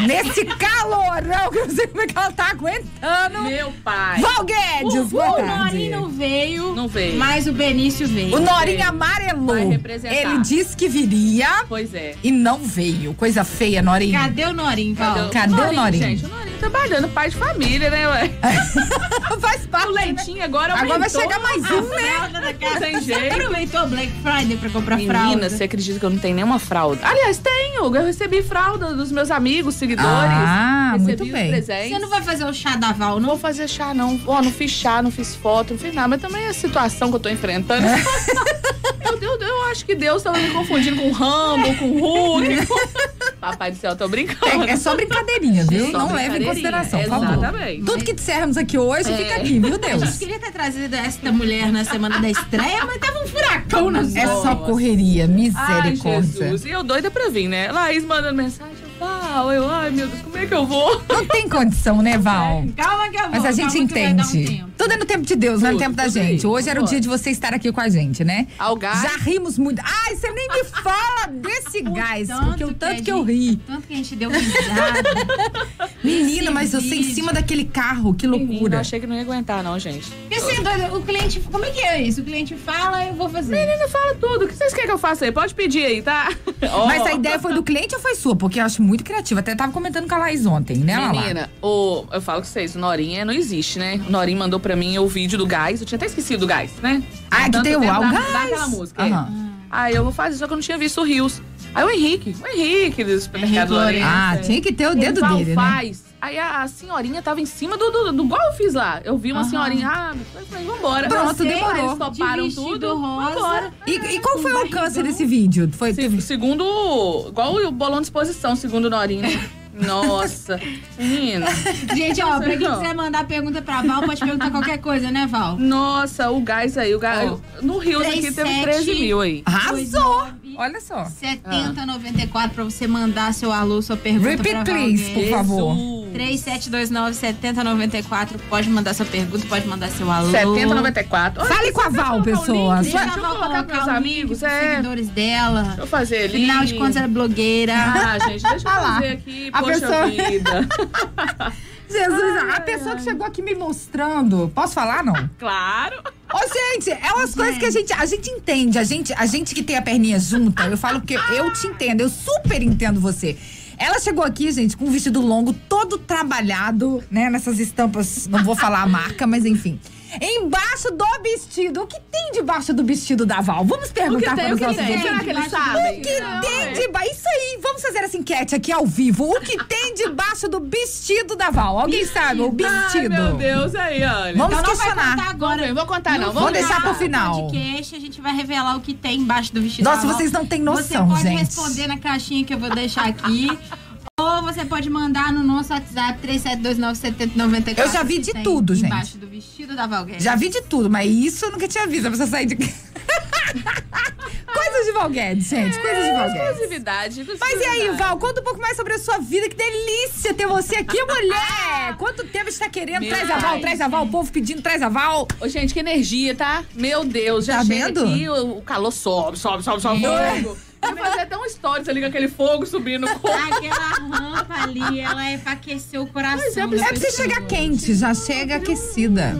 Nesse calorão que eu não sei como é que ela tá aguentando. Meu pai. Val Guedes, O, o. Norinho não veio. Não veio. Mas o Benício veio. O Norinho amarelou. Vai representar. Ele disse que viria Pois é. e não veio. Coisa feia, Norinho. Cadê o Norinho, Val? Cadê o Norinho? Gente, o Norinho trabalhando, pai de família, né, ué? Faz parte. O leitinho agora Agora vai aumentou. chegar mais um, né? Tem jeito. Aproveitou Black Friday pra comprar Menina, fralda. você acredita que eu não tenho nenhuma fralda? Aliás, tenho. Eu recebi fralda dos meus amigos, seguidores. Ah, recebi muito bem. presentes. Você não vai fazer o chá da Val, Não não? vou fazer chá, não. Ó, não fiz chá, não fiz foto, não fiz nada. Mas também a situação que eu tô enfrentando. eu, eu, eu acho que Deus tava me confundindo com o Rambo, com o Hulk. com- Papai do céu, eu tô brincando. É, é só brincadeirinha, viu? É só não leve em consideração, por favor. exatamente. Tudo que dissermos aqui hoje fica aqui, viu, A gente Deus? queria ter trazido essa mulher na semana da estreia, mas tava um furacão nas É ruas. só correria, Ai, misericórdia. Jesus. E eu doida pra vir, né? Laís mandando mensagem. Val, eu, ai meu Deus, como é que eu vou? Não tem condição, né, Val? Calma que eu vou. Mas a gente que um entende. tempo. Tudo é no tempo de Deus, não é no Tudo, tempo da tudo gente. aí. Hoje era o dia de você estar aqui com a gente, né? Ao gás. Já rimos muito. Ai, você nem me fala desse gás, Tanto porque o que tanto a que eu gente- ri. Tanto que a gente deu risada. Menina, mas eu sei em cima daquele carro, que Menina, eu loucura. achei que não ia aguentar, não, gente. Porque assim, doido, o cliente. Como é que é isso? O cliente fala, eu vou fazer. Menina, fala tudo. O que vocês querem que eu faça aí? Pode pedir aí, tá? Mas a ideia foi do cliente ou foi sua? Porque eu acho muito criativa. Até tava comentando com a Laís ontem, né, Lala? Menina, o, eu falo com vocês, o Norinha não existe, né? O Norinha mandou pra mim o vídeo do gás. Eu tinha até esquecido do gás, né? Ah, que tem o da- Gás. Daquela música. é. Aham. Aí eu vou fazer, só que eu não tinha visto o Rios. Aí o Henrique, o Henrique do supermercado Henrique Lourenço. Ah, é. tinha que ter o dedo fala, dele, né? faz. Aí a, a senhorinha tava em cima do, do, do fiz lá. Eu vi uma Aham. senhorinha, ah, eu falei, vambora. Pronto, Você, demorou. Eles toparam De tudo, rosa. vambora. E, e qual foi o alcance desse vídeo? Foi, Se- teve... Segundo, igual o bolão de exposição, segundo Norinha. Nossa, menina. Gente, ó, pra quem quiser mandar pergunta pra Val, pode perguntar qualquer coisa, né, Val? Nossa, o gás aí, o gás. Ó, no Rio aqui teve 37. 13 mil aí. Arrasou! Olha só. 7094 pra você mandar seu alô, sua pergunta Repeat, please, por favor. 3729-7094. Pode mandar sua pergunta, pode mandar seu alô. 7094. Fale com a Val, pessoa. Deixa eu Val colocar colocar pros o amigos, é. seguidores dela. Deixa eu fazer ali. Afinal de contas, ela é blogueira. Ah, gente, deixa eu Ah fazer aqui. A Poxa pessoa- vida. Jesus, a pessoa que chegou aqui me mostrando. Posso falar, não? Claro. Ô, gente, é umas coisas que a gente, a gente entende. A gente, a gente que tem a perninha junta, eu falo que eu te entendo, eu super entendo você. Ela chegou aqui, gente, com um vestido longo, todo trabalhado, né? Nessas estampas, não vou falar a marca, mas enfim. Embaixo do vestido. O que tem debaixo do vestido da Val? Vamos O que perguntar tem, para o os nossos tem? Será que eles sabem? O que Não, tem é. debaixo? Isso aí, vamos fazer essa enquete aqui ao vivo. O que tem debaixo do vestido da Val? Alguém sabe? O Ai, vestido. meu Deus, aí, olha. Vamos Então não vai questionar. contar agora. Eu vou contar, não. Vamos deixar final pro final. podcast, a gente vai revelar o que tem embaixo do vestido Nossa, da Val. vocês não têm noção, Você pode gente. responder na caixinha que eu vou deixar aqui. Você pode mandar no nosso WhatsApp 37297094. Eu já vi de tudo, gente. Embaixo do vestido da Valgueira. Já vi de tudo, mas isso eu nunca tinha visto. A pessoa sair de. Coisas de Val Guedes, gente. Coisas de Val Guedes. Exclusividade. Mas e aí, Val, conta um pouco mais sobre a sua vida. Que delícia ter você aqui, mulher! Quanto tempo está querendo? Meu traz a Val, traz a Val. O povo pedindo, traz a Val. Ô, gente, que energia, tá? Meu Deus, já Tá vendo? aqui, o, o calor sobe, sobe, sobe, sobe. É. Vai fazer até um stories ali com aquele fogo subindo. Aquela rampa ali, ela é pra aquecer o coração. Mas é É pra você chegar quente, já chega aquecida.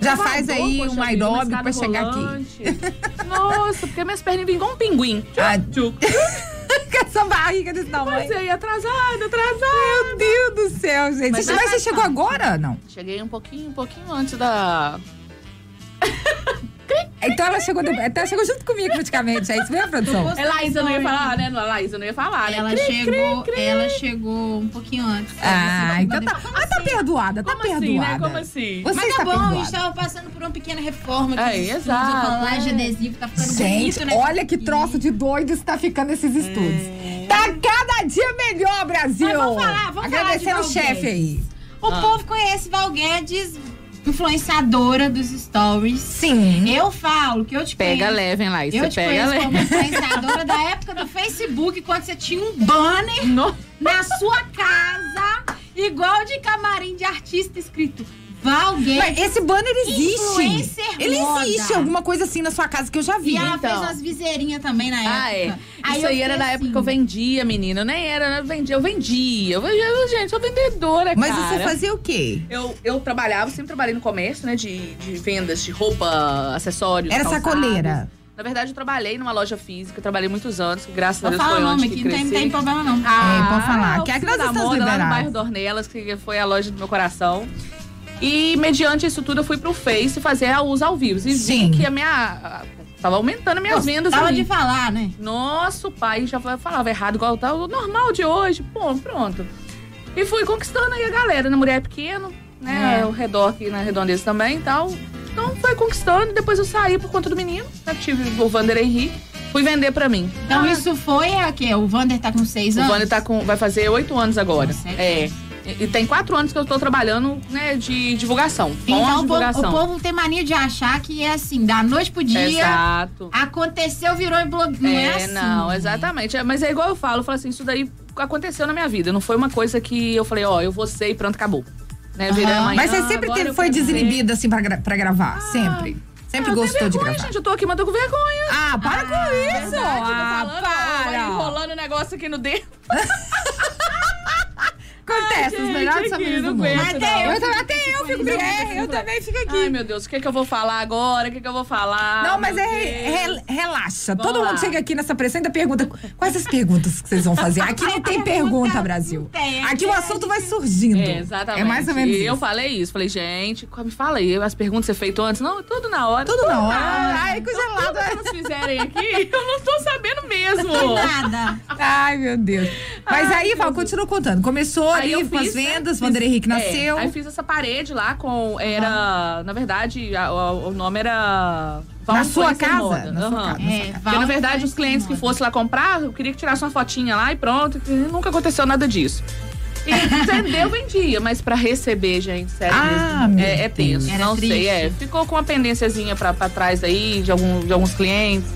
já faz aí um aeróbico pra chegar aqui. Nossa, porque minhas pernas igual um pinguim. Ah, Tchuc. com essa barriga desse Mas tamanho. aí, atrasada, atrasada. Meu Deus do céu, gente. Mas Você, mas você chegou agora? Não. Cheguei um pouquinho, um pouquinho antes da... Então ela chegou, depois- então ela chegou junto comigo praticamente. É isso mesmo, produção? É Laísa não ia falar, né? Laísa não ia falar, né? Ela Cri, chegou, cri, cri. ela chegou um pouquinho antes. Ah, então tá. Como Ah, tá perdoada, tá Como assim, perdoada. né? Como assim? Você Mas tá bom, a perdoada. gente tava passando por uma pequena reforma aqui Aí, estúdios, exato, a colagem é. adesivo, tá ficando Gente, bonito, né? olha que troço de doido está ficando esses estúdios. Tá cada dia melhor, Brasil. Mas vamos falar, vamos Agradecendo falar o de chefe aí. O Ah. povo conhece Val Guedes, influenciadora dos stories. Sim. Eu falo que eu te Pega conheço. leve, hein, Laís? Eu te pega conheço leve. influenciadora da época do Facebook, quando você tinha um banner No- na sua casa, igual de camarim de artista, escrito Val alguém. Mas esse banner existe. Ele moda. existe, alguma coisa assim na sua casa que eu já vi. E ela Então. fez umas viseirinhas também na época. Ah, é. Isso eu aí era fiquei da época assim, que eu vendia, menina. Eu nem era, né? eu vendia, eu vendia. Eu vendia, gente, sou vendedora, Mas cara. você fazia o quê? Eu, eu trabalhava, sempre trabalhei no comércio, né? De, de vendas de roupa, acessórios. Era calçados. sacoleira. Na verdade, eu trabalhei numa loja física, trabalhei muitos anos, que graças a Vou Deus falar foi o nome onde aqui, que não tem, tem problema não. É, pode falar. Que é que nós estamos moda, lá no bairro Dornelas, que foi a loja do meu coração. E mediante isso tudo, eu fui pro Face fazer os ao vivo. E Sim. vi que a minha. Tava aumentando as minhas vendas Tava de falar, né? Nossa, o pai já falava errado, igual tá o normal de hoje. Pô, pronto. E fui conquistando aí a galera, né? Mulher pequeno, né? É. Ao redor aqui na Redondeza também e tal. Então foi conquistando. Depois eu saí por conta do menino. né? Tive o Vander Henrique. Fui vender pra mim. Então Ah, isso foi a quê? O Vander tá com seis O anos? Vander tá com, vai fazer oito anos agora. Nossa, É. E, e tem quatro anos que eu tô trabalhando, né, de divulgação. Então o povo, divulgação. o povo tem mania de achar que é assim, da noite pro dia, Exato. aconteceu, virou em blog. Não é, assim. não, exatamente. É, Mas é igual eu falo, eu falo assim, isso daí aconteceu na minha vida. Não foi uma coisa que eu falei, ó, eu vou ser e pronto, acabou. Né, Aham. amanhã, Mas você sempre teve, foi desinibida assim pra, pra gravar? sempre. Sempre Ah, gostou tenho de vergonha, gravar. gente, eu tô aqui, mas tô com vergonha. Ah, para com isso! Verdade, ah, falando, ó, para! enrolando o negócio aqui no dedo. Acontece, os melhores amigos não do mundo. Até eu, também- até eu fico Não, é, eu também fico aqui. Ai, meu Deus, o que, que eu vou falar agora? O que, que eu vou falar? Não, mas é re- relaxa. Vamos Todo mundo lá. chega aqui nessa pressão e ainda pergunta quais as perguntas que vocês vão fazer. Aqui não tem pergunta, Brasil. Aqui o assunto vai surgindo. É, exatamente. É mais ou menos E eu isso. falei isso. Falei, gente, me fala aí, as perguntas que você feitas antes. Não, tudo na hora. Tudo na hora. hora. Ai, coisa Então, tudo que elas fizerem aqui, eu não tô sabendo mesmo. Nada. Ai, meu Deus. Mas Ai, aí, Val, continua contando. Começou ali com as fiz, né, vendas, fiz- Vander Henrique é, nasceu. aí fiz essa parede lá com. Era. Na verdade, a- o, o nome era. Val Na sua casa? Moda. Na sua Aham. casa, na sua É, casa. Porque, na verdade, os clientes que fossem lá comprar, eu queria que tirasse uma fotinha lá e pronto. e nunca aconteceu nada disso. E vender, eu vendia, mas pra receber, gente, sério Ah, mesmo, é, é tenso. Era não sei, triste. é. Ficou com uma pendênciazinha pra, pra trás aí de, algum, de alguns clientes.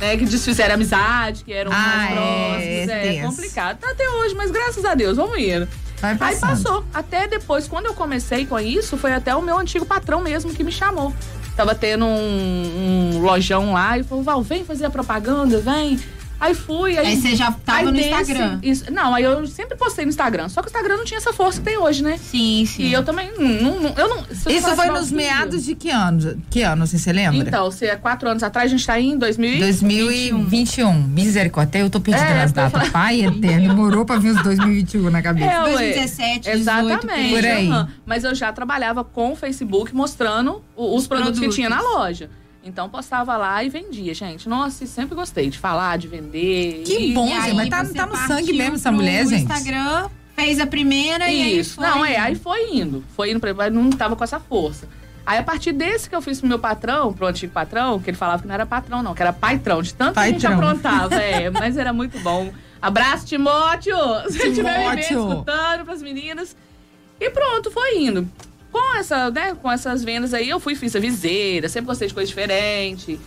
Né, que desfizeram amizade, que eram Ah, mais é, próximos. é É, tenso. complicado. Tá até hoje, mas graças a Deus, vamos indo. Vai Aí passou. Até depois, quando eu comecei com isso, foi até o meu antigo patrão mesmo que me chamou. Tava tendo um, um lojão lá e falou: Val, vem fazer a propaganda, vem. Aí fui. Aí, Aí você já tava aí no desse- Instagram. isso- não, aí eu sempre postei no Instagram. Só que o Instagram não tinha essa força que tem hoje, né? Sim, sim. E eu também. Não, não- eu não, eu Isso foi nos meados de que ano? Que ano, você lembra? Então, se é quatro anos atrás, a gente tá em 2000 e- 2021. Misericórdia, eu tô perdida É, nas datas. Pai eterno, demorou pra vir os 2021 na cabeça. É, ué. 2017, 18, Exatamente. por aí. aham. Mas eu já trabalhava com o Facebook mostrando o- os, produtos, produtos. que tinha na loja. Então postava lá e vendia, gente. Nossa, e sempre gostei de falar, de vender. Que E- bom, E gente, mas tá, tá no sangue mesmo essa mulher, gente. Instagram, fez a primeira e aí Isso. foi. Não, é, aí foi indo. Foi indo, pra- mas não tava com essa força. Aí a partir desse que eu fiz pro meu patrão, pro antigo patrão, que ele falava que não era patrão, não, que era paitrão, de tanto que a gente aprontava, é, mas era muito bom. Abraço, Timóteo! Se estiver me escutando pras meninas. E pronto, foi indo. Com, essa, né, com essas vendas aí, eu fui, fiz a viseira, sempre gostei de coisa diferente.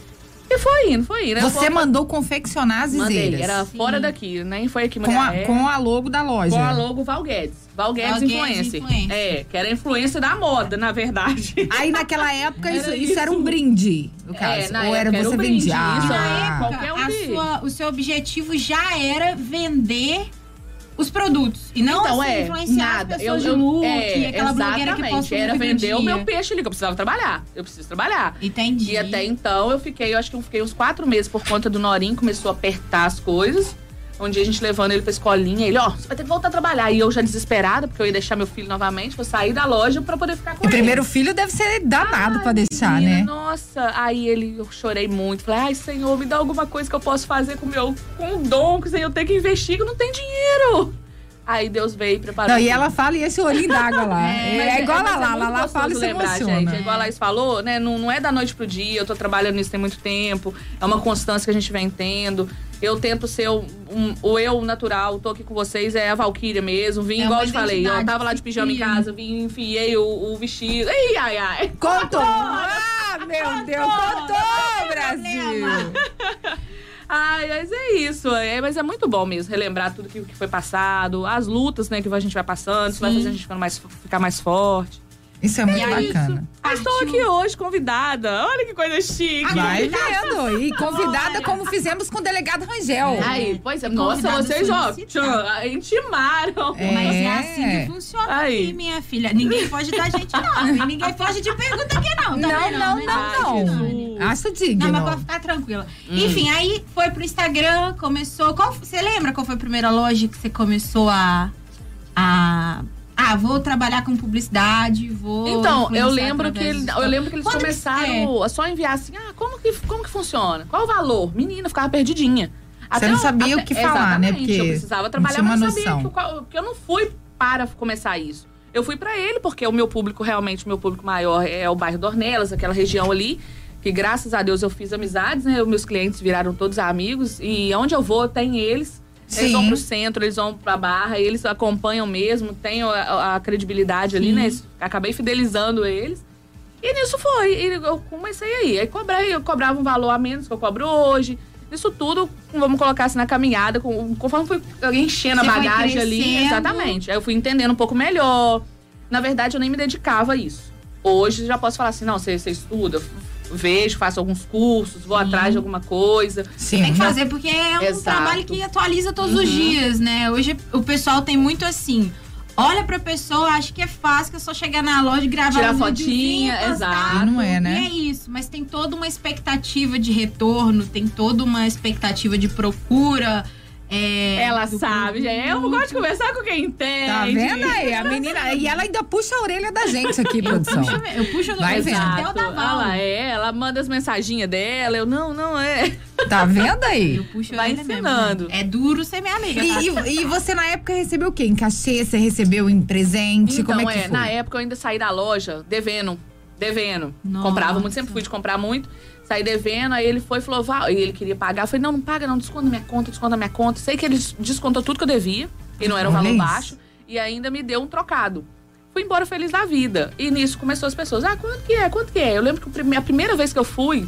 E foi indo, foi indo. Você mandou confeccionar as mandei, viseiras. era Sim. fora daqui, nem foi aqui, com, a, mulher. com a logo da loja. Com a logo Val Guedes. Val Guedes, Val Guedes influencer. Influencer. É, que era influência da moda, na verdade. Aí naquela época isso, Era isso era um isso. brinde, no caso. É, na Ou era época era você um brinde, vendia. isso Na Ah. época, Qualquer um a sua, o seu objetivo já era vender os produtos. E não então, assim, é, influenciar nada. as pessoas de look, aquela blogueira que Era vender o meu peixe ali, que eu precisava trabalhar. Eu preciso trabalhar. Entendi. E até então eu fiquei, eu acho que eu fiquei uns quatro meses por conta do Norim, começou a apertar as coisas. Um dia a gente levando ele pra escolinha, ele, ó, você vai ter que voltar a trabalhar. E eu já desesperada, porque eu ia deixar meu filho novamente, vou sair da loja pra poder ficar com E ele. primeiro filho deve ser danado Ai, pra deixar, menina, né? Nossa, aí ele, eu chorei muito. Falei, ai, Senhor, me dá alguma coisa que eu possa fazer com o meu com o dom, que eu ter que investir, que eu não tenho dinheiro. Aí Deus veio e preparou. Não, e ela fala e esse olhinho d'água lá. É, Mas igual mas a Lala, a Lala fala e se lembrar, emociona. Gente. É igual a Laís falou, né? Não, não é da noite pro dia, eu tô trabalhando nisso tem muito tempo. É uma constância que a gente vem tendo. Eu tento ser o, um- o eu natural, tô aqui com vocês, é a Valkyria mesmo. Vim, É igual eu te falei, eu tava lá de pijama em casa, vim, enfiei o, o vestido. Ai, ai, ai. Contou! Ah, meu Deus, contou, Brasil! Ai, mas é isso. É, mas é muito bom mesmo relembrar tudo que, que foi passado, as lutas, né, que a gente vai passando, isso vai fazer a gente ficando mais, ficar mais forte. Isso é muito aí, bacana. Eu estou aqui hoje convidada. Olha que coisa chique. Vai convidada. vendo. E convidada como fizemos com o delegado Rangel. Aí, pois é. Nossa, vocês, ó, intimaram. É. Mas é assim que funciona Aí. aqui, minha filha. Ninguém pode dar gente, não. E ninguém pode te perguntar aqui, não. Não, Também não, não, Ai, não. Jesus. Acho Não, digno. mas pode ficar tranquila. Hum. Enfim, aí foi pro Instagram, começou. Qual, você lembra qual foi a primeira loja que você começou a. a ah, vou trabalhar com publicidade, vou. Então, eu lembro que ele- eu lembro que eles Quando que- começaram a só enviar assim, ah, como que, como que funciona? Qual o valor? Menina, ficava perdidinha. Você não eu- sabia o que falar, né? Porque eu precisava não trabalhar, mas eu sabia noção. que, o qual- que eu não fui para começar isso. Eu fui para ele porque o meu público, realmente, o meu público maior é o bairro Dornelas, aquela região ali, que graças a Deus eu fiz amizades, né? Os meus clientes viraram todos amigos e onde eu vou tem eles. Eles Sim. vão pro centro, eles vão pra barra, eles acompanham mesmo, tem a, a credibilidade ali, né? Acabei fidelizando eles. E nisso foi. E eu comecei aí. Aí cobrei, eu cobrava um valor a menos que eu cobro hoje. Isso tudo, vamos colocar assim, na caminhada, com- conforme fui enchendo Você a bagagem ali. Exatamente. Aí eu fui entendendo um pouco melhor. Na verdade, eu nem me dedicava a isso. Hoje já posso falar assim, não, você, você estuda, vejo, faço alguns cursos, vou atrás de alguma coisa. Sim. Tem que fazer, porque é um Exato. trabalho que atualiza todos Uhum. os dias, né? Hoje o pessoal tem muito assim. Olha pra pessoa, acha que é fácil, que é só chegar na loja e gravar Tirar um fotinha, exato. Não é, né? E é isso, mas tem toda uma expectativa de retorno, tem toda uma expectativa de procura. É, Ela sabe, gente. Eu gosto de conversar com quem entende. Tá vendo aí? A menina. E ela ainda puxa a orelha da gente aqui, produção. Eu puxo no Vai vendo. até o Exato. Naval. Ela é, ela manda as mensaginhas dela. Eu, não, não é. Tá vendo aí? Eu puxo Vai ele mesmo, ensinando. né? É duro ser minha amiga. E, tá? e- e você na época recebeu o quê? Em cachê? Você recebeu em presente? Então, Como é que foi? na época eu ainda saí da loja devendo. Devendo. Nossa. Comprava muito, sempre fui de comprar muito. Saí devendo, aí ele foi e falou, Val, e ele queria pagar. Eu falei, não, não paga não, desconta minha conta, desconta minha conta. Sei que ele des- descontou tudo que eu devia, e não era um Olha valor isso. baixo, e ainda me deu um trocado. Fui embora feliz da vida. E nisso começou as pessoas, ah, quanto que é, quanto que é? Eu lembro que o a primeira vez que eu fui,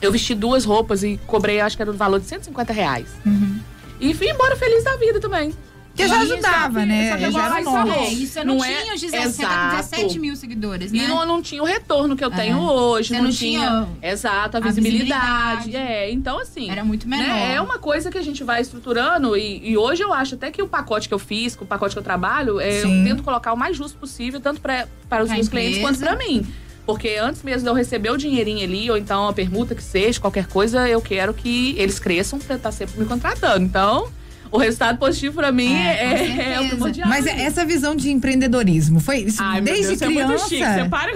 eu vesti duas roupas e cobrei, acho que era no valor de 150 reais. Uhum. E fui embora feliz da vida também. Porque já ajudava, que- né? que Já era. É, isso eu não, Não é- tinha os 17, Exato. 17 mil seguidores, né? E não, não tinha o retorno que eu tenho É. hoje. Você não, não tinha. tinha Exato, a a visibilidade. visibilidade. É, então assim. Era muito menor. né, é uma coisa que a gente vai estruturando e, e hoje eu acho até que o pacote que eu fiz, com o pacote que eu trabalho, é, eu tento colocar o mais justo possível, tanto pra, para os Pra meus clientes quanto pra mim. Porque antes mesmo de eu receber o dinheirinho ali, ou então a permuta que seja, qualquer coisa, eu quero que eles cresçam pra estar sempre me contratando. Então, o resultado positivo pra mim É, é, é, o primordial. Mas essa visão de empreendedorismo foi isso Ai, meu desde Deus, você é muito criança? chique. Você para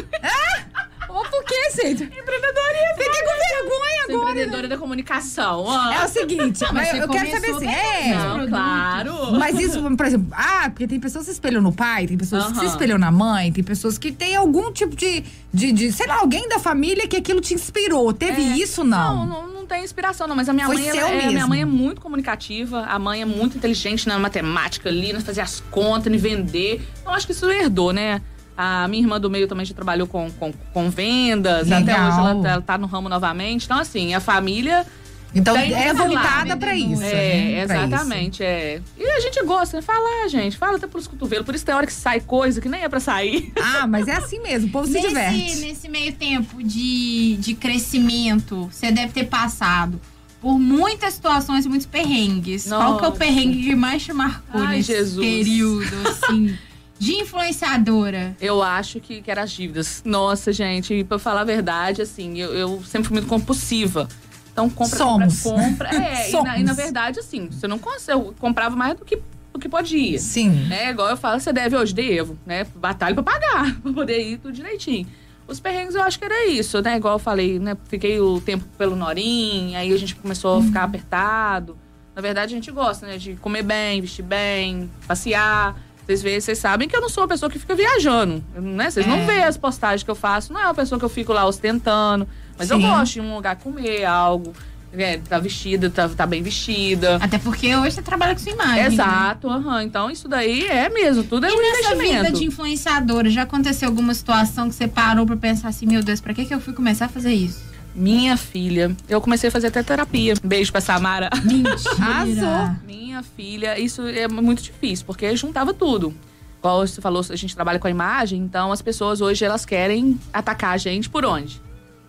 Ô, por que, gente? Empreendedorismo. Fiquei com vergonha Sou agora. empreendedora da comunicação. ó. É o seguinte, mas mas você eu quero saber começou assim, bem, é. não. Não, claro. Mas isso, por exemplo, ah, porque tem pessoas que se espelham no pai, tem pessoas que se Aham. espelham na mãe, tem pessoas que têm algum tipo de, de, de, sei lá, alguém da família que aquilo te inspirou. Teve É. isso, não? Não, não, não tem inspiração, não. Mas a minha Foi mãe, seu ela é, mesmo. minha mãe é muito comunicativa, a mãe é muito inteligente na matemática ali, nas fazer as contas, em vender. Eu acho que isso herdou, né? A minha irmã do meio também já trabalhou com, com, com vendas, até Legal. hoje ela, tá- ela tá no ramo novamente. Então, assim, a família Então Tem é esse lado, voltada pra isso. É, né? Exatamente, é. E a gente gosta, né? Falar, gente. Fala até pelos cotovelos. Por isso tem hora que sai coisa que nem é pra sair. isso. Ah, mas é assim mesmo, o povo se diverte. Nesse, nesse meio tempo de, de crescimento, você deve ter passado por muitas situações, muitos perrengues. Qual que é o Nossa. perrengue que mais te marcou Ai, nesse Jesus. período, assim, de influenciadora? Eu acho que, que era as dívidas. Nossa, gente, e pra falar a verdade, assim, eu, eu sempre fui muito compulsiva. Então, compra, Somos. compra, compra. É, e na, e na Somos. verdade, assim, você não consegue. Eu comprava mais do que, do que podia. Sim. É, igual eu falo, você deve hoje, devo, né? Batalha pra pagar, pra poder ir tudo direitinho. Os perrengues eu acho que era isso, né? Igual eu falei, né? Fiquei o tempo pelo Norim, aí a gente começou a ficar apertado. Na verdade, a gente gosta, né? De comer bem, vestir bem, passear. Vocês veem, vocês sabem que eu não sou uma pessoa que fica viajando, né? Vocês não É. veem as postagens que eu faço, não é uma pessoa que eu fico lá ostentando. Mas eu Sim. gosto de um lugar comer algo, né? Tá vestida, tá, tá bem vestida. Até porque hoje você trabalha com sua imagem. né? Exato, aham. Então isso daí é mesmo, tudo é um E nessa investimento. vida de influenciadora, já aconteceu alguma situação que você parou pra pensar assim, meu Deus, pra que, que eu fui começar a fazer isso? Minha filha, eu comecei a fazer até terapia. Beijo pra Samara. Mentira. Minha filha, isso é muito difícil, porque juntava tudo. igual você falou, a gente trabalha com a imagem, então as pessoas hoje elas querem atacar a gente por onde?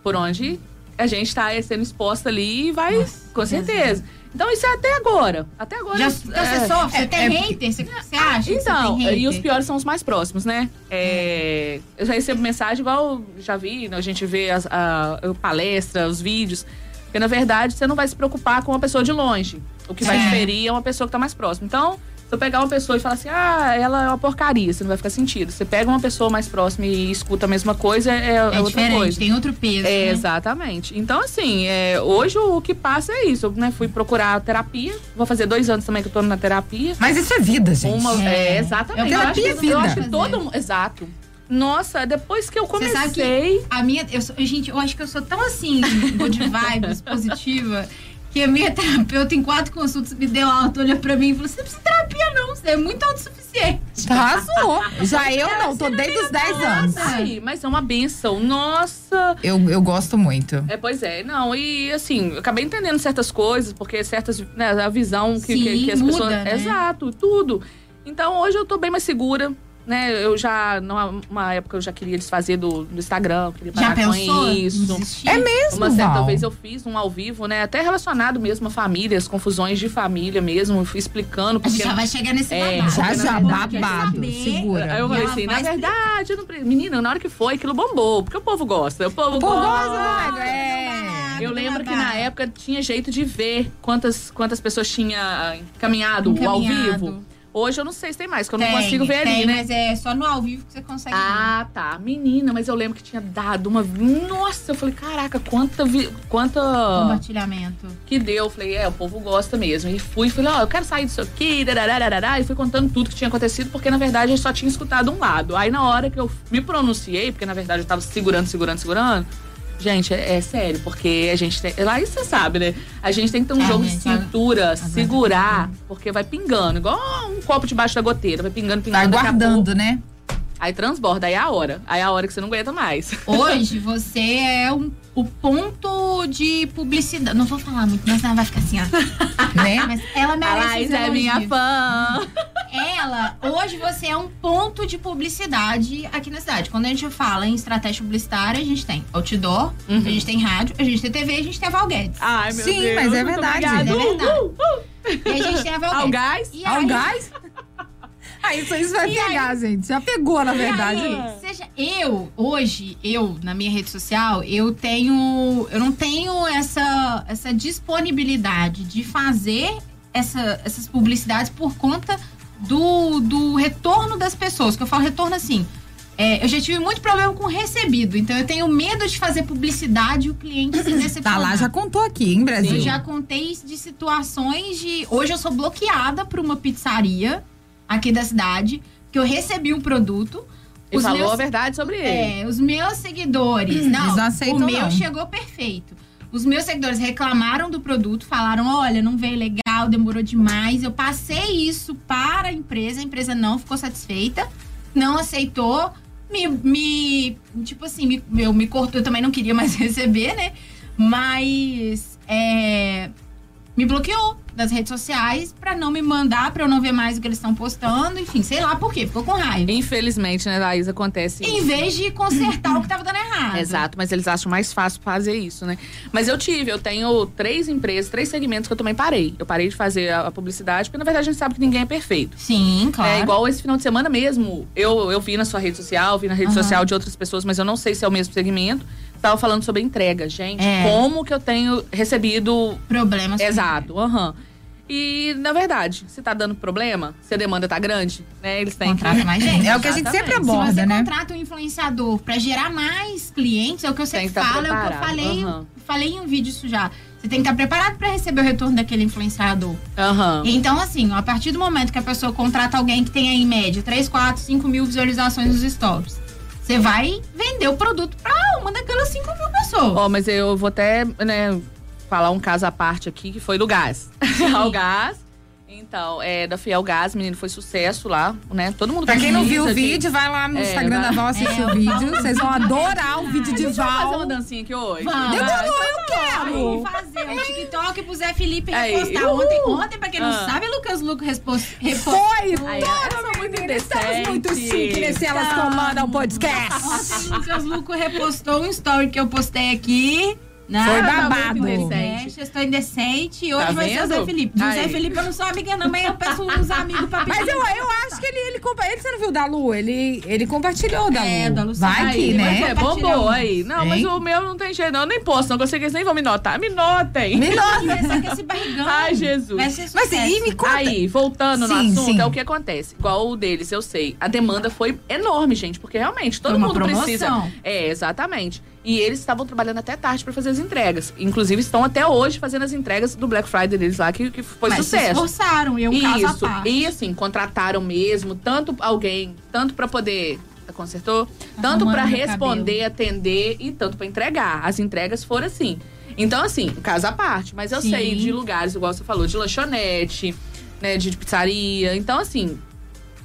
Por onde a gente tá sendo exposta ali e vai, Nossa, com certeza. Então isso é até agora. Até agora. Já, é- então você sofre, você tem é- hater? Você, você acha que então, você tem hater? e os piores são os mais próximos, né? É, eu já recebo mensagem igual já vi, né? a gente vê as, a, a palestra, os vídeos. Porque, na verdade, você não vai se preocupar com uma pessoa de longe. O que vai É. ferir é uma pessoa que tá mais próxima. Então, se eu pegar uma pessoa e falar assim, ah, ela é uma porcaria, você não vai ficar sentido. Você pega uma pessoa mais próxima e escuta a mesma coisa, é, é É outra diferente, coisa. tem outro peso. É, né? exatamente. Então, assim, é, hoje o que passa é isso. Eu né, fui procurar terapia. Vou fazer dois anos também que eu tô na terapia. Mas isso é vida, gente. Uma, É. é, exatamente. Eu Eu acho, terapia que, é eu vida. acho que todo mundo. Exato. Nossa, depois que eu Você sabe que comecei. A minha, eu sou- gente, eu acho que eu sou tão assim, good vibes, positiva, que a minha terapeuta, em quatro consultas, me deu alta, olhou pra mim e falou: você não precisa de terapia, não, você é muito autossuficiente. Arrasou. Já eu não, tô desde os 10 anos. Ai, mas é uma benção. Nossa. Eu, eu gosto muito. É, pois é, não, e assim, eu acabei entendendo certas coisas, porque certas, né, a visão que, Sim, que, que as muda, pessoas. né? Exato, tudo. Então hoje eu tô bem mais segura, né? Eu já, numa uma época, eu já queria desfazer do, do Instagram, queria Já parar com pensou? em isso. É mesmo, Uma certa Val? vez eu fiz um ao vivo, né? Até relacionado mesmo a família, as confusões de família mesmo, fui explicando. A Porque gente já vai chegar nesse É, babado. Já, porque, já, babado. Segura. Aí eu falei assim, na verdade, não menina, na hora que foi, aquilo bombou, porque o povo gosta. O povo Pô, gosta. gosta, né? É. Eu lembro que na época tinha jeito de ver quantas, quantas pessoas tinha ah, encaminhado, ao Encaminhado. vivo. Hoje eu não sei se tem mais, que eu não Tem, consigo ver tem, ali, né? Mas é só no ao vivo que você consegue ver. Ah, tá. Menina, mas eu lembro que tinha dado uma. Nossa, eu falei, caraca, quanta. vi- Quanta. Compartilhamento. Que deu. Eu falei, é, o povo gosta mesmo. E fui, falei, ó, eu quero sair disso aqui, darararará, e fui contando tudo que tinha acontecido, porque na verdade eu só tinha escutado um lado. Aí na hora que eu me pronunciei, porque na verdade eu tava segurando, segurando, segurando. Gente, é, é sério, porque a gente tem. Lá você sabe, né? A gente tem que ter um É, jogo de a- cintura, segurar, porque vai pingando, igual um copo debaixo da goteira, vai pingando, pingando. Vai guardando, né? Aí transborda, aí é a hora. Aí é a hora que você não aguenta mais. Hoje você é um- o ponto de publicidade. Não vou falar muito, mas ela vai ficar assim, ó. né? Mas ela A merece Laís os é minha fã. Ela, hoje você é um ponto de publicidade aqui na cidade. Quando a gente fala em estratégia publicitária, a gente tem outdoor, Uhum. a gente tem rádio, a gente tem TV, a gente tem a Val Guedes. Ai, meu Sim, Deus. mas é verdade. obrigada. É verdade. Uh, uh, uh. E a gente tem a Val Ao Guedes. gás? E Ao aí, gás? Ah, isso, isso vai pegar, gente. Já pegou, na E verdade. aí, seja eu, hoje, eu, na minha rede social, eu tenho. Eu não tenho essa, essa disponibilidade de fazer essa- essas publicidades por conta do, do retorno das pessoas. Que eu falo retorno assim. é, eu já tive muito problema com recebido, então eu tenho medo de fazer publicidade e o cliente se decepcionar. Tá lá, já contou aqui, hein, Brasil? Eu já contei de situações de. Hoje eu sou bloqueada por uma pizzaria aqui da cidade, que eu recebi um produto. E os falou meus- a verdade sobre ele. É, os meus seguidores. Não, Eles não aceitam, o meu não. chegou perfeito. Os meus seguidores reclamaram do produto, falaram: olha, não veio legal, demorou demais. Eu passei isso para a empresa, a empresa não ficou satisfeita, não aceitou. Me, me tipo assim, me, eu me cortou, eu também não queria mais receber, né? Mas é, me bloqueou das redes sociais pra não me mandar, pra eu não ver mais o que eles estão postando, enfim, sei lá por quê, ficou com raiva. Infelizmente, né, Laís, acontece Em isso. vez de consertar o que tava dando errado. Exato, mas eles acham mais fácil fazer isso, né? Mas eu tive, eu tenho três empresas, três segmentos que eu também parei. Eu parei de fazer a, a publicidade, porque na verdade a gente sabe que ninguém é perfeito. Sim, claro. É igual esse final de semana mesmo. Eu, eu vi na sua rede social, vi na rede Aham. social de outras pessoas, mas eu não sei se é o mesmo segmento. Tava falando sobre entrega, gente. É. Como que eu tenho recebido Problemas. Exato, aham. E, na verdade, se tá dando problema, se a demanda tá grande, né? Eles têm Contrata mais gente. É o que a gente sempre Exatamente. Se aborda, você né? contrata um influenciador pra gerar mais clientes, é o que eu sempre que tá falo, é o que eu falei, aham. falei em um vídeo isso já. Você tem que estar preparado pra receber o retorno daquele influenciador. Aham. Então, assim, a partir do momento que a pessoa contrata alguém que tem aí, em média 3, 4, 5 mil visualizações nos stories, você vai vender o produto pra uma daquelas 5 mil pessoas. Ó, mas eu vou até, né, falar um caso à parte aqui, que foi do gás. o gás. Então, é da Fiel Gás, menino, foi sucesso lá, né? Todo mundo Pra quem não viu o vídeo, vai lá no É, Instagram da vai- Val assistir É, o eu vídeo. Vocês vão adorar o vídeo de eu fazer uma dancinha aqui hoje. Vamos. Eu Vamos quero. fazer um TikTok pro Zé Felipe Aí, repostar uhul. ontem. Ontem, pra quem não Ah. sabe, Lucas Luco repos- repostou. Foi! Aí, é muito Estamos muito chique nesse Elas Estamos. Comandam o podcast. Ontem o Lucas Luco repostou um story que eu postei aqui. Né? Foi babado. muito indecente, Estou indecente e hoje Tá vai ser o? Zé Felipe. Do Aí. Zé Felipe eu não sou amiga não, mas eu peço uns amigos pra pedir. Mas eu, eu acho que ele, ele, compa- ele, você não viu da Lu? Ele, ele compartilhou da Lu. É, da Lu Vai Aí, aqui, ele né? É, bombou aí. Não, mas Hein? o meu não tem jeito, não. Eu nem posto, não. que eles nem vão me notar. Me notem. Me. Essa que esse barrigão. Ai, Jesus. Vai ser Mas e me conta. Aí, voltando no Sim, assunto, sim. é o que acontece. Igual o deles, eu sei. A demanda foi enorme, gente, porque realmente todo Foi uma mundo promoção. precisa. É, exatamente. E eles estavam trabalhando até tarde pra fazer as entregas. Inclusive, estão até hoje fazendo as entregas do Black Friday deles lá, que, que foi Mas se sucesso. esforçaram, eu um Isso. E assim, contrataram mesmo, tanto alguém, tanto pra poder. Consertou? Tanto meu responder, atender e tanto pra entregar. As entregas foram assim. Então, assim, caso à parte. Mas eu Sim. sei de lugares, igual você falou, de lanchonete, né, de pizzaria. Então, assim,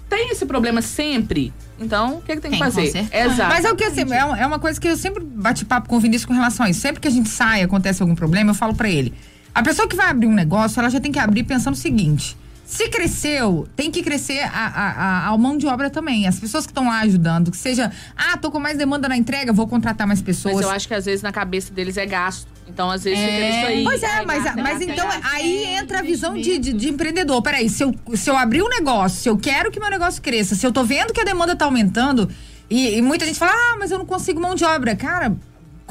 tem esse problema sempre. Então, o que, que tem que Tem, com fazer? Exato. Mas é o que assim, é é uma coisa que eu sempre bate papo com o Vinícius com relação a isso. Sempre que a gente sai, acontece algum problema, eu falo pra ele. A pessoa que vai abrir um negócio, ela já tem que abrir pensando o seguinte. Se cresceu, tem que crescer a, a, a, a mão de obra também. As pessoas que estão lá ajudando, que seja, ah, tô com mais demanda na entrega, vou contratar mais pessoas. Mas eu acho que às vezes na cabeça deles é gasto. Então, às vezes É. fica isso aí. Pois é, mas, mas então aí entra a visão de, de, de empreendedor. Peraí, se eu, se eu abrir um negócio, se eu quero que meu negócio cresça, se eu tô vendo que a demanda tá aumentando, e, e muita gente fala, ah, mas eu não consigo mão de obra. Cara,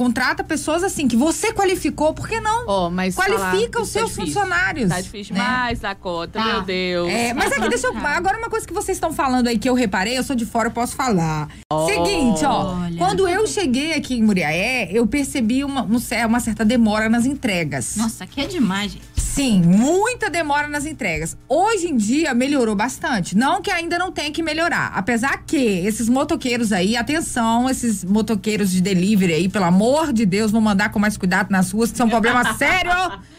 contrata pessoas assim, que você qualificou, por que não? Ó, mas Qualifica falar, os tá seus difícil. funcionários. Tá difícil né? mais da conta, Tá. meu Deus. É, mas aqui, deixa eu. Agora, uma coisa que vocês estão falando aí que eu reparei, eu sou de fora, eu posso falar. Seguinte, ó. Olha. Quando eu cheguei aqui em Muriaé, eu percebi uma, um uma certa demora nas entregas. Nossa, aqui é demais, gente. Sim, muita demora nas entregas. Hoje em dia melhorou bastante. Não que ainda não tenha que melhorar. Apesar que esses motoqueiros aí, atenção, esses motoqueiros de delivery aí, pelo amor de Deus, vão mandar com mais cuidado nas ruas, que é um problema sério.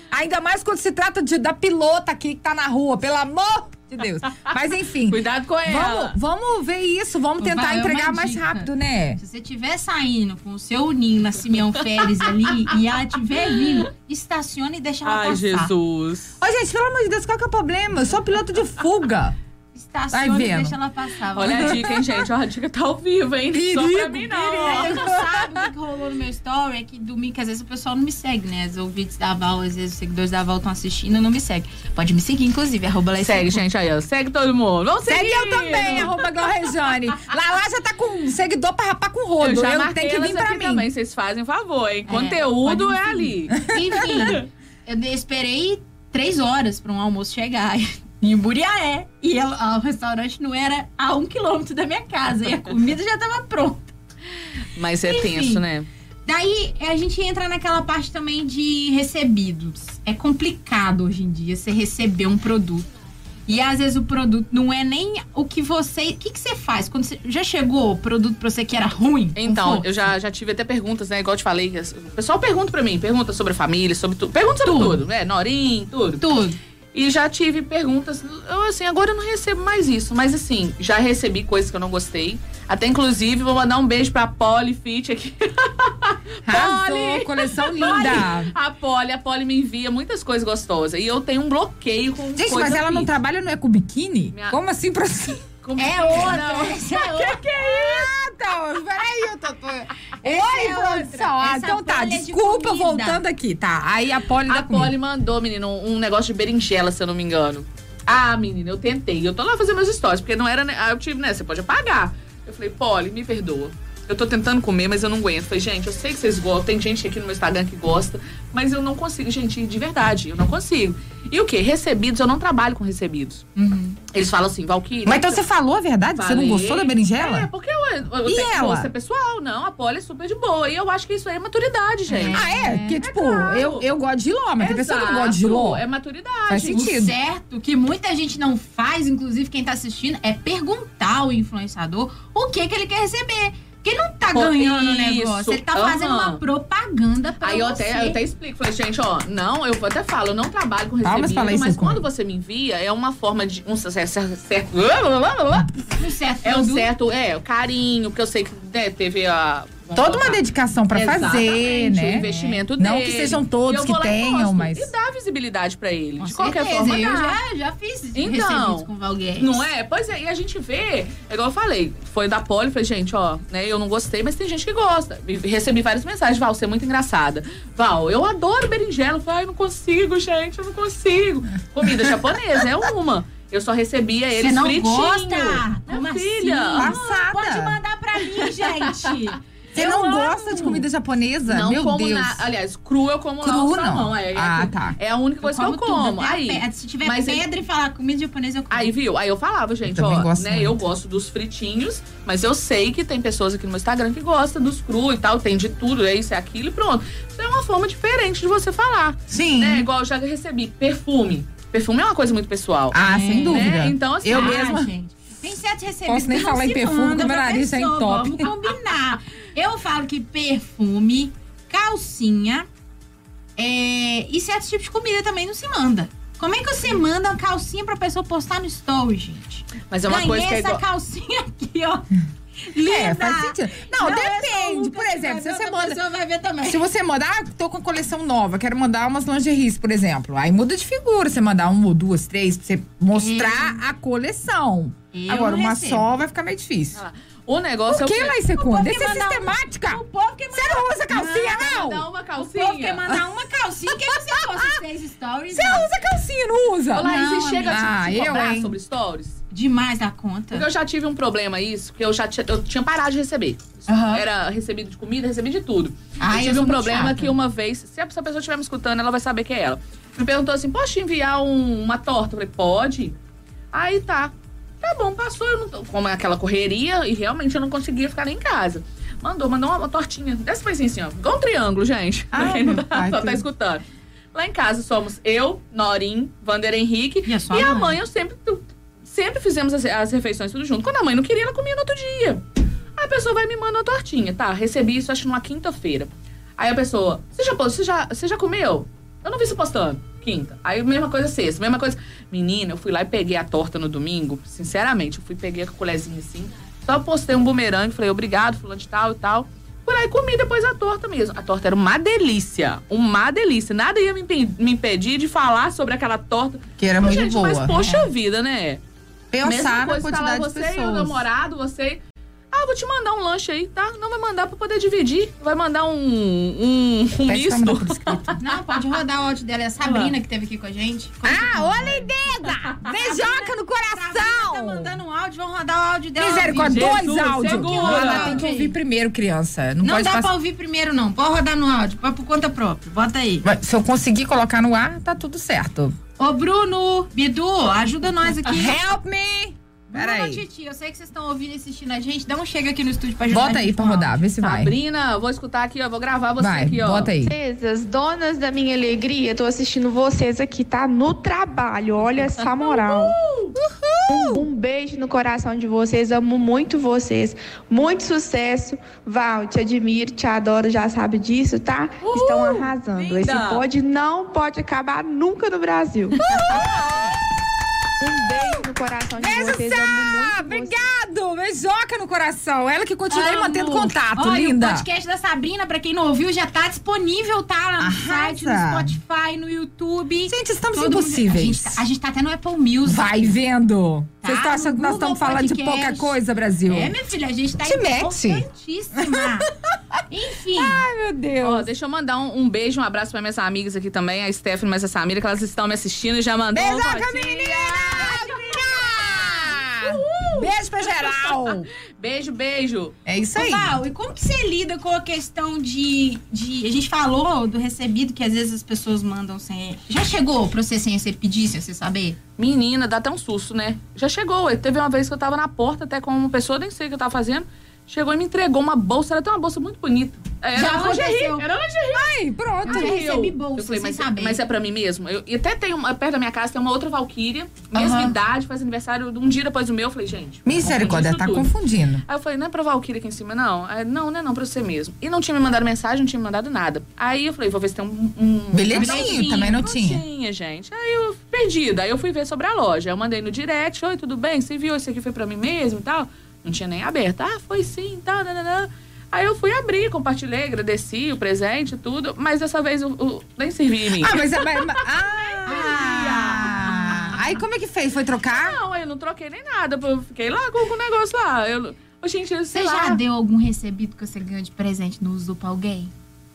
Ainda mais quando se trata de, da pilota aqui que tá na rua, pelo amor de Deus. Mas enfim. Cuidado com ela. Vamos, vamos ver isso, vamos tentar Vai, é entregar mais dica. rápido, né? Se você estiver saindo com o seu ninho na Simeão Férez ali e ela estiver vindo, estacione e deixa ela Ai, passar. Jesus. Ô, gente, pelo amor de Deus, qual que é o problema? Eu sou piloto de fuga. Vai Estacione e vendo. deixa ela passar. Olha a dica, hein, gente? Ó, a dica tá ao vivo, hein? Só pra Perigo, mim, não. Eu não sabe o que rolou no meu story, é que domingo, que às vezes o pessoal não me segue, né? Os ouvintes da Val, às vezes os seguidores da Val estão assistindo e não me seguem. Pode me seguir, inclusive, arroba lá Segue, gente, aí, ó. Segue todo mundo. Vamos Segue seguir. eu também, arroba Glorrejane. Lala já tá com seguidor pra rapar com rodo. Eu já Eu, tenho que vir pra mim. também. Vocês fazem favor, hein? pode Conteúdo é ali. Enfim, eu esperei três horas para um almoço chegar em Buriaé. E ela- o restaurante não era a um quilômetro da minha casa. E a comida já tava pronta. Mas é Enfim. tenso, né? Daí a gente entra naquela parte também de recebidos. É complicado hoje em dia você receber um produto. E às vezes o produto não é nem o que você. O que, que você faz? Quando você, já chegou o produto pra você que era ruim? Então, eu já, já tive até perguntas, né? Igual eu te falei. O pessoal pergunta pra mim, pergunta sobre a família, sobre tudo. Pergunta sobre Tudo. tudo, né? Norim, tudo. Tudo. E já tive perguntas. Eu, assim, agora eu não recebo mais isso. Mas, assim, já recebi coisas que eu não gostei. Até, inclusive, vou mandar um beijo pra Polly Fit aqui. Polly! coleção linda. A Polly, a Polly me envia muitas coisas gostosas. E eu tenho um bloqueio com Gente, mas ela não trabalha no Eco Biquíni? Minha- Como assim pra? Como- É Não. outra. Essa é outra. Ah, então, peraí, eu tô... tô... Oi, é produção. Ah, então tá, é de desculpa, comida. voltando aqui, tá. Aí a Polly A. Polly mandou, menino, um negócio de berinjela, se eu não me engano. Ah, menina, eu tentei. Eu tô lá fazendo meus stories, porque não era. né, Aí eu tive, né? Você pode apagar. Eu falei, Polly, me perdoa. Eu tô tentando comer, mas eu não aguento. Falei, gente, eu sei que vocês gostam. Tem gente aqui no meu Instagram que gosta, mas eu não consigo, gente, de verdade, eu não consigo. E o quê? Recebidos, eu não trabalho com recebidos. Uhum. Eles falam assim, Valkyrie. Mas então você falou a verdade? Você não Falei. gostou da berinjela? É, porque eu, eu E tenho ela? é pessoal, não. A Polly é super de boa. E eu acho que isso aí é maturidade, gente. Ah, é? Porque, tipo, claro. eu, eu gosto de giló, mas tem pessoa que não gosta de giló. É maturidade. Faz O sentido. certo, que muita gente não faz, inclusive quem tá assistindo, é perguntar ao influenciador o que, que ele quer receber. Porque não tá ganhando o isso, negócio, ele tá aham. fazendo uma propaganda pra Aí eu você. até, eu até explico, falei, gente, ó, não, eu até falo, eu não trabalho com recebido, Laís mas Secom. quando você me envia, é uma forma de um certo, certo, Um certo é um certo, é, o carinho, porque eu sei que né, teve a Toda uma dedicação pra fazer, né? O investimento Não dele. que sejam todos que e tenham, mas. E dá visibilidade pra ele. Com de qualquer certeza, forma, eu já, já fiz Então, recebidos com Valguedes. Não é? Pois é, e a gente vê, é igual eu falei, foi da Poli, falei, gente, ó, né, eu não gostei, mas tem gente que gosta. Recebi várias mensagens, Val, você é muito engraçada. Val, eu adoro berinjela. Eu falei, ai, não consigo, gente, eu não consigo. Comida japonesa é uma. Eu só recebia eles Você não fritinho. gosta? Minha Como filha. assim? Passada. Pode mandar pra mim, gente. Você Eu não amo. gosta de comida japonesa? Não Meu como Deus. na- aliás, cru eu como Cru na outra não. mão. É, Ah, é, tá. é a única coisa que eu tudo, como. Aí, pe- Se tiver mas pedra e falar comida japonesa, eu como. Aí, viu? Aí eu falava, gente, também ó, gosto né? muito. Eu gosto dos fritinhos, mas eu sei que tem pessoas aqui no meu Instagram que gostam dos cru e tal, tem de tudo, é isso, é aquilo e pronto. Isso é uma forma diferente de você falar. Sim. Né? Igual eu já recebi perfume. Perfume é uma coisa muito pessoal. Ah, sem É, dúvida. né? Então, assim, eu ah, mesma. gente. Tem certos recebidos Posso nem falar em perfume, que meu nariz já pessoa, entope. Vamos combinar. Eu falo que perfume, calcinha é, e certos tipos de comida também não se manda. Como é que você manda uma calcinha pra pessoa postar no story, gente? Mas é uma Ganhei coisa que é essa igual. calcinha aqui, ó. Linda. É, faz sentido. Não, é só o depende. Por que exemplo, se você manda. vai ver também. Se você mandar, ah, tô com coleção nova, quero mandar umas lingeries, por exemplo. Aí muda de figura, você mandar uma duas, três, pra você mostrar a coleção. Eu Agora, uma recebo. só vai ficar meio difícil. Ah, O negócio Por que, é o? Laís Secunda? Isso é sistemática. O povo quer Você não usa calcinha, não? Uma O calcinha. povo quer mandar uma calcinha. Quer que você posta seis stories? Você usa calcinha, não usa? Laís, Não, e chega a te, te Ah, eu, sobre stories? Demais da conta. Porque eu já tive um problema isso, porque eu já tinha, eu tinha parado de receber. Aham. Era recebido de comida, recebido de tudo. Ai, eu eu tive sou um problema chata. que uma vez, se a pessoa estiver me escutando, ela vai saber que é ela. Me perguntou assim: posso te enviar um- uma torta? Eu falei, pode. Aí tá. Tá bom, passou, eu não como é aquela correria, e realmente eu não conseguia ficar nem em casa. Mandou, mandou uma, uma tortinha. Dessa foi assim, assim, ó. Igual um triângulo, gente. Ah, quem não tá, pai, só tá tudo. escutando. Lá em casa somos eu, Norim, Vander Henrique E a e a mãe eu sempre, sempre fizemos as, as refeições tudo junto. Quando a mãe não queria, ela comia no outro dia. Aí a pessoa vai me mandar uma tortinha, tá? Recebi isso acho numa quinta-feira. Aí a pessoa, você já, você já, você já comeu? Eu não vi você postando. Quinta. Aí mesma coisa sexta, mesma coisa. Menina, eu fui lá e peguei a torta no domingo. Sinceramente, eu fui peguei com a colherzinha assim. Só postei um bumerangue, falei, obrigado, fulano de tal e tal. Fui lá e comi depois a torta mesmo. A torta era uma delícia. Uma delícia. Nada ia me, impe- me impedir de falar sobre aquela torta. Que era muito gente, boa. mas poxa vida, né? Pensar Mesma na coisa, tá lá quantidade de você e o namorado, você. Ah, vou te mandar um lanche aí, tá? Não vai mandar pra poder dividir. Vai mandar um, um, um pra misto. Não, pode rodar o áudio dela. É a Sabrina que teve aqui com a gente. Ah, ô lindeza! Beijoca no Sabrina tá coração! mandando um áudio, vamos rodar o áudio dela. Misericórdia, ao dois áudios. Ela tem que ouvir primeiro, criança. Não, Não pode dá pra passar. ouvir primeiro, não. Pode rodar no áudio, pode por conta própria. Bota aí. Mas Se eu conseguir colocar no ar, tá tudo certo. Ô, Bruno, Bidu, ajuda nós aqui. Help me! Bruno Peraí. Titi, eu sei que vocês estão ouvindo e assistindo a gente. Dá um chega aqui no estúdio pra ajudar a Bota aí gente pra rodar, vê se vai. Sabrina, vou escutar aqui, ó. Vou gravar você Vai, aqui, ó. bota aí. Princesas, donas da minha alegria, tô assistindo vocês aqui, tá? No trabalho, olha essa moral. Um, um beijo no coração de vocês, amo muito vocês. Muito sucesso. Val, te admiro, te adoro, já sabe disso, tá? Estão arrasando. linda. Esse pode não pode acabar nunca no Brasil. No coração de Beijo, vocês, Sá! Obrigado! Beijoca no coração. Ela que continua mantendo contato, Olha, linda. o podcast da Sabrina, pra quem não ouviu, já tá disponível, tá? Lá no Arrasa. site, no Spotify, no YouTube. Gente, estamos Todo mundo- impossíveis. A gente, tá, a gente tá até no Apple Music. Vai vendo. Tá, Vocês estão achando que nós estamos falando de pouca coisa, Brasil? É, minha filha, a gente tá Te importantíssima. Enfim. Ai, meu Ó, Deus. deixa eu mandar um, um beijo, um abraço pra minhas amigas aqui também, a Stephanie e a Samira, que elas estão me assistindo e já mandou. um Beijoca, fotinho. menina! Beijo pra geral. Beijo, beijo. É isso aí. Val, e como que você lida com a questão de, de. A gente falou do recebido que às vezes as pessoas mandam sem. Já chegou pra você sem você pedir, sem você saber? Menina, dá até um susto, né? Já chegou. Teve uma vez que eu tava na porta, até com uma pessoa, nem sei o que eu tava fazendo. Chegou e me entregou uma bolsa. Ela tem uma bolsa muito bonita. Era Já lingerie. aconteceu. Era lingerie. Ai, pronto. Ah, já Eu- recebi bolsa, eu falei, mas, saber. mas é pra mim mesmo? Eu, e até tem uma, perto da minha casa tem uma outra Valkyria, mesma Aham. idade, faz aniversário um dia depois do meu. Eu falei, gente. Misericórdia, tá isso tudo. confundindo. Aí eu falei, não é pra Valkyria aqui em cima, não? Aí, não, não é não, pra você mesmo. E não tinha me mandado mensagem, não tinha me mandado nada. Aí eu falei, vou ver se tem um. um Bilhetinho, bilhetinho. também não não tinha. tinha, gente. Aí eu perdida. Aí eu fui ver sobre a loja. Eu mandei no direct, oi, tudo bem? Você viu? Esse aqui foi pra mim mesmo e tal? Não tinha nem aberto. Ah, foi sim, tal, nananã. Aí eu fui abrir, compartilhei, agradeci o presente, tudo. Mas dessa vez o, o- nem servia em mim. Ah, mas. mas- mas- ah! Aí como é que fez? Foi trocar? Não, eu não troquei nem nada. Eu fiquei lá com, o negócio lá. Eu, gente, sei Você lá. já deu algum recebido que você ganhou de presente no uso pra alguém?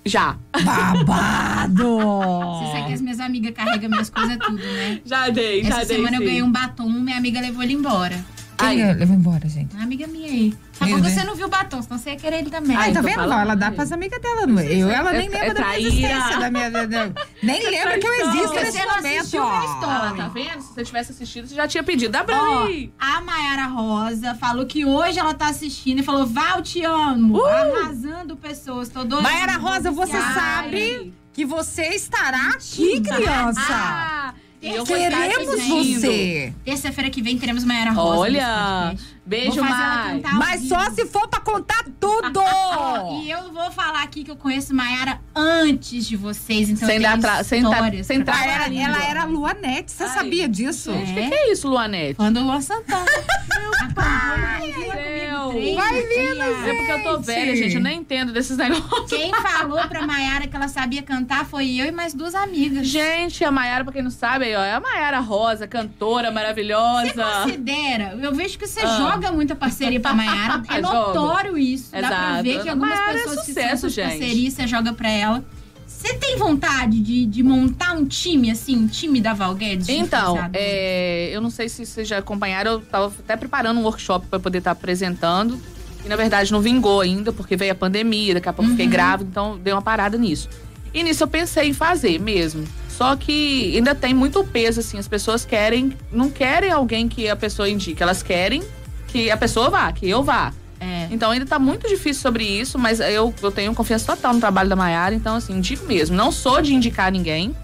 Já. Babado! Você sabe que as minhas amigas carregam minhas coisas tudo, né? Já dei, já Essa dei. semana eu ganhei um batom, minha amiga levou ele embora. Quem Ai. levou embora, gente? Uma amiga minha aí. Porque Deus. você não viu o batom, senão você ia querer ele também. Ai, tá vendo? falando. Ela dá pras amigas dela. não- Eu, ela nem É- lembra é da minha existência. Da minha, da- nem lembra que eu existo Você nesse não momento. assistiu ó. minha história. Ah, tá vendo? Se você tivesse assistido, você já tinha pedido. Dá pra Ó, mim. a Mayara Rosa falou que hoje ela tá assistindo e falou: Val, te amo. Arrasando pessoas. Tô doida. Mayara Rosa, você Ai. sabe que você estará aqui, criança. Ah, Queremos você. Terça-feira que vem teremos Mayara Rosa. Olha, beijo, Mai. ao Mas vivo. só se for pra contar tudo. E eu vou falar aqui que eu conheço Mayara antes de vocês, então Sem eu dar tenho tra- sem dar- histórias sem dar- Ela era, ela era Luanete, você Ai. sabia disso? É. O que, que é isso, Luanete? Quando o Luan Santana. Meu pai céu. Vai vendo, É porque eu tô velha, gente. Eu nem entendo desses negócios. Quem falou pra Mayara que ela sabia cantar foi eu e mais duas amigas. Gente, a Mayara, pra quem não sabe, aí, ó, é a Mayara Rosa, cantora Você maravilhosa. considera? Eu vejo que você Ah. joga muita parceria pra Mayara. É notório isso. Dá pra Exato. ver que algumas é pessoas que sucesso, são suas gente. parcerias, você joga pra ela. Você tem vontade de, de montar um time, assim, um time da Val Guedes? de Então, é, eu não sei se vocês já acompanharam, eu tava até preparando um workshop pra poder estar apresentando. E na verdade não vingou ainda, porque veio a pandemia, daqui a pouco eu fiquei Uhum. grávida, então dei uma parada nisso. E nisso eu pensei em fazer mesmo. Só que ainda tem muito peso, assim, as pessoas querem, não querem alguém que a pessoa indique, elas querem que a pessoa vá, que eu vá. É. Então ainda tá muito difícil sobre isso, mas eu, eu tenho confiança total no trabalho da Mayara, então assim, indico mesmo. Não sou de indicar ninguém.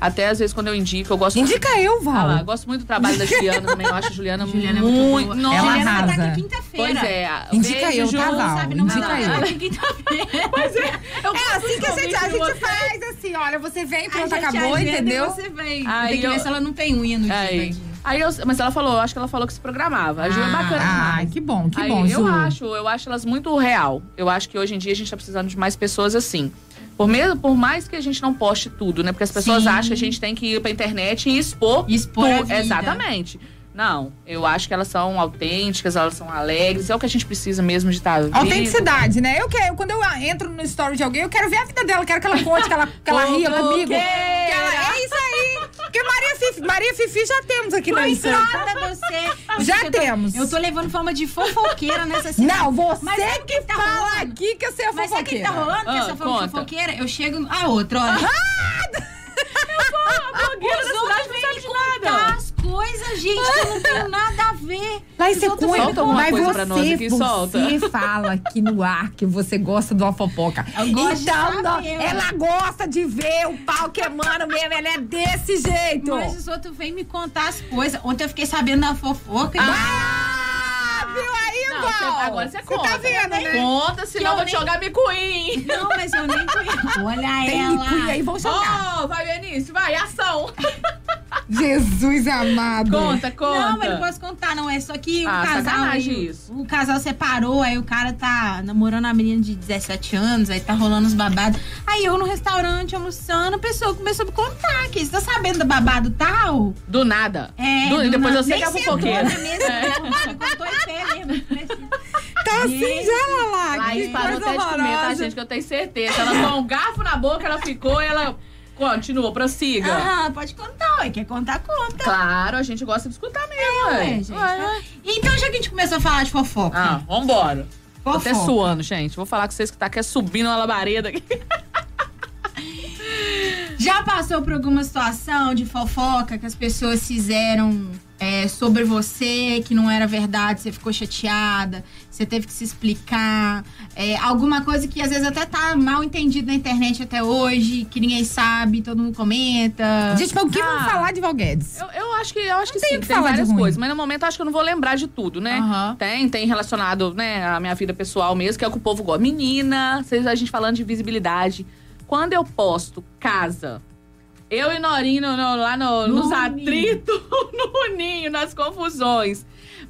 Até às vezes quando eu indico, eu gosto Indica eu, ah lá, Val. eu gosto muito do trabalho da Juliana também. Eu acho a Juliana, Juliana é muito. muito boa. Nossa, Ela Juliana vai estar arrasa. aqui quinta-feira. Pois é. Indica Beijo, eu, Ju. tá, Não Val? sabe, não Indica vai eu. quinta-feira. Pois é. Eu É assim que a gente, a gente faz, assim, olha, você vem, pronto, A gente acabou, e entendeu? Você vem. Aí tem que eu- ver se ela não tem unha no dia. Aí, eu, mas ela falou, acho que ela falou que se programava. A Ju é Ah, bacana Ai, demais. que bom, que Aí, bom, eu Ju. acho, eu acho elas muito real. Eu acho que hoje em dia a gente tá precisando de mais pessoas assim. Por, mesmo, por mais que a gente não poste tudo, né? Porque as pessoas Sim. acham que a gente tem que ir pra internet e expor expor. Exatamente. Não, eu acho que elas são autênticas, elas são alegres, é o que a gente precisa mesmo de estar vendo. Autenticidade, né? Eu quero, quando eu entro no story de alguém, eu quero ver a vida dela, quero que ela conte, que ela, que ela ria comigo. Que ela- é isso aí. Porque Maria Fifi, Maria Fifi já temos aqui na. Coitada você. Já Eu tô- temos. Eu tô levando forma de fofoqueira nessa cidade. Não, você Mas o que que tá fala rolando? aqui que você é Mas sabe o que fofoqueira. tá rolando? Que Ah, essa forma de conta. fofoqueira, eu chego. no- A outra, olha. blogueira Os da outros cidade não vêm sabe me de nada. Coisas, gente, que não tenho nada a ver. Os você Solta alguma mas coisa você, pra nós aqui, você solta. fala aqui no ar que você gosta de uma fofoca. Eu gosto de então, não, ela gosta de ver o pau queimando mesmo, ela é desse jeito. Mas os outros vêm me contar as coisas. Ontem eu fiquei sabendo da fofoca. Ah, viu aí, Não, Val? você- agora você conta. tá vendo, né? Conta, senão eu vou nem- te jogar micuim. Não, mas eu nem conheço. Olha Tem ela. micuia aí, vão jogar. Oh, vai, Benício, vai, ação. Jesus amado. Conta, conta. Não, mas não posso contar, não. É só que Ah, o casal. sacanagem aí, isso. O casal separou, aí o cara tá namorando a menina de 17 anos, aí tá rolando os babados. Aí eu no restaurante almoçando, a pessoa começou a me contar que você tá sabendo do babado tal? Do nada. É. Do- do e depois nada. você Nem que é fofoqueira. na mesa, me contou em mesmo. Tá assim já, Lala. Laís Que parou até de comer, tá, gente? Que eu tenho certeza. Ela com um garfo na boca, ela ficou e ela continuou, prossiga. Aham, pode contar, ué. Quer contar, conta. Claro, a gente gosta de escutar mesmo, Ué, ué. gente. Ué, ué. Então, já que a gente começou a falar de fofoca. Ah, vambora. Tô fofoca. até suando, gente. Vou falar com vocês que tá aqui subindo uma labareda aqui. Já passou por alguma situação de fofoca que as pessoas fizeram é, sobre você, que não era verdade, você ficou chateada, você teve que se explicar? é, alguma coisa que às vezes até tá mal entendido na internet até hoje, que ninguém sabe, todo mundo comenta. Gente, mas o que vamos Ah. falar de Val Guedes? Eu, eu acho que, eu acho que tem sim, que tem várias coisas. Mas no momento eu acho que eu não vou lembrar de tudo, né? Aham. Tem, tem relacionado, né, a minha vida pessoal mesmo, que é o que o povo gosta. Menina, vocês, a gente falando de visibilidade. Quando eu posto casa, eu e Norinho no- no- lá no- No nos atritos, no ninho, nas confusões.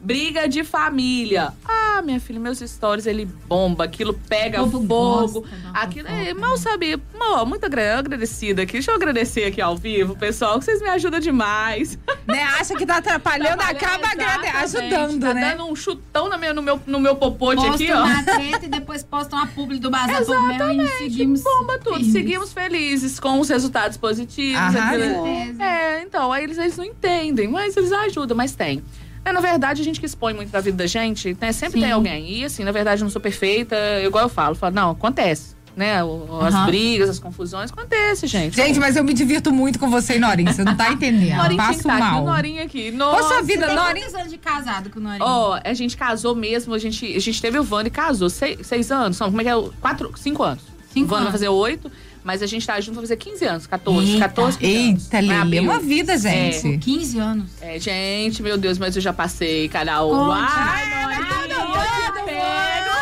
Briga de família. Ah, minha filha, meus stories, ele bomba, aquilo pega O fogo. gosta da Aquilo, é, mal né? sabia. Mal, muito agra- agradecida aqui. Deixa eu agradecer aqui ao vivo, pessoal, que vocês me ajudam demais. Né? Acha que tá atrapalhando, acaba agrade- Exatamente. ajudando, tá né? dando um chutão no meu, no meu, no meu popote aqui, Postam ó. uma treta e depois postam a publi do Bazar Mel e seguimos. Bomba tudo. firmes. Seguimos felizes com os resultados positivos. Arrasou. aquilo-. É, então, aí eles, eles não entendem, mas eles ajudam, mas tem. É, na verdade, a gente que expõe muito da vida da gente, né, sempre Sim. tem alguém. E assim, na verdade, eu não sou perfeita, igual eu falo, falo, não, acontece. Né? As Aham. brigas, as confusões, acontece, gente. Gente, mas eu me divirto muito com você e Norinha. Você não tá entendendo. Norinha Passo aqui, o mal. Norinha aqui. Nossa, Poxa Você vida, tem Norinha. quantos anos de casado com o Norinho? Ó, a gente casou mesmo, a gente, a gente teve o Vando e casou. Seis, seis anos? Não, como é que é? Quatro, cinco anos. Cinco o Vando vai fazer oito, mas a gente tá junto vai fazer 15 anos, 14. Eita. 14, 15 anos. Eita, Lili, é uma vida, gente. 15 anos. É, gente, meu Deus, mas eu já passei, canal. Conte. Ai, Ai, todo eu te mundo. pego.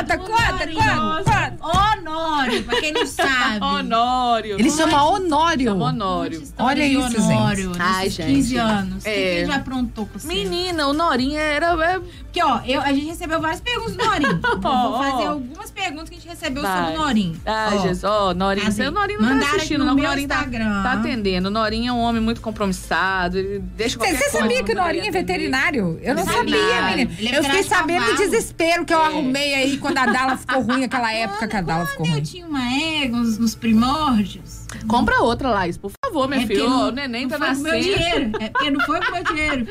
Conta, conta, conta, conta. Honório, pra quem não sabe. Honório. Ele chama Honório. Chama Honório. Olha isso, Honório, gente. Ai, gente. 15 anos. O É. que, que ele já aprontou com você? Menina, o Norinha era. é, Porque, ó, eu, a gente recebeu várias perguntas do Norinho. Eu vou fazer algumas perguntas que a gente recebeu Vai. sobre o Norinho. Ai, Ó, Jesus. Ó, Norinha. cadê? Você, o Norinha não tá Mandaram assistindo, aqui no não. O meu Norinha tá, Instagram. tá atendendo. O Norinha é um homem muito compromissado. Ele deixa Você, qualquer você coisa. sabia que o pra Norinha é veterinário? Eu não sabia, menina. É Eu fiquei sabendo do desespero que eu É. arrumei aí quando a Dala ficou ruim, aquela época que a Dala ficou Quando ruim. eu tinha uma égua nos, nos primórdios. Compra outra, Laís, por favor, minha é filha. não- O neném não tá foi com meu nascendo. dinheiro. É porque não foi com meu dinheiro.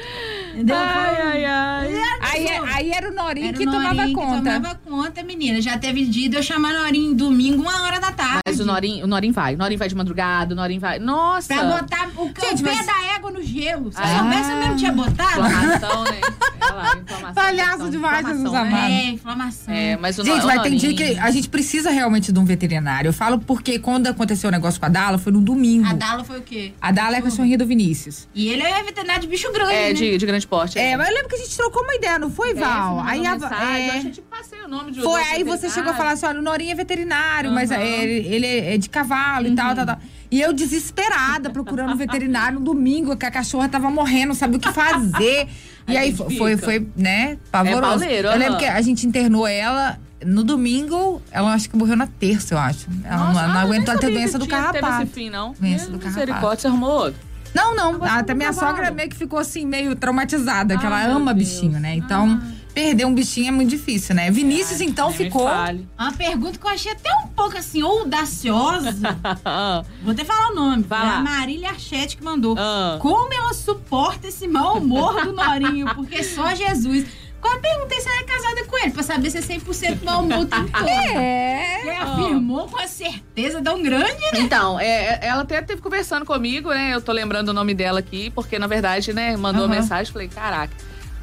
Entendeu? Ai, Foi- ai, ai. Aí, é- aí era o Norinho Era que o tomava Norinho conta. Que tomava conta, menina. Já teve dia de eu chamar Norinho domingo, uma hora da tarde. Mas o Norinho, o Norinho vai. O Norinho vai de madrugada, o Norinho vai. Nossa! Pra botar o, Gente, o pé mas- da égua no gelo. Se eu Ah. soubesse, eu mesmo tinha botado. Inflamação, né? Olha lá, inflamação. Palhaço demais, Jesus inflamação, né? amado. É, inflamação. É, mas o Gente, o tem dia Norinho- que a gente precisa realmente de um veterinário. Eu falo porque quando aconteceu o negócio com a Dala, foi no domingo. A Dala foi o quê? A Dala é a cachorrinha do Vinícius. E ele é veterinário de bicho grande, É, né? de, de grande porte. É, mas eu lembro que a gente trocou uma ideia, não foi, É, Val? mandou aí a, mensagem, eu é, acho que eu te passei o nome de Foi, aí você chegou a falar assim: olha, o Norinha é veterinário, mas Aham. é, ele, ele é de cavalo e tal, tal, tal. E eu desesperada procurando um veterinário no domingo, que a cachorra tava morrendo, não sabia o que fazer. e aí gente foi, foi, foi, né, pavoroso. pauleiro, eu lembro que a gente internou ela. No domingo, ela acho que morreu na terça, eu acho. Ela Nossa, não, não ah, aguentou ter sabia doença do Teve carrapato. esse fim, não. Doença do Misericórdia, carrapato. você arrumou outro. Não, não. Agora Até minha cavalo. sogra meio que ficou assim, meio traumatizada, que ela ama Deus. bichinho, né? Então, perder um bichinho é muito difícil, né? Vinícius, então, ficou. Uma pergunta que eu achei até um pouco assim, audaciosa. Vou até falar o nome. Vai lá. a Marília Archete que mandou. Ah. Como ela suporta esse mau humor do Norinho? Porque só Jesus. Qual a pergunta se ela é casada com ele? Pra saber se é 100% mau humor o tempo todo. É. Ele afirmou com a certeza tão grande, né? Então, é, é, ela até esteve conversando comigo, né? Eu tô lembrando o nome dela aqui, porque na verdade, né, mandou uma mensagem, falei, caraca.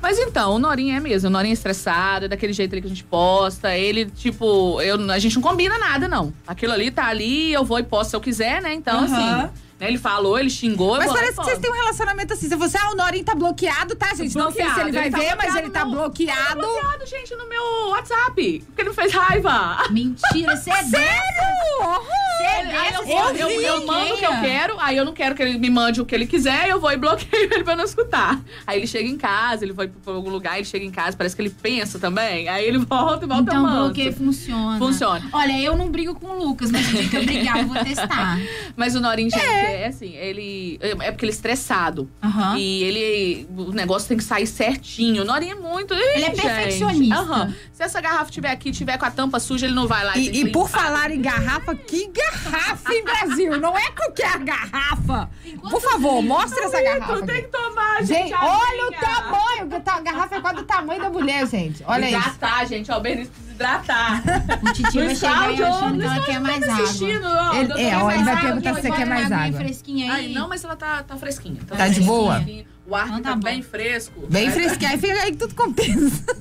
Mas então, o Norinha é mesmo, o Norinha é estressado, é daquele jeito ali que a gente posta. Ele, tipo, eu, a gente não combina nada, não. Aquilo ali tá ali, eu vou e posto se eu quiser, né? Então, Aham. assim, né, ele falou, ele xingou. eu Mas parece que vocês têm um relacionamento assim. Se você, ah, o Norinho tá bloqueado, tá, gente? Não sei se ele vai ele tá ver, mas ele tá bloqueado. Tá bloqueado, gente, no meu WhatsApp. Porque ele me fez raiva. Mentira, você é. Sério? É eu, eu, eu mando o que eu quero, aí eu não quero que ele me mande o que ele quiser, eu vou e bloqueio ele pra não escutar. Aí ele chega em casa, ele vai pra algum lugar, ele chega em casa, parece que ele pensa também. Aí ele volta e volta Então, eu mando. bloqueio funciona. Funciona. Olha, eu não brigo com o Lucas, mas o dia que eu brigar, eu vou testar. Mas o Norinho, gente, é. Assim, ele. É porque ele é estressado. Aham. E ele. O negócio tem que sair certinho. O Norinho é muito. Ele é perfeccionista. Se essa garrafa estiver aqui, tiver com a tampa suja, ele não vai lá. tem E, e por falar em garrafa, que garrafa, hein, Brasil? Não é qualquer garrafa. Por quantos favor, mostra essa garrafa. Tem aqui. que tomar, gente. Gente, olha o tamanho. que A garrafa é quase do tamanho da mulher, gente. Olha isso. Hidratar, gente. Ó, o Bernice precisa hidratar. O Titi vai chegar e achando que ela quer mais tá água. Ele- é, ó, ele vai perguntar se você quer mais água. Fresquinha aí. Ai, não, mas ela tá, tá fresquinha. Tá de boa? fresquinha. O ar Então tá, tá bem fresco. Bem Aí- fresquinho. Aí fica aí que tudo compensa.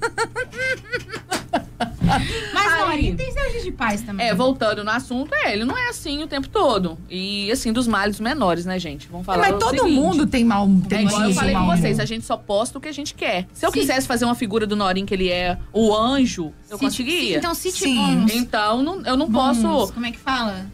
Mas, Aí. Tem seus dias de paz também. É, voltando no assunto, é, ele não é assim o tempo todo. E, assim, dos males menores, né, gente? Vamos falar Mas o todo seguinte. mundo tem mal. Tem É igual eu falei com vocês, a gente só posta o que a gente quer. Se eu Sim. quisesse fazer uma figura do Norinho, que ele é o anjo, eu Se- conseguia. se- Então, se Então, não- eu não posso. Como é que fala?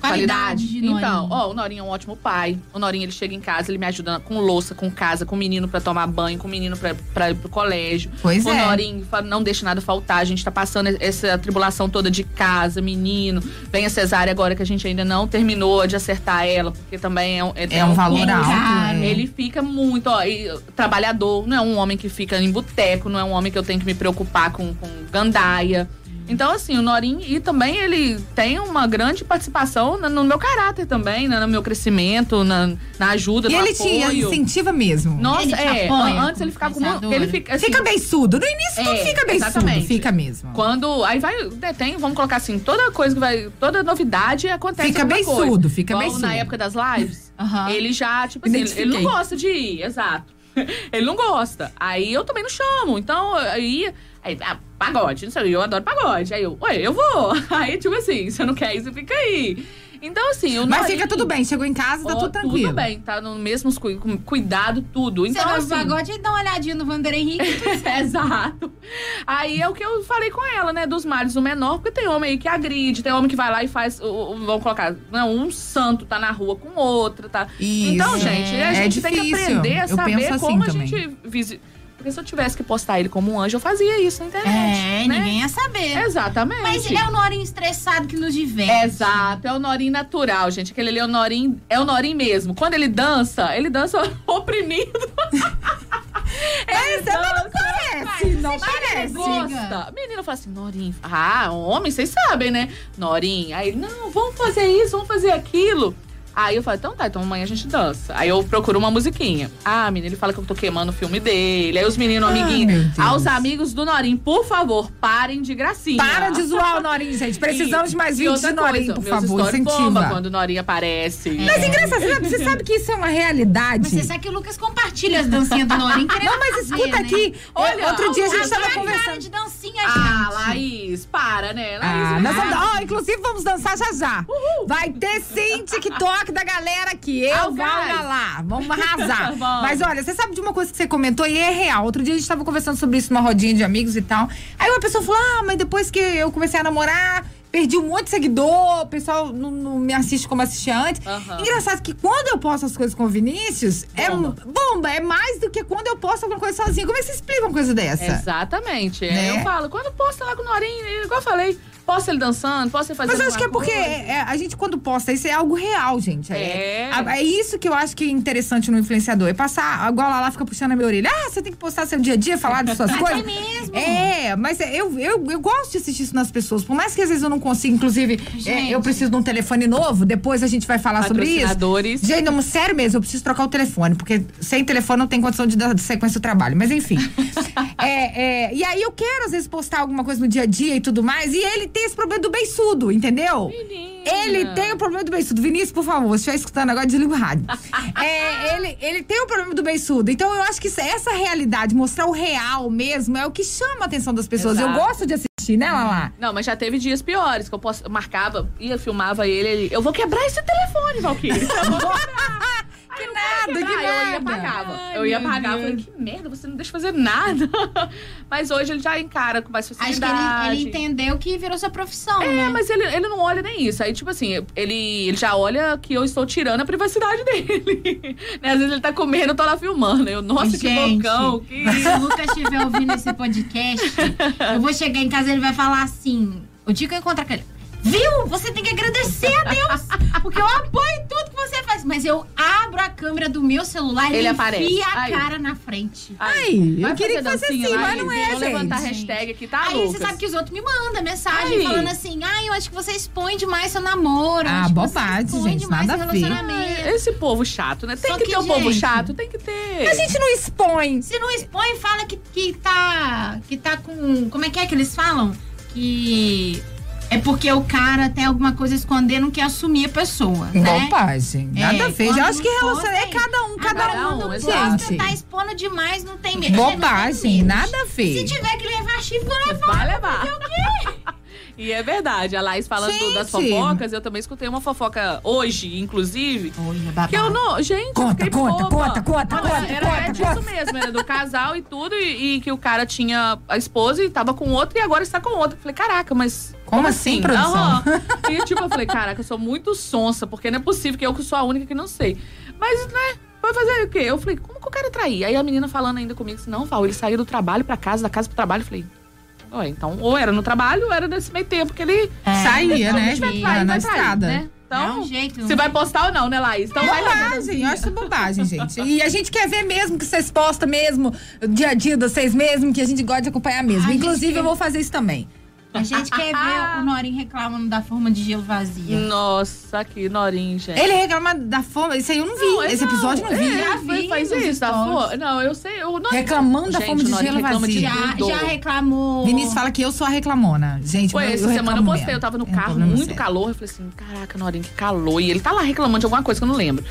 Qualidade de Norinho. Então, ó, o Norinho é um ótimo pai. O Norinho, ele chega em casa, ele me ajuda com louça, com casa, com o menino pra tomar banho, com o menino pra, pra ir pro colégio. Pois o é. Norinho fala, não deixa nada faltar. A gente tá passando essa tribulação toda de casa, menino. Vem a cesárea agora que a gente ainda não terminou de acertar ela, porque também é um, É um valor É alto. caro. é. ele fica muito, ó, e, trabalhador, não é um homem que fica em boteco, não é um homem que eu tenho que me preocupar com, com gandaia. Então, assim, o Norim, e também ele tem uma grande participação no meu caráter também, né, no meu crescimento, na, na ajuda, E no ele te apoio. incentiva mesmo. Nossa, Ele te é, apoia antes ele ficava com ele fica, assim, Fica beiçudo. No início tudo É, fica beiçudo. exatamente. Fica mesmo. Quando. Aí vai. Tem, vamos colocar assim, toda coisa que vai. Toda novidade acontece. Fica beiçudo, coisa. fica Igual beiçudo. Na época das lives, Aham. ele já, tipo assim, ele, ele não gosta de ir, exato. ele não gosta. Aí eu também não chamo. Então, aí. Aí, ah, pagode, não sei, eu adoro pagode. Aí eu, ué, eu vou. Aí, tipo assim, se eu não quer você fica aí. Então, assim, o Mas fica tudo bem. Chegou em casa, tá Ó, tudo tranquilo. Tudo bem, tá no mesmo cu- cuidado, tudo. Você Então, vai assim, pagode e dá uma olhadinha no Vander Henrique. Exato. Aí é o que eu falei com ela, né? Dos males o menor, porque tem homem aí que agride, tem homem que vai lá e faz. Vamos colocar, não, um santo tá na rua com outro, tá? Isso. Então, gente, a É gente tem que aprender a Eu saber assim como a também. gente visi... Porque se eu tivesse que postar ele como um anjo, eu fazia isso na internet. É, né? ninguém ia saber. Exatamente. Mas é o Norinho estressado que nos diverte. Exato, é o Norim natural, gente. Aquele ali é o Norim, é o Norim mesmo. Quando ele dança, ele dança oprimido. ele Mas não parece, não parece. gosta. A menina fala assim, Norim. Ah, homem, vocês sabem, né? Norim. Aí, não, vamos fazer isso, vamos fazer aquilo. Aí eu falo, então tá, então amanhã a gente dança. Aí eu procuro uma musiquinha. Ah, menina, ele fala que eu tô queimando o filme dele. Aí os meninos, meu amiguinhos. Aos amigos do Norim, por favor, parem de gracinha. Para de zoar o Norinho, gente. Precisamos de mais E vídeos de outra Norinho, coisa, por favor. stories bomba Incentiva. quando o Norim aparece. Mas engraçado, você sabe, você sabe que isso é uma realidade. Mas você sabe que o Lucas compartilha as dancinhas do Norinho. querendo Não, mas escuta ver, né? aqui. Olha, outro dia a gente tava é cara conversando. de dancinha, Ah, gente. Laís, para, né? Laís, Ah, nós vamos, ah, ó, inclusive vamos dançar já já. Vai ter sim TikTok da galera aqui. Eu Ah, vou lá. Vamos arrasar. Vamos. Mas olha, você sabe de uma coisa que você comentou e é real. Outro dia a gente tava conversando sobre isso numa rodinha de amigos e tal. Aí uma pessoa falou: Ah, mas depois que eu comecei a namorar. Perdi um monte de seguidor, o pessoal não, não me assiste como assistia antes. Aham. Engraçado que quando eu posto as coisas com o Vinícius, é Bomba. bomba, é mais do que quando eu posto alguma coisa sozinha. Como é que você explica uma coisa dessa? Exatamente. Né? É, Eu falo, quando posta lá com o Norinho, igual eu falei, posta ele dançando, posta ele fazendo Mas eu acho que é porque é, a gente, quando posta isso, é algo real, gente. É. É, é isso que eu acho que é interessante no influenciador. É passar, igual lá, lá fica puxando a minha orelha. Ah, você tem que postar seu dia a dia, falar de suas Mas coisas. é mesmo. É, mas é- eu, eu, eu gosto de assistir isso nas pessoas. Por mais que às vezes eu não consiga, inclusive, é, eu preciso de um telefone novo, depois a gente vai falar sobre isso. Gente, não, sério mesmo, eu preciso trocar o telefone, porque sem telefone não tem condição de dar sequência do trabalho. Mas enfim. É, é, e aí eu quero, às vezes, postar alguma coisa no dia a dia e tudo mais. E ele tem esse problema do beiçudo, entendeu? Menina. Ele tem o problema do beiçudo. Vinícius, por favor, se estiver escutando agora, desliga o rádio. É, ele, ele tem o problema do beiçudo. Então, eu acho que essa realidade, mostrar o real mesmo, é o que chama a atenção das pessoas. Eu Exato. gosto de assistir, né, Lala? Não, mas já teve dias piores, que eu posso, eu marcava, ia, filmava ele, ele, eu vou quebrar esse telefone, Valkyrie. Eu vou nada, que quebrar. Eu ia pagava. Ai, eu ia pagar. Eu falei, que merda, você não deixa fazer nada. Mas hoje ele já encara com mais Acho que ele, facilidade. ele entendeu que virou sua profissão, É, né? mas ele, ele não olha nem isso. Aí, tipo assim, ele, ele já olha que eu estou tirando a privacidade dele. né? Às vezes ele tá comendo, eu tô lá filmando. Eu, nossa, que Gente, bocão. Que... Se o Lucas estiver ouvindo esse podcast, eu vou chegar em casa e ele vai falar assim: o dia que eu encontrar com ele. Viu? Você tem que agradecer a Deus. Porque eu apoio tudo que você faz. Mas eu abro a câmera do meu celular e Ele aparece. enfia a Aí. cara na frente. Ai, eu queria que fazer fosse assim, mas não é, Vou gente. levantar a hashtag aqui, tá, Aí Lucas? você sabe que os outros me mandam mensagem Aí. falando assim: ai, eu acho que você expõe demais seu namoro. eu Ah, bobagem, expõe gente, demais nada seu a ver. relacionamento. Esse povo chato, né? Tem Só que, que, ter o povo gente, chato, tem que ter. A gente não expõe. Se não expõe, fala que, que tá. Que tá com. Como é que é que eles falam? Que. É porque o cara tem alguma coisa a esconder, não quer assumir a pessoa. Né? Bobagem. É, Nada a ver. Eu acho que não relaciona é cada um, cada Agora, um, exato. gosta, tá expondo demais, não tem medo. Bobagem, Não nada a ver. Se tiver que levar chifre, vou levar. Vai levar. E é verdade, a Laís falando Gente. das fofocas, eu também escutei uma fofoca hoje, inclusive. Olha, babado. Que eu não. Gente, Conta, conta, boba. conta, conta, Não, conta, era, conta, era disso conta. mesmo, era do casal e tudo, e, e que o cara tinha a esposa e tava com outra e agora está com outra. Falei, caraca, mas Como, assim, produção? Aham. E tipo, eu falei, caraca, eu sou muito sonsa, porque não é possível que eu que sou a única que não sei. Mas, né, vai fazer o quê? Eu falei, como que eu quero trair? Aí a menina falando ainda comigo assim, não, Val, ele saiu do trabalho pra casa, da casa pro trabalho. Eu falei, ué, então, ou era no trabalho, ou era nesse meio tempo que ele Saía, né? tiver Ia traído, na vai trair, estrada. né? Então, É um jeito, vai postar ou não, né, Laís? Então vai Bobagem, eu acho bobagem, gente. E a gente quer ver mesmo que vocês postam mesmo, o dia a dia de vocês mesmo, que a gente gosta de acompanhar mesmo. Ai, Inclusive, gente, eu vou fazer isso também. A gente quer ver o Norin reclamando da forma de gelo vazia. Nossa, que norinho, gente. Ele reclama da fome. Isso aí eu não vi. Não, Esse não, episódio eu não vi. É, vi faz isso, tá? stories. Fo- Não, eu sei. Eu não... Reclamando da Gente, fome de gelo reclama de. Já, já reclamou. Vinícius fala que eu sou a reclamona. Gente, Foi eu, essa eu semana eu postei, eu tava no É carro, muito sério. calor. Eu falei assim, caraca, Norinho, que calor. E ele tá lá reclamando de alguma coisa que eu não lembro.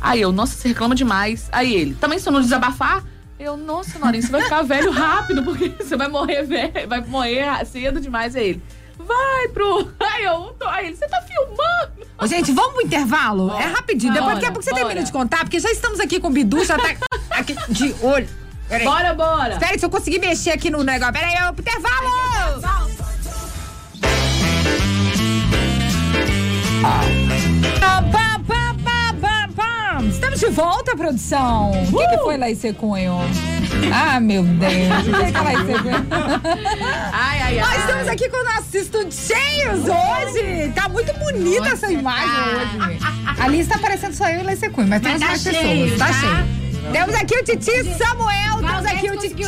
Aí eu, nossa, você reclama demais. Aí ele, também se eu não desabafar? Eu, nossa, Norinho, você vai ficar velho rápido, porque você vai morrer velho, vai morrer cedo demais. Aí ele, vai pro. Aí eu, tô- aí ele, você tá filmando? Ô, gente, vamos pro intervalo? Bora. É rapidinho. Depois Bora, daqui a pouco você bora. termina de contar, porque já estamos aqui com o Bidu, já tá aqui de olho. Peraí. Bora, bora. Espera aí, se eu conseguir mexer aqui no negócio. Peraí, eu pro intervalo! Ah, Estamos de volta, produção. O que, que foi lá em Secunho? Ah, meu Deus. O que, que é lá em Secunho? Ai, ai, ai. Nós estamos aqui com nossos estúdios cheios hoje. Tá muito bonita Nossa, essa imagem tá. hoje. Ali está aparecendo só eu e Lei Secunho, mas, Mas temos tá mais cheio, pessoas. Tá, tá? cheio. Temos aqui o Titi Samuel, temos aqui o Titi.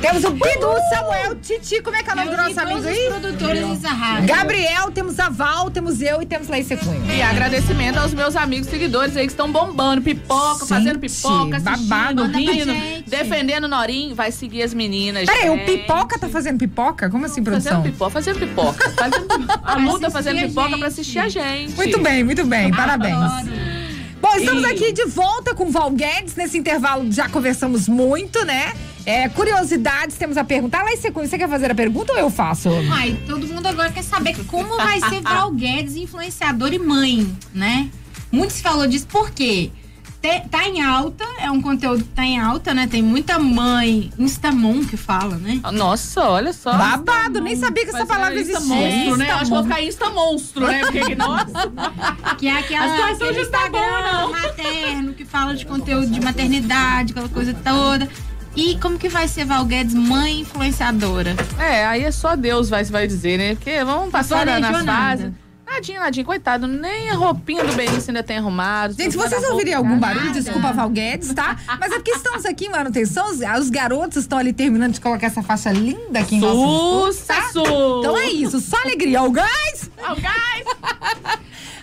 Temos o Bidu, Samuel, Titi, como é que é o nome do nosso amigo aí? produtores dessa rádio. Gabriel, temos a Val, temos eu e temos Laís Secunho. E agradecimento aos meus amigos seguidores aí que estão bombando, pipoca, Gente, fazendo pipoca, assistindo, babado. Rindo, defendendo o Norim, vai seguir as meninas. Peraí, o. Pipoca tá fazendo pipoca? Como assim, produção? Fazendo pipoca, fazendo pipoca. Fazendo, a Lu tá fazendo pipoca pra assistir a gente. Muito bem, muito bem, parabéns. Bom, estamos aqui de volta com o Val Guedes. Nesse intervalo já conversamos muito, né? É, curiosidades, temos a pergunta. Ah, Laís Secunho, você quer fazer a pergunta ou eu faço? Ai, todo mundo agora quer saber como vai ser Val Guedes influenciador e mãe, né? Muito se falou disso, por quê? Te- Tá em alta, é um conteúdo que tá em alta, né? Tem muita mãe, Instamon que fala, né? Nossa, olha só. Babado, nem sabia que essa palavra é Insta existia. monstro, né? Acho que vou monstro. ficar Insta monstro, né? Porque, nossa. Que é aquela, A situação aquele tá Instagram não. materno que fala de conteúdo de maternidade, aquela coisa toda. E como que vai ser Val Guedes mãe influenciadora? É, aí é só Deus vai, vai dizer, né? Porque vamos passar nas nada. fases. Nadinha, nadinha, coitado, nem a roupinha do Benício ainda tem arrumado. Gente, vocês ouvirem algum nada. barulho, desculpa, Val Guedes, tá? Mas é porque estamos aqui em manutenção, os, os garotos estão ali terminando de colocar essa faixa linda aqui em nosso estúdio, tá? Sucesso! Então é isso, só alegria. O gás! Oh, guys!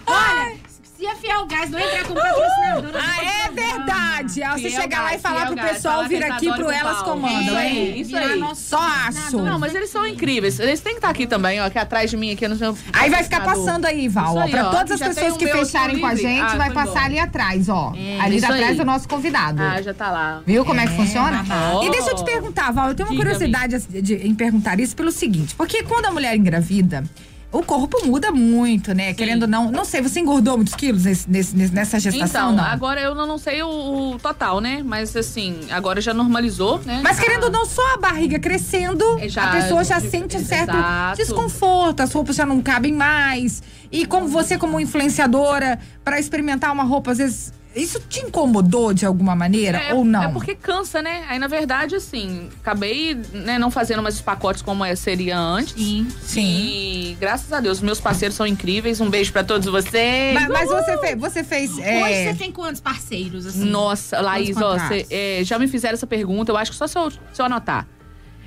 Olha, se a Fiel Gás não entrar como patrocinadora. Ah, é verdade. Aí você Fiel chegar lá e falar Fiel pro Gás, pessoal vir aqui pro Elas. Comandam, Isso hein? aí, isso aí. nosso Só acho. Não, mas eles são incríveis. Eles têm que estar aqui também, ó, aqui atrás de mim, aqui no seu. Aí vai ficar passando aí, Val. Ó, aí, pra ó. todas as pessoas o que meu, fecharem com a gente, Ah, vai passar bom. ali atrás, ó. É, ali isso atrás aí. do nosso convidado. Ah, já tá lá. Viu como é que funciona? babado. E deixa eu te perguntar, Val, eu tenho uma curiosidade de- em perguntar isso pelo seguinte: porque quando a mulher engravida, o corpo muda muito, né? Querendo ou não. Não sei, você engordou muitos quilos nesse, nesse- nessa gestação? Então, não? agora eu não não sei o, o total, né? Mas assim, agora já normalizou, né? Mas querendo ou não, só a barriga crescendo, É, já- a pessoa já sente um certo Exato. desconforto, as roupas já não cabem mais. E como você, como influenciadora, pra experimentar uma roupa, às vezes. Isso te incomodou de alguma maneira É, ou não? É porque cansa, né? Aí, na verdade, assim, acabei né, não fazendo mais os pacotes como é- seria antes. Sim. Sim. E graças a Deus, meus parceiros são incríveis. Um beijo pra todos vocês. Mas, mas você fez. Você fez é, Hoje você tem quantos parceiros, assim? Nossa, Laís, ó, cê, é, já me fizeram essa pergunta, eu acho que só se eu, se eu anotar.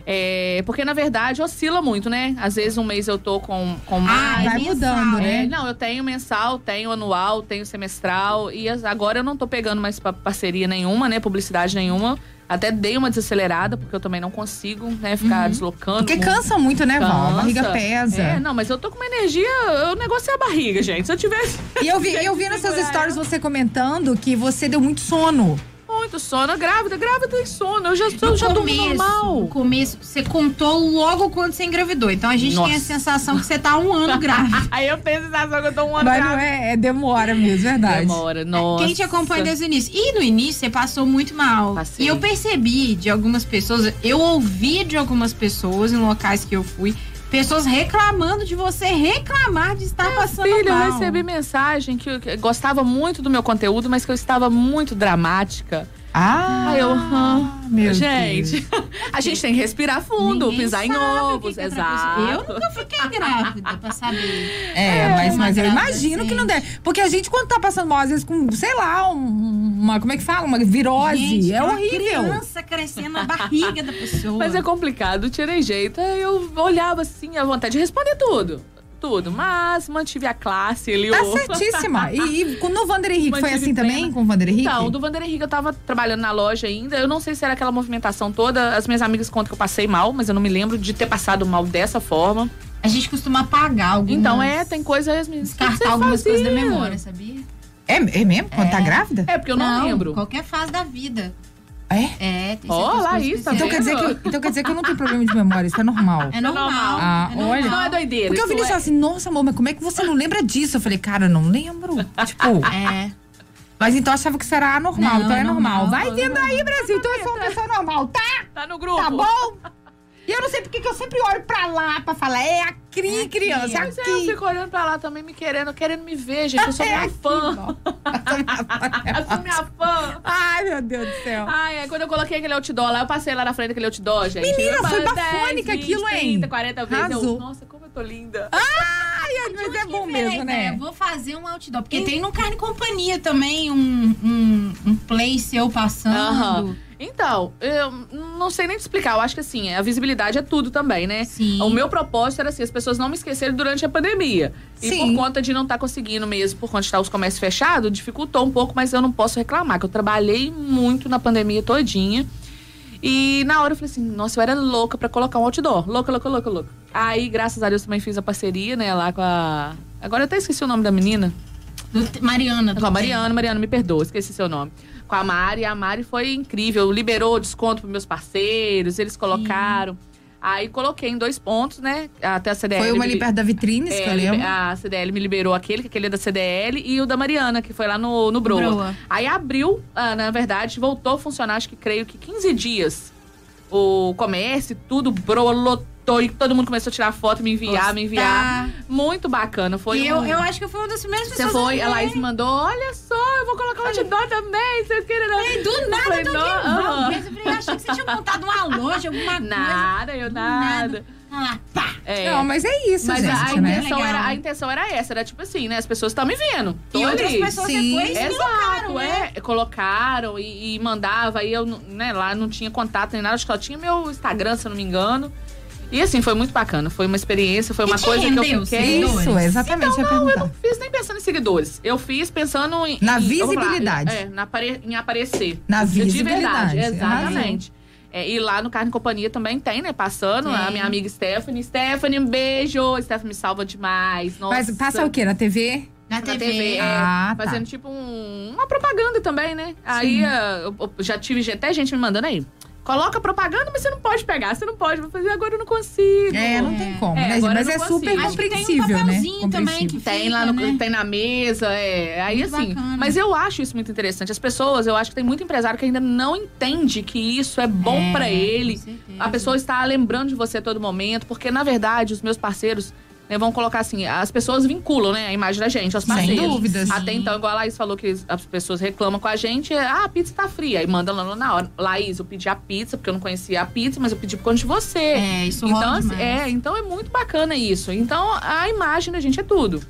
É, porque, na verdade, oscila muito, né? Às vezes um mês eu tô com, com Ah, mais. vai mensal, mudando, É, né? não, eu tenho mensal, tenho anual, tenho semestral. E agora eu não tô pegando mais pa- parceria nenhuma, né? Publicidade nenhuma. Até dei uma desacelerada, porque eu também não consigo, né? Ficar deslocando. Porque muito. cansa muito, né, Val? A barriga pesa. É, não, mas eu tô com uma energia. O negócio é a barriga, gente. Se eu tivesse E eu vi, eu vi Segurar stories você comentando que você deu muito sono. Muito sono, grávida, grávida e sono. Eu já, eu No já durmo começo, normal. no começo, você contou logo quando você engravidou. Então a gente tem a Nossa. sensação que você tá um ano grávida. Aí eu tenho a sensação que eu tô um ano Mas não grávida. é, é demora mesmo, verdade. Demora, nossa. Quem te acompanha desde o início. E no início você passou muito mal. Passei. E eu percebi de algumas pessoas, eu ouvi de algumas pessoas em locais que eu fui, Pessoas reclamando de você reclamar de estar passando Filho, eu mal. recebi mensagem que, eu- que gostava muito do meu conteúdo, mas que eu estava muito dramática. Ah, Aí eu, ah, meu gente, a gente tem que respirar fundo, Ninguém pisar em ovos, é exato. Eu nunca fiquei grávida pra saber. É, mas, uma mas eu imagino que não sente. deve. Porque a gente, quando tá passando mal, às vezes com, sei lá, um- uma. Como é que fala? Uma virose. Gente, é horrível. criança crescendo na barriga da pessoa. Mas é complicado, tirei jeito. Eu olhava assim, a vontade de responder tudo. Tudo. Mas mantive a classe ali. Tá o- certíssima. E, e com- no Vander Henrique, foi assim também? Com o Vander Henrique? Então, do Vander Henrique eu tava trabalhando na loja ainda. Eu não sei se era aquela movimentação toda. As minhas amigas contam que eu passei mal, mas eu não me lembro de ter passado mal dessa forma. A gente costuma apagar algumas. Então, é, tem coisas. Descartar algumas fazia. coisas da memória, sabia? É, é mesmo? Quando tá grávida? É, porque eu não, lembro. Qualquer fase da vida. É? É, tem Ó, isso, tá Então quer, dizer que eu, então quer dizer que eu não tenho problema de memória, isso é normal. É normal. Ah, é normal. olha. Não é doideira. Porque o isso Vinícius é- assim, nossa, amor, mas como é que você não lembra disso? Eu falei, cara, eu não lembro. Tipo, É. mas então eu achava que isso era anormal, Não, então é é normal. normal. Vai vendo aí, Brasil, então eu sou uma pessoa normal, tá? Tá no grupo. Tá bom? E eu não sei porque que eu sempre olho pra lá pra falar, é a cri, É aqui, criança, é é, eu aqui. fico olhando pra lá também, me querendo, querendo me ver, gente. Eu sou É minha aqui, fã. Eu sou minha fã. Ai, meu Deus do céu. Ai, aí quando eu coloquei aquele outdoor lá, eu passei lá na frente daquele outdoor, gente. Menina, Eu foi bafônica 10, 20, aquilo, hein? 30, 40 vezes. Eu, nossa, como eu tô linda. Ai, mas é bom veio a mesmo, ideia, né? Vou fazer um outdoor. Porque tem no Carne Companhia também um, um, um play seu passando. Aham. Então, eu não sei nem te explicar. Eu acho que assim, a visibilidade é tudo também, né? Sim. O meu propósito era assim, as pessoas não me esquecerem durante a pandemia. E Sim. por conta de não estar conseguindo mesmo, por conta de estar os comércios fechados, dificultou um pouco, mas eu não posso reclamar, que eu trabalhei muito na pandemia todinha. E na hora eu falei assim, nossa, eu era louca pra colocar um outdoor. Louca, louca, louca, louca. Aí, graças a Deus, também fiz a parceria, né, lá com a. Agora eu até esqueci o nome da menina. Mariana. do Mariana, Mariana, me perdoa, esqueci seu nome. Com a Mari, a Mari foi incrível, liberou desconto para meus parceiros, eles colocaram. Aí coloquei em dois pontos, né? Até a CDL. Foi uma ali perto da vitrine, é, que eu lembro. A CDL me liberou aquele, que aquele é da CDL, e o da Mariana, que foi lá no, no Broa. Broa. Aí abriu, ah, na verdade, voltou a funcionar, acho que creio que 15 dias. O comércio, tudo, Broa lotou e todo mundo começou a tirar foto, me enviar, me enviar. Muito bacana. Foi e um- eu, eu acho que eu fui uma das primeiras você pessoas. foi, a. Laís me mandou, olha só, eu vou colocar um outdoor também, vocês querem não? E do nada falei, eu tô "Não, aqui. aham." Não, eu falei, achei que você tinha montado uma loja, alguma coisa. Nada, eu Do nada. Tá lá, pá. É. Não, mas é isso, Mas gente, a né? intenção era, a intenção era essa, era tipo assim, né? As pessoas estão me vendo. Tô E outras ali. pessoas Sim. depois Exato, colocaram, né? é. Colocaram e, e mandava, aí eu, né, lá não tinha contato nem nada, acho que só tinha meu Instagram, se eu não me engano. E assim, foi muito bacana. Foi uma experiência, foi uma te coisa que eu fiquei. Isso, exatamente, eu ia Não, eu não fiz nem pensando em seguidores. Eu fiz pensando em. Na em- visibilidade. é, na apare- em aparecer. Na De visibilidade. verdade, exatamente. É, e lá no Carne e Companhia também tem, né? Passando, a minha amiga Stephanie. Stephanie, um beijo. Stephanie me salva demais. Nossa. Mas passa o quê? Na TV? Na Na TV. TV, é, Ah, tá. fazendo tipo um- uma propaganda também, né? Aí ah, eu, eu já tive até gente me mandando aí. Coloca propaganda, mas você não pode pegar, você não pode. Vou fazer agora, eu não consigo. É, não tem como, É, né? agora Mas é super consigo. Acho que tem um compreensível, né? papelzinho também Compreensível. que Tem fica, lá no, né? tem na mesa, é. Aí Muito assim. bacana. Mas eu acho isso muito interessante. As pessoas, eu acho que tem muito empresário que ainda não entende que isso é bom É, pra ele. A pessoa está lembrando de você a todo momento, porque na verdade os meus parceiros né, vão colocar assim, as pessoas vinculam, né, a imagem da gente, aos Sem parceiros. dúvidas. Até então, igual a Laís falou que as pessoas reclamam com a gente, é, ah, a pizza tá fria. E manda lá na hora. Laís, eu pedi a pizza, porque eu não conhecia a pizza, mas eu pedi por conta de você. É, isso então, assim, é, então é muito bacana isso. Então, a imagem da gente é tudo.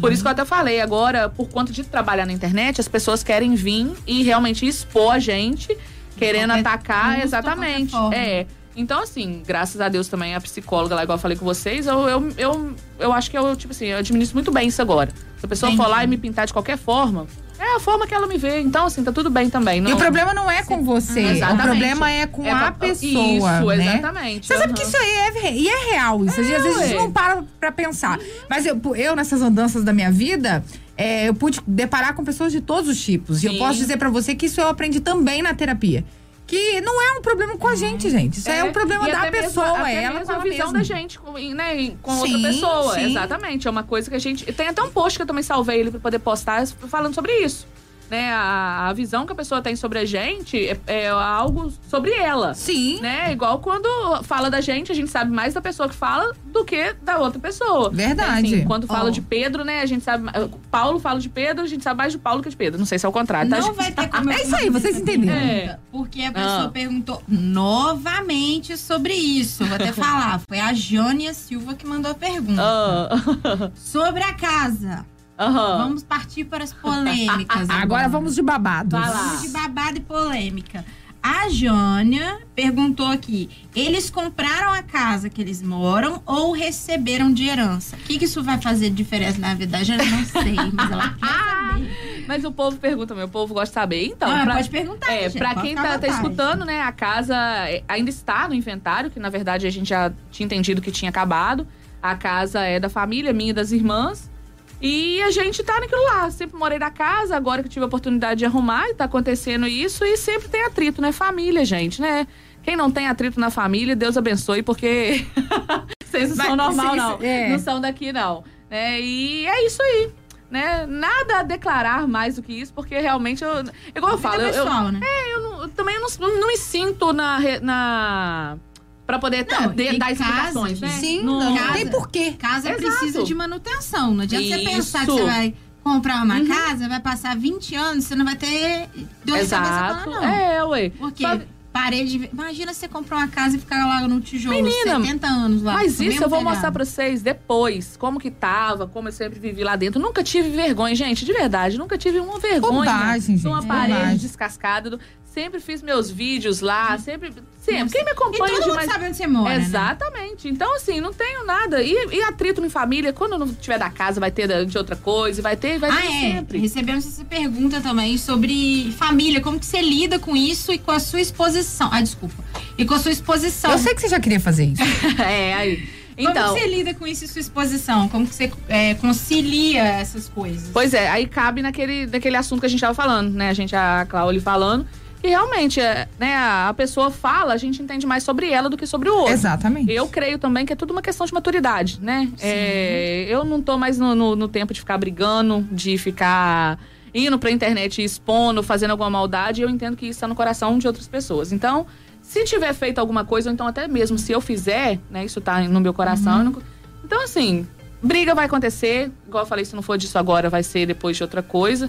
Por isso que eu até falei, agora, por conta de trabalhar na internet, as pessoas querem vir e realmente expor a gente, querendo qualquer atacar, exatamente. É. Então, assim, graças a Deus também, a psicóloga lá, igual eu falei com vocês, eu, eu, eu, eu acho que eu, tipo assim, eu administro muito bem isso agora. Se a pessoa for Entendi. lá e me pintar de qualquer forma, é a forma que ela me vê. Então, assim, tá tudo bem também. E Não, o problema não é com você, o Exatamente. problema é com é a pessoa, Isso, né? exatamente. Você sabe aham. que isso aí é, e é real isso. Às vezes a gente ué. não para pra pensar. Mas eu, eu, nessas andanças da minha vida, é, eu pude deparar com pessoas de todos os tipos. E eu Sim. posso dizer pra você que isso eu aprendi também na terapia. Que não é um problema com a gente, gente. Isso é, um problema e da até mesmo- pessoa. até ela mesmo com a visão da gente com, né, com Sim, outra pessoa. sim. Exatamente. É uma coisa que a gente. Tem até um post que eu também salvei ele pra poder postar falando sobre isso. Né, a, a visão que a pessoa tem sobre a gente é, é algo sobre ela. Sim. Né? Igual quando fala da gente, a gente sabe mais da pessoa que fala do que da outra pessoa. Verdade. Assim, quando fala Ó. de Pedro, né, a gente sabe. Paulo fala de Pedro, a gente sabe mais de Paulo que de Pedro. Não sei se é o contrário, tá? Não gente? vai ter como É isso aí, vocês entenderam. É. Porque a pessoa Ah. perguntou novamente sobre isso. Vou até falar. Foi a Jânia Silva que mandou a pergunta. Ah. Sobre a casa. Aham. Vamos partir para as polêmicas. Agora vamos de babados. Vamos de babado e polêmica. A Jânia perguntou aqui: eles compraram a casa que eles moram ou receberam de herança? O que, que isso vai fazer de diferença na vida da Jânia? Não sei, mas ela quer saber. Mas o povo pergunta, meu povo gosta de saber. Então, Não, pra- pode perguntar. É, gente, pra pode quem tá, tá escutando, né, a casa é, ainda está no inventário, que na verdade a gente já tinha entendido que tinha acabado. A casa é da família, minha e das irmãs. E a gente tá naquilo lá. Sempre morei na casa, agora que tive a oportunidade de arrumar e tá acontecendo isso. E sempre tem atrito, né? Família, gente, né? Quem não tem atrito na família, Deus abençoe, porque vocês não são normal, não. é. Não são daqui, não. É, e é isso aí. Né? Nada a declarar mais do que isso, porque realmente eu. Igual eu Vida falo, eu, eu- pessoal, né? eu não- eu também não, não me sinto na. na pra poder Não, dar- explicações, né? Sim, Não- não, casa- tem porquê. Casa Exato. precisa de manutenção. Não adianta você pensar que Isso. você vai comprar uma Uhum. casa, vai passar 20 anos, você não vai ter cabeça Exato. ela, não. É, ué. Porque parede. Imagina você comprar uma casa e ficar lá no tijolo Menina, 70 anos lá. Mas isso eu vou telhado. mostrar pra vocês depois, como que tava, como eu sempre vivi lá dentro. Nunca tive vergonha, gente, de verdade. Nunca tive uma vergonha Bobagem, de uma gente, parede descascada. do- Sempre fiz meus vídeos lá, sempre. Sempre. Quem me E acompanha todo mundo demais. sabe onde você mora. né? Exatamente. Então, assim, não tenho nada. E, e atrito em família, quando não tiver da casa, vai ter de outra coisa, vai ter, vai ter Ah, é. sempre. Recebemos essa pergunta também sobre família. Como que você lida com isso e com a sua exposição? Ah, desculpa. E com a sua exposição. Eu sei que você já queria fazer isso. é, aí. Como Então. que você lida com isso e sua exposição? Como que você é, concilia essas coisas? Pois é, aí cabe naquele, naquele assunto que a gente tava falando, né? A gente, a Cláudia falando. E realmente, é, né, a pessoa fala, a gente entende mais sobre ela do que sobre o outro. Exatamente. Eu creio também que é tudo uma questão de maturidade, né? É, eu não tô mais no, no- no tempo de ficar brigando, de ficar indo pra internet expondo, fazendo alguma maldade. Eu entendo que isso tá no coração de outras pessoas. Então, se tiver feito alguma coisa, ou então até mesmo se eu fizer, né? Isso tá no meu coração. não- Então, assim, briga vai acontecer. Igual eu falei, se não for disso agora, vai ser depois de outra coisa.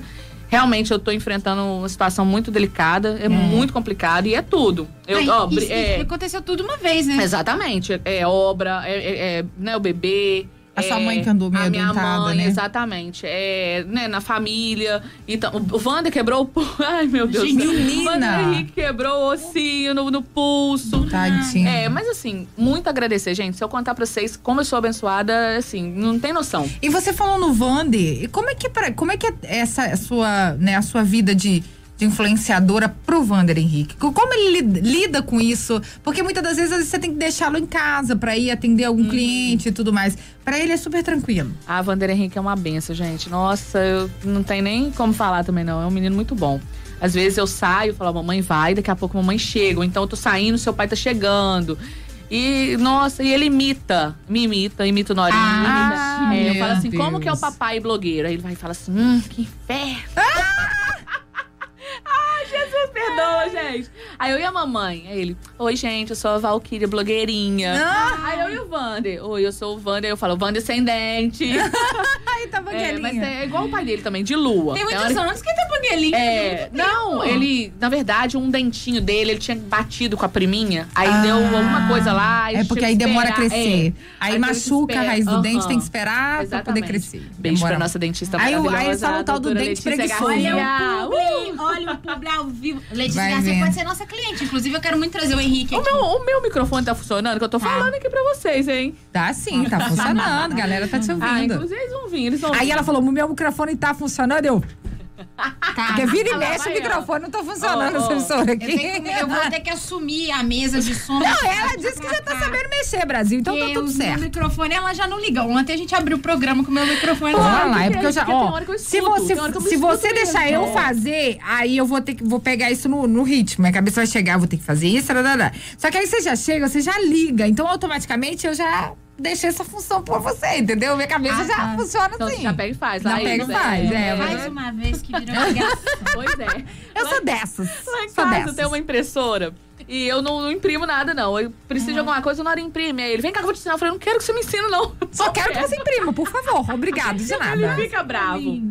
Realmente eu tô enfrentando uma situação muito delicada, é, muito complicado e é tudo. Eu, Ai, ó, isso é, aconteceu tudo uma vez, né? Exatamente. É obra, é, é- é, né, o bebê. A sua é mãe que andou meio A minha mãe, né? exatamente. É, né, na família. Então, o Wander quebrou o pulso. Ai, meu Deus. Gente, menina! O Wander Henrique quebrou o ossinho no, no pulso. Tadinho. É, mas assim, muito agradecer, gente. Se eu contar pra vocês como eu sou abençoada, assim, não tem noção. E você falou no Vander, e como é que é como é que é essa a sua, né, a sua vida de, de influenciadora pro Vander Henrique? Co- Como ele li- lida com isso? Porque muitas das vezes, você tem que deixá-lo em casa pra ir atender algum cliente e tudo mais. Pra ele é super tranquilo. A Wander Henrique é uma benção, gente. Nossa, eu não tenho nem como falar também, não. É um menino muito bom. Às vezes eu saio, falo, mamãe vai, daqui a pouco a mamãe chega. Ou então eu tô saindo, seu pai tá chegando. E, nossa, e ele imita, me imita, imita o Norinha. Ah, imita. É, eu falo assim, como que é o Deus. papai blogueiro? Aí ele vai e fala assim, hum, que inferno. Jesus, perdoa, gente. Aí eu e a mamãe, aí ele, oi, gente, eu sou a Valkyria blogueirinha. Aí eu e o Vander, oi, eu sou o Vander. Eu falo, Vander sem dente. Ai, tá É, mas é igual o pai dele também, de lua. Tem muitos hora- anos que tá banguelinho. É, não, ele, na verdade, um dentinho dele, ele tinha batido com a priminha. Aí Ah, deu alguma coisa lá. É porque aí demora a crescer. Aí teve que machuca a raiz do dente, tem que esperar pra Exatamente. poder crescer. Beijo Demora. pra nossa dentista Aí o- maravilhosa. aí fala o tal do dente preguiçoso. Olha olha o publi ao vivo. Letícia Vai Garcia vendo. pode ser nossa cliente. Inclusive, eu quero muito trazer o Henrique O aqui. meu, o meu microfone tá funcionando, que eu tô Tá. falando aqui pra vocês, hein? Tá sim, tá funcionando. galera tá te Ah, ouvindo. inclusive eles vão vir, eles vão Aí vir. ela falou: o meu microfone tá funcionando. Eu. Porque vira e mexe o microfone, não tá funcionando emissora Eu, aqui. tenho que- eu vou ter que assumir a mesa de som. Não, ela disse que já tá sabendo mexer, Brasil, então tá tudo o certo. meu microfone, ela já não liga. Ontem a gente abriu o programa com o meu microfone. Bora lá. lá, é que porque eu já. Ó, eu se você, eu se você mesmo. deixar eu É. fazer, aí eu vou ter que vou pegar isso no, no ritmo. Minha cabeça vai chegar, eu vou ter que fazer isso. Só que aí você já chega, você já liga. Então, automaticamente eu já deixei essa função por você, entendeu? Minha cabeça Ah, já tá. funciona Então assim. já pega e faz. Já pega e faz, é, mas- Mais uma vez que virou ligação. Pois é. Eu sou dessas. Lá em sou casa dessas. tem uma impressora. E eu não, não imprimo nada, não. Eu preciso de alguma coisa, eu na hora imprime. Aí ele, vem cá que eu vou te ensinar. Eu falei, não quero que você me ensine, não. Só quero que você imprima, por favor. Obrigado, de Ele nada. fica bravo.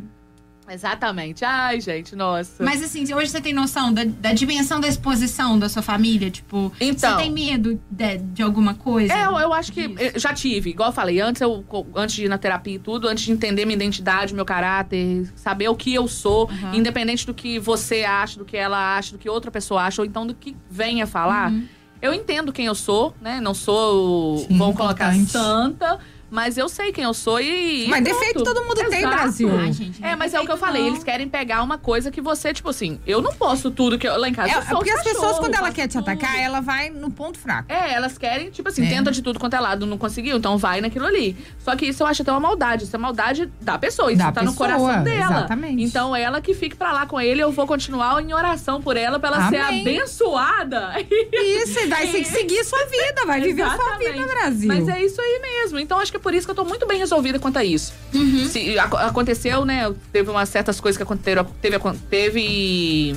Exatamente. Ai, gente, nossa. Mas assim, hoje você tem noção da, da dimensão da exposição da sua família? Tipo, Então. você tem medo de, de alguma coisa? É, eu, eu acho que eu já tive, igual eu falei, antes, eu, antes de ir na terapia e tudo, antes de entender minha identidade, meu caráter, saber o que eu sou, Uhum. independente do que você acha, do que ela acha, do que outra pessoa acha, ou então do que venha falar, Uhum. eu entendo quem eu sou, né? Não sou, Sim, vamos colocar, santa, mas eu sei quem eu sou e. Mas pronto. defeito todo mundo tem, Exato. Brasil. Ah, gente, não É, mas é o que eu defeito, falei, não. eles querem pegar uma coisa que você, tipo assim, eu não posso tudo que eu, lá em casa. É, eu sou porque as pessoas, quando ela quer te tudo. atacar, ela vai no ponto fraco. É, elas querem, tipo assim, É. tenta de tudo quanto é lado, não conseguiu, então vai naquilo ali. Só que isso eu acho até uma maldade. Isso é maldade da pessoa. Isso Da tá no pessoa, coração dela. exatamente. Então ela que fique pra lá com ele, eu vou continuar em oração por ela, pra ela ser Amém. abençoada. Isso, e vai ter que seguir sua vida, vai viver sua vida, Brasil. Mas é isso aí mesmo. Então acho que é por isso que eu tô muito bem resolvida quanto a isso. Uhum. Se, ac- aconteceu, né? Teve umas certas coisas que aconteceram. Teve, teve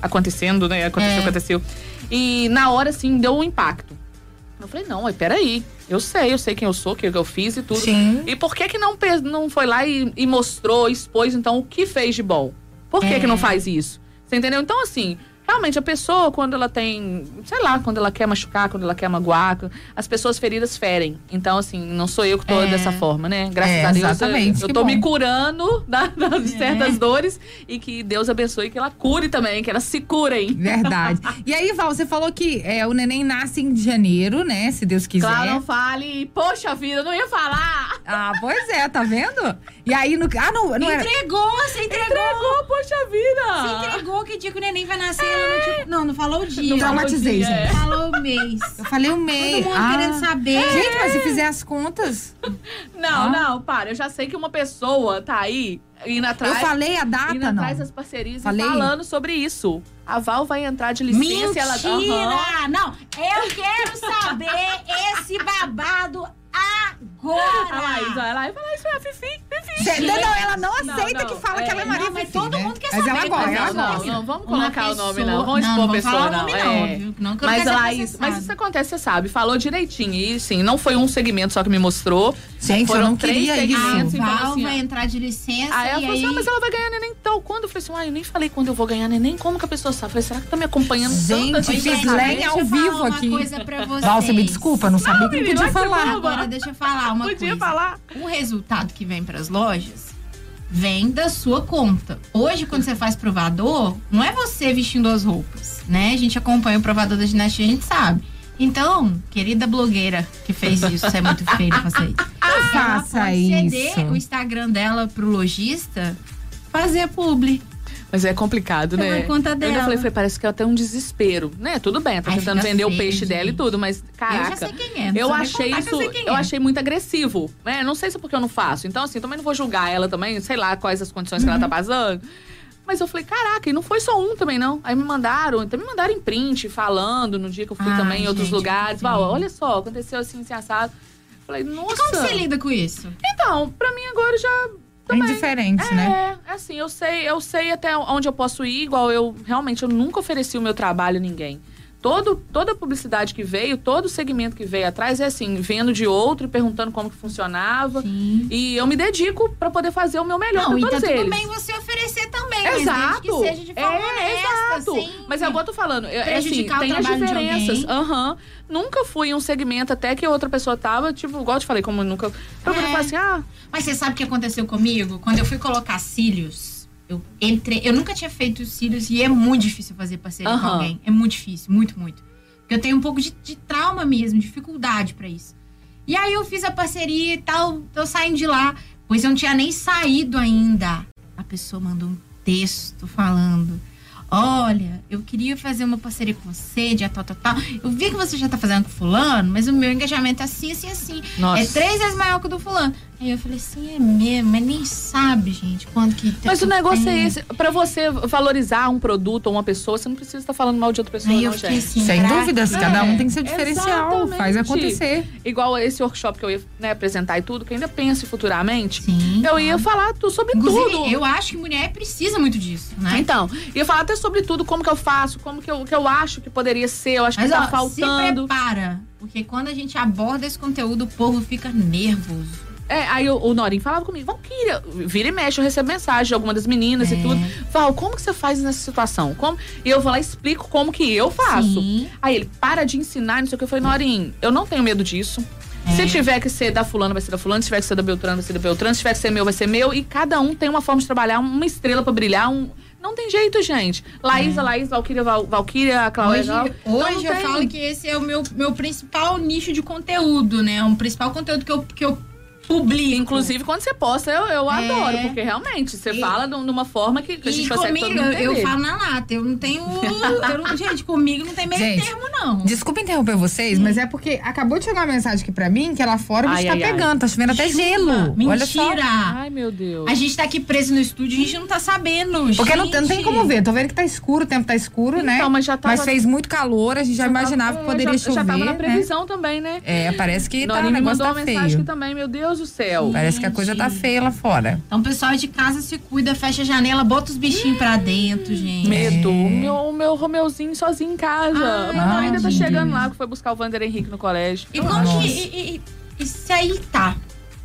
acontecendo, né? Aconteceu, É. aconteceu. E na hora, assim, deu um impacto. Eu falei, não, mas peraí. Eu sei, eu sei quem eu sou, o que eu fiz e tudo. Sim. E por que que não, não foi lá e, e mostrou, expôs, então, o que fez de bom? Por que É. que não faz isso? Você entendeu? Então, assim, realmente, a pessoa, quando ela tem, sei lá, quando ela quer machucar, quando ela quer magoar, as pessoas feridas ferem. Então, assim, não sou eu que tô É. dessa forma, né? Graças É, a Deus, eu, exatamente, eu que tô bom. me curando da- das É. certas dores e que Deus abençoe que ela cure também, que elas se curem. Verdade. E aí, Val, você falou que é, o neném nasce em janeiro, né? Se Deus quiser. Claro, não fale. Poxa vida, eu não ia falar. Ah, pois é, tá vendo? E aí, no. Ah, não, não era. Entregou, você entregou. Entregou, poxa vida. Você entregou que dia que o neném vai nascer. Ela Não, não, falou o dia. Não traumatizei, dia, é. gente. Falou o mês. Eu falei o Todo meio. mundo Ah. querendo saber. Gente, mas se fizer as contas. Não, Ah. não, para. Eu já sei que uma pessoa tá aí indo atrás. eu falei a indo data, não. atrás das parcerias Falei? e falando sobre isso. A Val vai entrar de licença e ela. Mentira! Aham. Não, eu quero saber esse babado agora. A Laís vai lá e fala isso é a Fifi, Fifi. Cê- não, não, ela não aceita não, que fala é, que ela é Maria não, mas Fifi, todo né? mundo quer Mas saber. ela gosta, mas ela não, não, gosta. não, vamos colocar o nome, não. Vamos não, expor a pessoa, falar o não. nome, é. não, mas, Laís, mas isso acontece, você sabe. Falou direitinho. E sim, não foi um segmento só que me mostrou. Gente, Foram eu não três queria A segmentos. isso. então, Val assim, vai entrar de licença Aí ela falou assim: aí... ah, mas ela vai ganhar neném tal. Quando? Eu falei assim: ah, eu nem falei quando eu vou ganhar neném. Como que a pessoa sabe? Eu falei, será que tá me acompanhando Gente, fiz lenha ao eu falar vivo uma aqui. pra. Val, você me desculpa, não sabia que não podia vai falar. boba. Deixa eu falar uma Podia coisa. falar. O resultado que vem pras lojas vem da sua conta. Hoje, quando você faz provador, não é você vestindo as roupas, né? A gente acompanha o provador da dinastia, a gente sabe. Então, querida blogueira que fez isso, você é muito feio, não faça isso. Não Ela faça ceder isso. o Instagram dela pro lojista fazer publi. Mas é complicado, Pela né? conta Eu ainda dela. falei, falei, parece que é até um desespero. Né? Tudo bem, tá tentando vender o feio, peixe dela e gente. tudo, mas Eu caraca. já sei quem é. Eu achei contar isso, quem eu é. achei muito agressivo, né? Não sei se é porque eu não faço. Então, assim, também não vou julgar ela também, sei lá quais as condições que ela Uhum. tá passando. Mas eu falei, caraca, e não foi só um também, não. Aí me mandaram, então me mandaram em print, falando no dia que eu fui também em outros gente, lugares. Val, olha só, aconteceu assim, assim, assado. Falei, nossa. E como você lida com isso? Então, pra mim agora já É indiferente, né? é, assim, eu sei, eu sei até onde eu posso ir, igual eu realmente eu nunca ofereci o meu trabalho a ninguém. Todo, toda a publicidade que veio, todo o segmento que veio atrás é assim, vendo de outro e perguntando como que funcionava. Sim. E eu me dedico pra poder fazer o meu melhor Não, e pra tá todos tudo eles. bem você oferecer também, mas Exato. desde que seja de forma é, honesta, exato. sem Mas é igual eu tô falando, é, é assim, o tem as diferenças. Aham. Nunca fui em um segmento até que outra pessoa tava, tipo, igual eu te falei, como eu nunca. É. assim, ah, Mas você sabe o que aconteceu comigo? Quando eu fui colocar cílios, eu entrei. Eu nunca tinha feito cílios e é muito difícil fazer parceria com Aham. alguém. É muito difícil, muito, muito. Porque eu tenho um pouco de, de trauma mesmo, dificuldade pra isso. E aí eu fiz a parceria e tal, tô saindo de lá. Pois eu não tinha nem saído ainda. A pessoa mandou um texto falando. Olha, eu queria fazer uma parceria com você, dia tal, tal, tal. Eu vi que você já tá fazendo com fulano, mas o meu engajamento é assim, assim, assim. nossa. É três vezes maior que o do fulano. Aí eu falei assim, é mesmo, mas nem sabe, gente, quando que. Mas o negócio é tem. esse. Pra você valorizar um produto ou uma pessoa, você não precisa estar falando mal de outra pessoa, Aí eu não, fiquei gente. assim, Sem pra dúvidas, quê? cada um tem seu diferencial. Exatamente. Faz acontecer. Igual esse workshop que eu ia né, apresentar e tudo, que eu ainda penso futuramente. Sim. Eu ia falar sobre Inclusive, tudo. eu acho que mulher precisa muito disso, né? Então, ia falar até sobre tudo, como que eu faço, como que eu, que eu acho que poderia ser, eu acho Mas que tá ó, se faltando. prepara, porque quando a gente aborda esse conteúdo, o povo fica nervoso. É, aí o, o Norim falava comigo, Valkyria, vira e mexe, eu recebo mensagem de alguma das meninas É. e tudo. Val, como que você faz nessa situação? Como? E eu vou lá e explico como que eu faço. Sim. Aí ele, para de ensinar, não sei o que. Eu falei, Norim, eu não tenho medo disso. É. Se tiver que ser da fulana, vai ser da fulana. Se tiver que ser da Beltrano, vai ser da Beltrano. Se tiver que ser meu, vai ser meu. E cada um tem uma forma de trabalhar, uma estrela pra brilhar. Um... Não tem jeito, gente. Laísa, Laís, Valkyria, Val, Valkyria, Cláudia. É. Hoje, Val- hoje Então, eu falo que esse é o meu, meu principal nicho de conteúdo, né? O principal conteúdo que eu, que eu publico. Inclusive, quando você posta, eu, eu É. adoro, porque realmente você E- fala de uma forma que, que a gente e consegue comigo, todo mundo eu, eu falo na lata. Eu não tenho. eu não- gente, comigo não tem meio Gente, termo, não. Desculpa interromper vocês, mas é porque acabou de chegar uma mensagem aqui pra mim que lá fora o bicho Ai, tá ai, ai. pegando, tá chovendo até gelo. Olha só. Mentira! Ai, meu Deus. A gente tá aqui preso no estúdio, a gente não tá sabendo. Porque não, não tem como ver. Tô vendo que tá escuro, o tempo tá escuro, né? Então, mas já tava- Mas fez muito calor, a gente já, imaginava É, que poderia já, chover. Já tava na né? previsão também, né? É, parece que tá, o Norinho me negócio mandou tá uma mensagem aqui também, meu Deus do céu. Parece que a coisa tá feia lá fora. Então, o pessoal de casa se cuida, fecha a janela, bota os bichinhos pra dentro, gente. Medo. O meu, o meu Romeuzinho sozinho em casa. Ai, Mas não, ainda tá chegando lá, que foi buscar o Vander Henrique no colégio. E como que. E, se aí tá?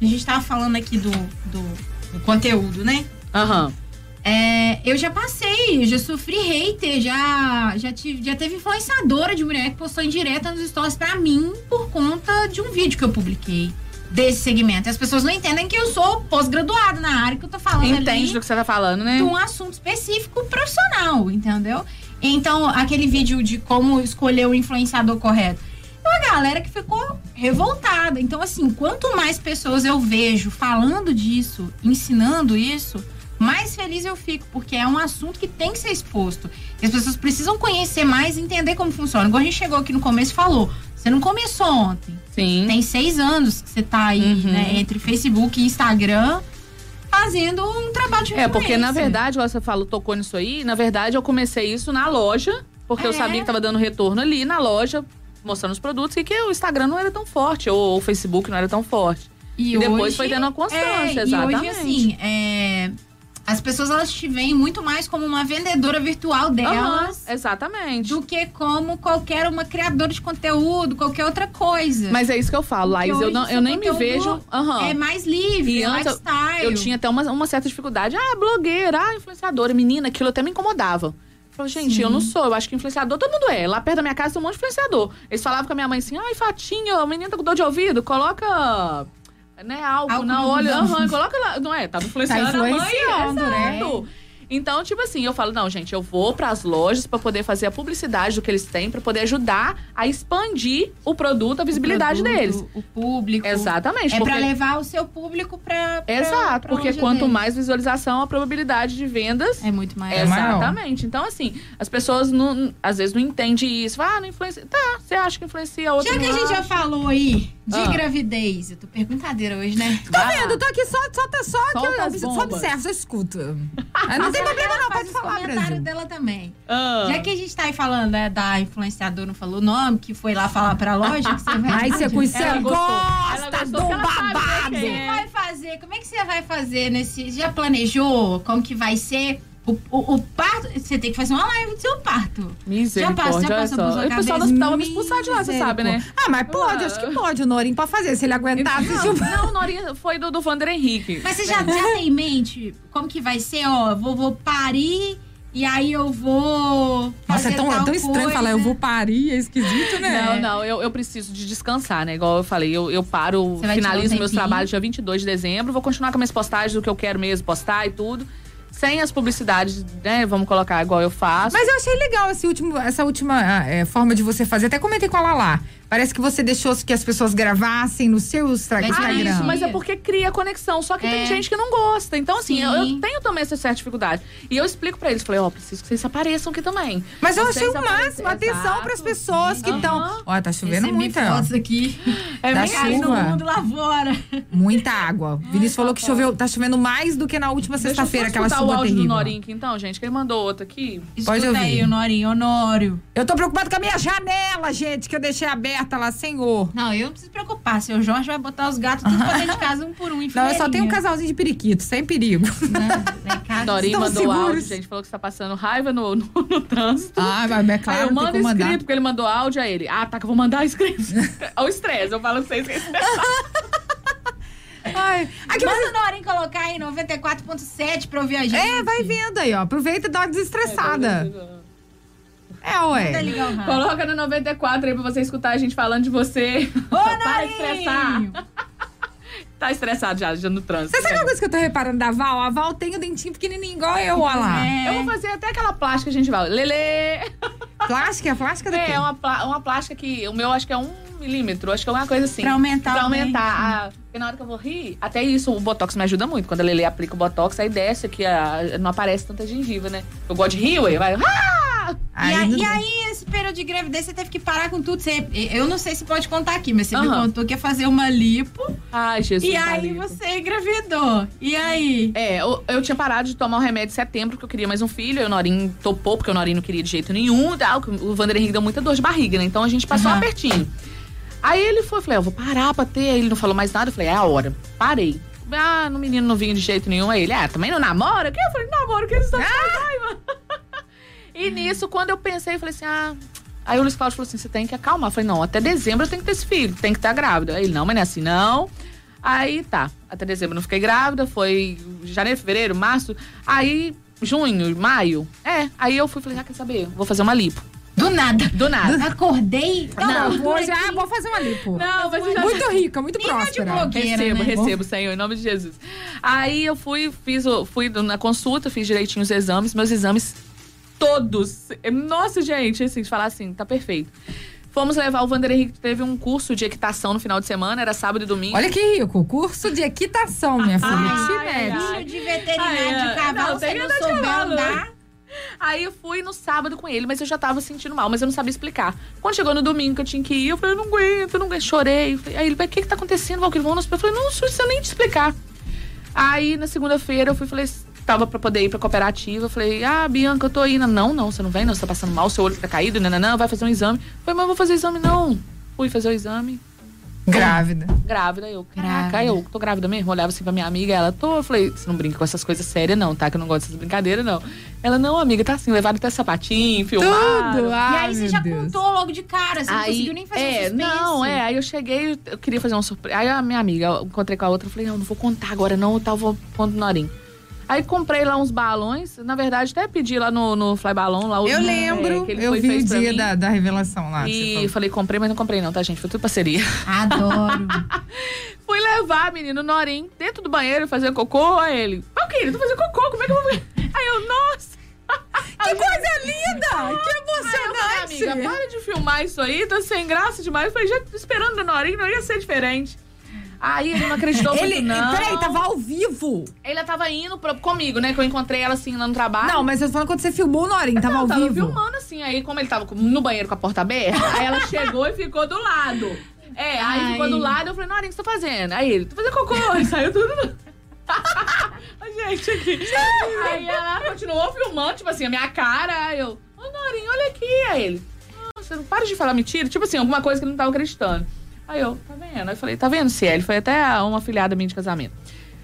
A gente tava falando aqui do, do, do conteúdo, né? Aham. É, eu já passei, eu já sofri hater, já, já, tive, já teve influenciadora de mulher que postou indireta nos stories pra mim por conta de um vídeo que eu publiquei desse segmento. E as pessoas não entendem que eu sou pós-graduada na área que eu tô falando Entende ali do que você tá falando, né? de um assunto específico profissional, entendeu? Então, aquele vídeo de como escolher o influenciador correto. É uma galera que ficou revoltada. Então, assim, quanto mais pessoas eu vejo falando disso, ensinando isso, mais feliz eu fico, porque é um assunto que tem que ser exposto. E as pessoas precisam conhecer mais e entender como funciona. Igual a gente chegou aqui no começo e falou, você não começou ontem. Sim. Tem seis anos que você tá aí, Uhum. né, entre Facebook e Instagram, fazendo um trabalho de É, porque na verdade, você falou, tocou nisso aí, na verdade eu comecei isso na loja, porque eu É. sabia que tava dando retorno ali na loja, mostrando os produtos, e que o Instagram não era tão forte, ou o Facebook não era tão forte. E depois foi tendo uma constância, é, exatamente. E hoje, assim, é, as pessoas elas te veem muito mais como uma vendedora virtual delas Aham, exatamente. do que como qualquer uma criadora de conteúdo, qualquer outra coisa. Mas é isso que eu falo, Laís, eu, não, eu nem me vejo. Aham. É mais livre, E antes eu- lifestyle. Eu tinha até uma, uma certa dificuldade. Ah, blogueira, ah, influenciadora. Menina, aquilo até me incomodava. Eu falei, gente, Sim. eu não sou. Eu acho que influenciador, todo mundo é. Lá perto da minha casa tem um monte de influenciador. Eles falavam com a minha mãe assim, ai, Fatinho, a menina tá com dor de ouvido, coloca... Né, álcool, Álcool na olho, aham, coloca lá. Não é, tava influenciando, Tá influenciando, a mãe. né? Então, tipo assim, eu falo, não, gente, eu vou pras lojas pra poder fazer a publicidade do que eles têm, pra poder ajudar a expandir o produto, a visibilidade O produto, deles. O público. Exatamente. É porque... pra levar o seu público pra. pra Exato, pra porque quanto deles. mais visualização, a probabilidade de vendas. É muito. É maior. Exatamente. Então, assim, as pessoas não, às vezes não entendem isso. Ah, não influencia. Tá, você acha que influencia outro Já que a gente já acha. falou aí de Ah. gravidez, eu tô perguntadeira hoje, né? Tá vendo? Eu tô aqui só, só, só, só que Solta eu, as eu só observo, só escuto. Não tem problema não, Faz pode falar, comentários Brasil. dela também. Ah. Já que a gente tá aí falando né, da influenciadora, não falou o nome, que foi lá falar pra loja, que você vai Ai, você, você. Ela gosta do que babado. quem é. vai fazer? Como é que você vai fazer nesse. Já planejou como que vai ser o, o, o parto? Você tem que fazer uma live do seu parto. Já passou- Misericórdia, já passou só. sua E o pessoal do hospital vai me expulsar de lá, você sabe, né? Ah, mas pode, acho que pode. O Norim pode fazer. Se ele aguentar, o Não, não, Norinha foi do, do Vander Henrique. Mas você já, já tem em mente como que vai ser? Ó, vou, vou parir e aí eu vou. Nossa, é tão, é tão estranho coisa. falar, eu vou parir, é esquisito, né? Não, não, eu, eu preciso de descansar, né? Igual eu falei, eu, eu paro, tirar um finalizo meus trabalhos dia 22 de dezembro, vou continuar com minhas postagens do que eu quero mesmo postar e tudo. Sem as publicidades, né? Vamos colocar igual eu faço. Mas eu achei legal esse último, essa última ah, é, forma de você fazer. Até comentei com a Lala. Parece que você deixou que as pessoas gravassem no seu Instra- Mas Ah, Instagram. isso, mas é porque cria conexão. Só que tem É. gente que não gosta. Então, assim, eu, Sim. eu tenho também essa certa dificuldade. E eu explico pra eles, falei, ó, preciso que vocês apareçam aqui também. Mas eu Vocês achei o máximo. Atenção Exato. para as pessoas que estão. Aham. Ó, tá chovendo Recebi muito, ó. fotos aqui. É Da bem Aí no chuva. mundo lá fora. Muita água. Vinícius falou que choveu, tá chovendo mais do que na última sexta-feira, aquela chuva o áudio terrível. do Norinho aqui, então, gente, que ele mandou outro aqui. Pode Escuta ouvir. aí, Honorinho, Honório. Eu tô preocupado com a minha janela, gente, que eu deixei aberta lá, senhor. Não, eu não preciso preocupar. Seu Jorge vai botar os gatos tudo pra dentro de casa, um por um. Não, eu só tenho um casalzinho de periquito, sem perigo. Norinho Estão mandou seguros? áudio, gente, falou que você tá passando raiva no, no, no trânsito. Ah, mas é Aí claro, eu tem mando escrito, porque ele mandou áudio a ele. Ah, tá, que eu vou mandar escrito. Olha o estresse, eu falo que você esquece. Ai, aqui Manda você... o Norinho colocar aí 94.7 pra ouvir a gente. É, vai vendo aí, ó. Aproveita e dá uma desestressada. É, Manda ué. Coloca no 94 aí pra você escutar a gente falando de você. Ô, Para de estressar. Tá estressado já, já no trânsito. Você sabe uma coisa que eu tô reparando da Val? A Val tem o dentinho pequenininho igual eu, ó lá. É. Eu vou fazer até aquela plástica que a gente vai. Lele! Plástica? Plástica do quê? É, uma, plá- uma plástica que o meu acho que é um milímetro, acho que é uma coisa assim. Pra aumentar Pra o aumentar. dente. a- porque na hora que eu vou rir, até isso, o Botox me ajuda muito. Quando a Lele aplica o Botox, aí desce aqui, a- não aparece tanta gengiva, né? Eu gosto de rir, ué, vai. Ah! E, Aí aí, e aí, esse período de gravidez, você teve que parar com tudo. Você, eu não sei se pode contar aqui, mas você me Aham. contou que ia fazer uma lipo. Ai, Jesus. e aí Dalito. você engravidou. E aí? É, eu, eu tinha parado de tomar o remédio em setembro, porque eu queria mais um filho. E o Norinho topou, porque o Norinho não queria de jeito nenhum. e tal, que O Vander Henrique deu muita dor de barriga, né? Então a gente passou Aham. um apertinho. Aí ele foi, eu falei, eu vou parar pra ter. Aí ele não falou mais nada. Eu falei, é a hora. Parei. Ah, no menino não vinha de jeito nenhum. Aí ele, ah, também não namora? Que? Eu falei, namoro, que eles estão com raiva. E nisso, quando eu pensei, eu falei assim, ah. Aí o Luiz Cláudio falou assim: você tem que acalmar. Eu falei, não, até dezembro eu tenho que ter esse filho, tem que estar grávida. Aí ele, não, mas não é assim, não. Aí tá, até dezembro eu não fiquei grávida, foi janeiro, fevereiro, março. Aí, junho, maio. É, aí eu fui falei, ah, quer saber? Vou fazer uma lipo. Do nada. Do nada. Acordei. Não, aqui. ah, vou fazer uma lipo. Não, mas já Muito rica, muito de próspera. blogueira. Recebo, né? recebo, Senhor, em nome de Jesus. Aí eu fui, fiz, fui na consulta, fiz direitinho os exames, meus exames todos. Nossa, gente, assim, de falar assim, tá perfeito. Fomos levar o Vander Henrique, teve um curso de equitação no final de semana, era sábado e domingo. Olha que rico, curso de equitação, minha filha. Ai, ai, de veterinário Ai, de ai, cavalo, não, que não souber andar. Aí eu fui no sábado com ele, mas eu já tava sentindo mal, mas eu não sabia explicar. Quando chegou no domingo que eu tinha que ir, eu falei, eu não aguento, eu não aguento. Chorei. Aí ele, mas o que que tá acontecendo, Valquírio? Vamos no hospital. Eu falei, não, não precisa nem te explicar. Aí na segunda-feira eu fui, falei, tava pra poder ir pra cooperativa. Eu falei, ah, Bianca, eu tô indo. Não, não, você não vem, não, você tá passando mal, seu olho tá caído, nananã, vai fazer um exame. Eu falei, mas eu vou fazer exame, não. Fui fazer o exame, Grávida. grávida. Eu, caraca, Grávida. eu tô grávida mesmo. Olhava assim pra minha amiga, ela, tô. Eu falei, você não brinca com essas coisas sérias, não, tá? Que eu não gosto dessas brincadeiras, não. Ela, não, amiga, tá assim, levaram até sapatinho, filmaram. Tudo. e Ai, aí você já Deus. contou logo de cara, você não conseguiu nem fazer é, um suspense. Não, é, aí eu cheguei, eu queria fazer uma surpresa. Aí a minha amiga, eu encontrei com a outra, eu falei, não, não vou contar agora não, tal, vou contar no Norim. Aí comprei lá uns balões, na verdade até pedi lá no, no Fly Balão, lá o Eu lembro, que ele eu foi, vi o dia da, da revelação lá. E falei, comprei, mas não comprei não, tá, gente? Foi tudo parceria. Adoro. Fui levar, menino, Norim, dentro do banheiro, fazer cocô, aí ele, Valquíria, tô fazendo cocô, como é que eu vou... Aí eu, nossa... Que coisa linda! Que Aí eu falei, emocionante! amiga, para de filmar isso aí, tá sem graça demais. Eu falei, já esperando o Norim, não ia ser diferente. Aí ele não acreditou muito, Ele, não. peraí, tava ao vivo. Ela tava indo pro- comigo, né? Que eu encontrei ela assim lá no trabalho. Não, mas eu tô falando quando você filmou o Norim, tava Não, ao tava vivo. filmando assim. Aí, como ele tava no banheiro com a porta aberta, aí ela chegou e ficou do lado. É, aí Ai. ficou do lado, eu falei, Norinha, o que você tá fazendo? Aí ele, tô fazendo cocô. Saiu tudo. gente aqui. Aí ela continuou filmando, tipo assim, a minha cara. Aí eu, ô Norinha, olha aqui. Aí ele, nossa, não para de falar mentira. Tipo assim, alguma coisa que ele não tava acreditando. Aí eu, tá vendo? Aí eu falei, tá vendo, Ciel? Foi até uma afilhada minha de casamento.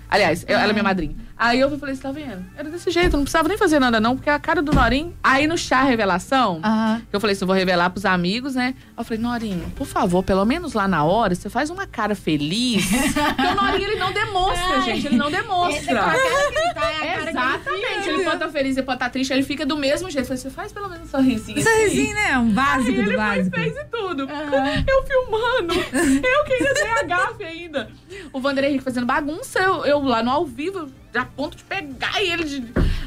Aliás, eu- ela é minha madrinha. Aí eu falei, você tá vendo? Era desse jeito, não precisava nem fazer nada não, porque a cara do Norim... Aí no chá revelação, que eu falei assim, eu vou revelar pros amigos, né? Aí eu falei, Norinho, por favor, pelo menos lá na hora, você faz uma cara feliz. porque o Norinho, ele não demonstra, Ai. gente, ele não demonstra. ele tá, é ele Exatamente, ele pode estar feliz, ele pode estar triste, ele fica do mesmo jeito. Eu falei, você faz pelo menos um sorrisinho. Um sorrisinho, né? Um Aí básico ele do foi, básico. fez e tudo. Eu filmando. eu que ainda dei a gafe ainda. O Vander Henrique fazendo bagunça, eu, eu lá no ao vivo, a ponto de pegar ele. De...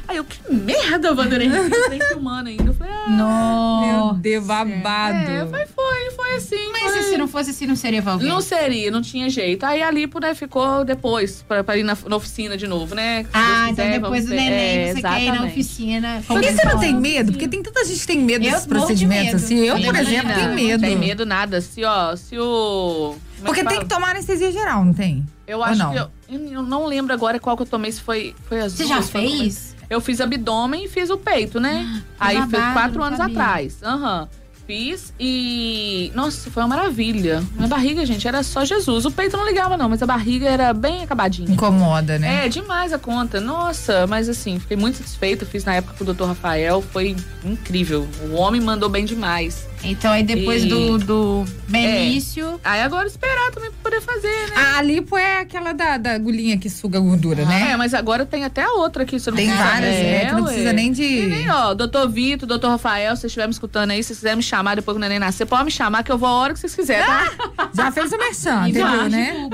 Aí eu, que merda, Vanderlei. Eu nem filmando ainda. Eu falei, ah. Meu Nossa. Deus, babado. É, foi, foi, foi assim. Mas foi... se não fosse assim, não seria Valverde? Não seria, não tinha jeito. Aí a Lipo, né, ficou depois, pra, pra ir na, na oficina de novo, né? Ah, então quiser, depois do neném, é, você quer ir na oficina. Por que você não tem Sim. medo? Porque tem tanta gente que tem medo Eu desses de procedimentos, medo. assim. Eu, por Imagina, exemplo, tenho medo. Não tem medo nada. Se, ó, se o. é Porque tem que tomar anestesia geral, não tem? Eu acho não? que. Eu, eu não lembro agora qual que eu tomei, se foi, foi as Você já fez? Eu fiz abdômen e fiz o peito, né? Aí foi quatro anos atrás. Aham. Fiz e. Nossa, foi uma maravilha. Minha barriga, gente, era só Jesus. O peito não ligava, não, mas a barriga era bem acabadinha. Incomoda, né? É, demais a conta. Nossa, mas assim, fiquei muito satisfeita. Fiz na época com o Dr. Rafael, foi incrível. O homem mandou bem demais. Então aí depois E- do, do Benício. Aí agora esperar também pra poder fazer, né? A lipo é aquela da, da agulhinha que suga a gordura, né? É, mas agora tem até a outra aqui. Você não Tem várias, é, que não precisa nem de- E nem, ó, doutor Vitor, doutor Rafael, se vocês estiverem me escutando aí, se vocês quiserem me chamar depois que o neném nascer, pode me chamar que eu vou a hora que vocês quiserem, tá? Já fez o merchan, e entendeu, né?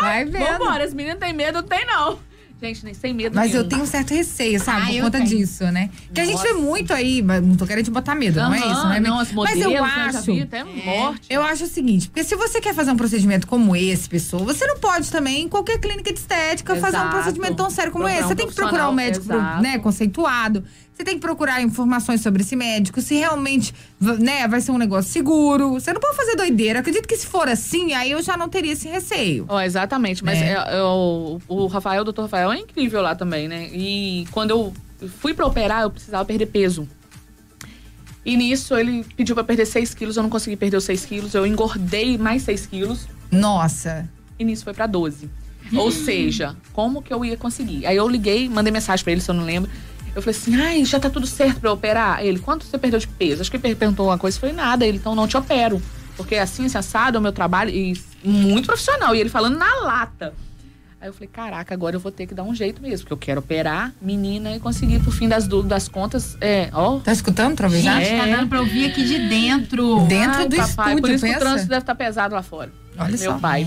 Vai vendo. Vambora, as meninas têm medo, não tem não. Gente, nem sem medo Mas nenhum. eu tenho um certo receio, sabe? Ah, por conta tenho. disso, né? Que a gente vê muito aí, mas não tô querendo te botar medo, não é isso, né? Não, as mas eu né, acho. até morte. Eu acho o seguinte, porque se você quer fazer um procedimento como esse, pessoa, você não pode também em qualquer clínica de estética fazer um Exato. procedimento tão sério como Procurar esse. um Você tem que procurar um médico né, conceituado. Você tem que procurar informações sobre esse médico, se realmente né, vai ser um negócio seguro. Você não pode fazer doideira. Acredito que se for assim, aí eu já não teria esse receio. Ó, exatamente, mas Né? é, é, o, o Rafael, o doutor Rafael é incrível lá também, né? E quando eu fui pra operar, eu precisava perder peso. E nisso ele pediu pra perder 6 quilos, eu não consegui perder os 6 quilos, eu engordei mais 6 quilos Nossa. e nisso foi pra 12. Ou seja, como que eu ia conseguir? Aí eu liguei, mandei mensagem pra ele, se eu não lembro. Eu falei assim, ai, já tá tudo certo pra eu operar? Ele, quanto você perdeu de peso? Acho que ele perguntou uma coisa, falei, nada. Ele, então não te opero. Porque assim, esse assado é o meu trabalho e muito profissional. E ele falando na lata. Aí eu falei, caraca, agora eu vou ter que dar um jeito mesmo, porque eu quero operar, menina, e conseguir, por fim das, das contas, é, ó. Tá escutando, talvez? Gente, É. tá dando pra ouvir aqui de dentro. Dentro Ai, do papai, estúdio, Por isso que pensa? o trânsito deve estar pesado lá fora. Olha meu só. pai.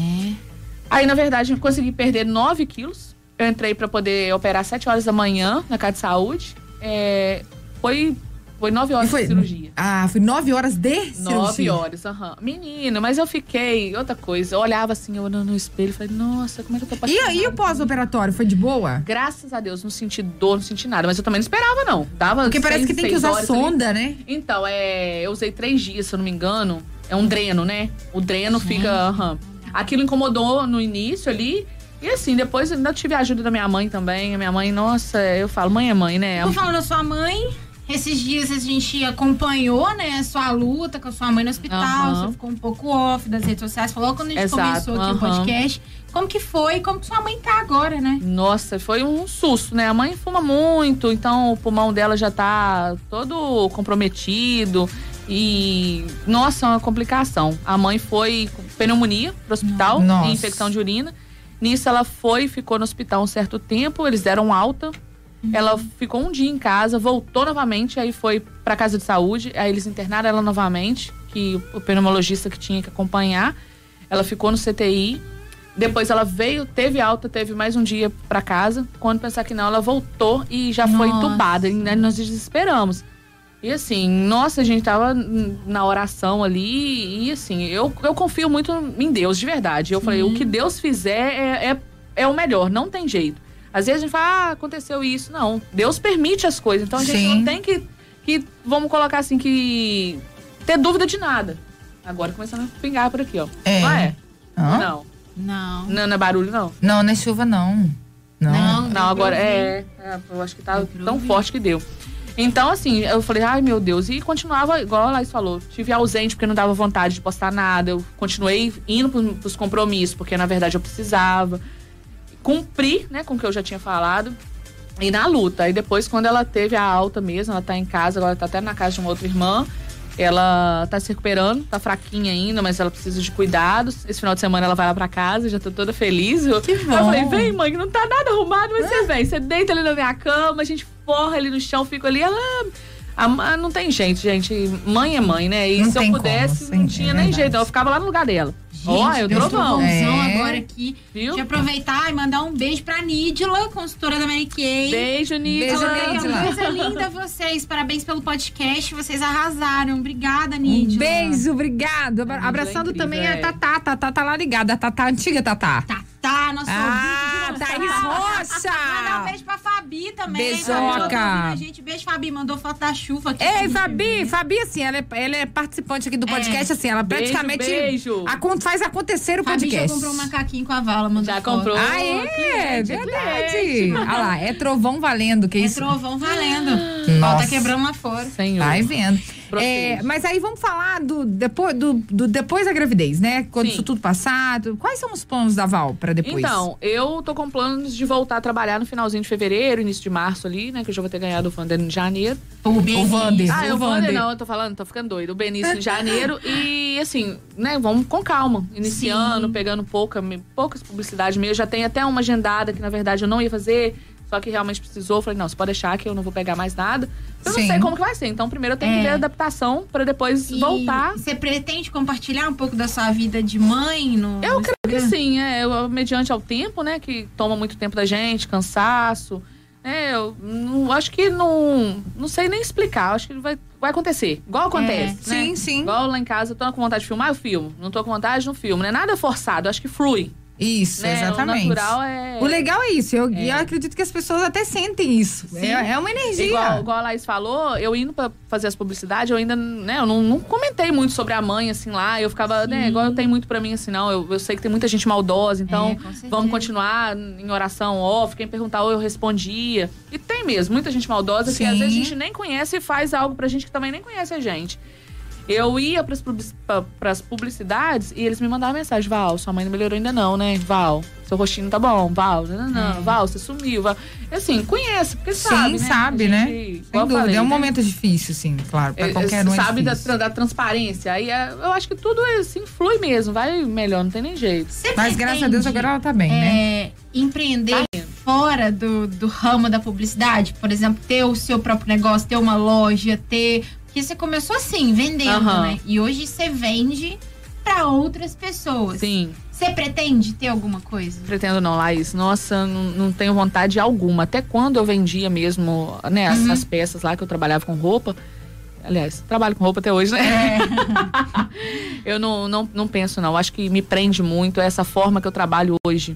Aí, na verdade, eu consegui perder 9 quilos. Eu entrei pra poder operar às 7 horas da manhã na casa de saúde. É, foi, foi 9 horas E foi- de cirurgia. Ah, foi nove horas de 9 cirurgia. horas, aham. Menino, mas eu fiquei. Outra coisa, eu olhava assim, eu olhando no espelho e falei, nossa, como é que eu tô E, apaixonada? e o pós-operatório, foi de boa? Graças a Deus, não senti dor, não senti nada. Mas eu também não esperava, não. Dava Porque parece seis- que tem que usar horas ali. sonda, né? Então, é, eu usei três dias, se eu não me engano. É um dreno, né? O dreno fica. aham. Aquilo incomodou no início ali. E assim, depois ainda tive a ajuda da minha mãe também. A minha mãe, nossa, eu falo, mãe é mãe, né? Tô falando da sua mãe. Esses dias a gente acompanhou, né, a sua luta com a sua mãe no hospital. Você ficou um pouco off das redes sociais. Falou quando a gente Exato, começou aqui o podcast. Como que foi? Como que sua mãe tá agora, né? Nossa, foi um susto, né? A mãe fuma muito, então o pulmão dela já tá todo comprometido. E, nossa, é uma complicação. A mãe foi com pneumonia pro hospital Nossa. infecção de urina. Nisso ela foi e ficou no hospital um certo tempo, eles deram alta. Ela ficou um dia em casa, voltou novamente, aí foi pra casa de saúde, aí eles internaram ela novamente, que o pneumologista que tinha que acompanhar. Ela ficou no CTI. Depois ela veio, teve alta, teve mais um dia pra casa. Quando pensar que não, ela voltou e já foi Nossa. entubada. E nós desesperamos. E assim, nossa, a gente tava na oração ali. E assim, eu, eu confio muito em Deus, de verdade. Eu falei, o que Deus fizer é, é, é o melhor, não tem jeito. Às vezes a gente fala, ah, aconteceu isso. Não, Deus permite as coisas. Então a gente Sim. não tem que, que, vamos colocar assim, que ter dúvida de nada. Agora começando a pingar por aqui, ó. É. Não é? Hã? Não. Não. não. Não é barulho, não. Não, não é chuva, não. Não. Não, Não, agora é, é, Eu acho que tá tão forte que deu. Então, assim, eu falei, ai meu Deus. E continuava, igual a Laís falou, tive ausente porque não dava vontade de postar nada. Eu continuei indo pros, pros compromissos, porque na verdade eu precisava. Cumpri, né, com o que eu já tinha falado. E na luta. Aí depois, quando ela teve a alta mesmo, ela tá em casa, agora tá até na casa de uma outra irmã. Ela tá se recuperando, tá fraquinha ainda, mas ela precisa de cuidados. Esse final de semana ela vai lá pra casa, já tô toda feliz. Eu, Que eu bom. falei, vem, mãe, que não tá nada arrumado, mas você vem. Você deita ali na minha cama, a gente forra ali no chão, fico ali. Ela. a ma- não tem jeito, gente. Mãe é mãe, né? E Não se eu pudesse, como, não sim, tinha é nem jeito. Eu ficava lá no lugar dela. Ó, é o um trovão. trovãozão É. agora aqui. Viu? Deixa eu aproveitar e mandar um beijo pra Nídila, consultora da Mary Kay. Beijo, Nico. Beijo, Olha, Nídila. Coisa linda vocês. Parabéns pelo podcast. Vocês arrasaram. Obrigada, Um Nídila. beijo, obrigado. Abra- Abraçando é incrível, também a é. Tatá. Tatá tá lá ligada. A Tatá, a antiga Tatá. Tá, tá, nosso Ah, ouvinte de Thaís Rocha. Mandar um beijo pra Fabi também. Beijoca. A gente, beijo, Fabi. Mandou foto da chuva aqui. Ei, Fabi. Fabi, assim, ela é, ela é participante aqui do podcast, assim, ela Beijo, praticamente beijo. acon- faz acontecer o Fabi já podcast. comprou um macaquinho com a vala, mandou Já foto. comprou. Ah, é? Cliente, Verdade. cliente. Olha lá, é trovão valendo, que É isso? trovão valendo. Nossa. Ó, tá quebrando lá fora. Senhor. Vai vendo. É, mas aí vamos falar do depois, do, do depois da gravidez, né? Quando Sim. isso tudo passado. Quais são os planos da Val pra depois? Então, eu tô com planos de voltar a trabalhar no finalzinho de fevereiro, início de março ali, né? Que eu já vou ter ganhado o Vander em janeiro. O O Vander. Ah, o eu vou Vander. não, eu tô falando, tô ficando doido. O Benício em janeiro e assim, né, vamos com calma, iniciando, Sim. pegando pouca, poucas publicidades mesmo. Já tem até uma agendada que na verdade eu não ia fazer, só que realmente precisou. Falei, não, você pode deixar que eu não vou pegar mais nada. Eu Sim. não sei como que vai ser. Então, primeiro eu tenho que É. ver a adaptação pra depois E voltar. Você pretende compartilhar um pouco da sua vida de mãe no Eu no creio que sim, é, eu- mediante ao tempo, né, que toma muito tempo da gente, cansaço. É, eu não, acho que não. Não sei nem explicar. Acho que vai, vai acontecer. Igual acontece. né? Sim, sim. Igual lá em casa, eu tô com vontade de filmar, eu filmo. Não tô com vontade, não filmo. Não é nada forçado, acho que flui. Isso, né? exatamente. O natural é. O legal é isso. Eu, É. eu acredito que as pessoas até sentem isso. Sim. É, é uma energia. Igual, igual a Laís falou, eu indo pra fazer as publicidades, eu ainda, né, eu não, não comentei muito sobre a mãe, assim, lá. Eu ficava, né, igual eu tenho muito pra mim, assim, não. Eu, eu sei que tem muita gente maldosa, então É, vamos continuar em oração off. Quem perguntar, ou eu respondia. E tem mesmo, muita gente maldosa que Sim. às vezes a gente nem conhece e faz algo pra gente que também nem conhece a gente. Eu ia pras, pras publicidades e eles me mandavam mensagem: Val, sua mãe não melhorou ainda não, né? Val, seu rostinho não tá bom. Val, não, não, não. Val, você sumiu. Val. E assim, conhece, porque Sim, sabe, né? sabe, né? gente, Sem dúvida. falei, é um né? momento difícil, sim, claro. Pra É, qualquer um é sabe da, da transparência. Aí é, eu acho que tudo assim flui mesmo, vai melhor, não tem nem jeito. Você Mas graças a Deus agora ela tá bem, né? é, empreender Tá fora do, do ramo da publicidade? Por exemplo, ter o seu próprio negócio, ter uma loja, ter. Porque você começou assim, vendendo, Aham. né? E hoje você vende pra outras pessoas. Sim, Você pretende ter alguma coisa? pretendo não, Laís. Nossa, não, não tenho vontade alguma. Até quando eu vendia mesmo, né, as, Uhum. as peças lá que eu trabalhava com roupa. Aliás, trabalho com roupa até hoje, né? eu não, não, não penso, não. Acho que me prende muito essa forma que eu trabalho hoje.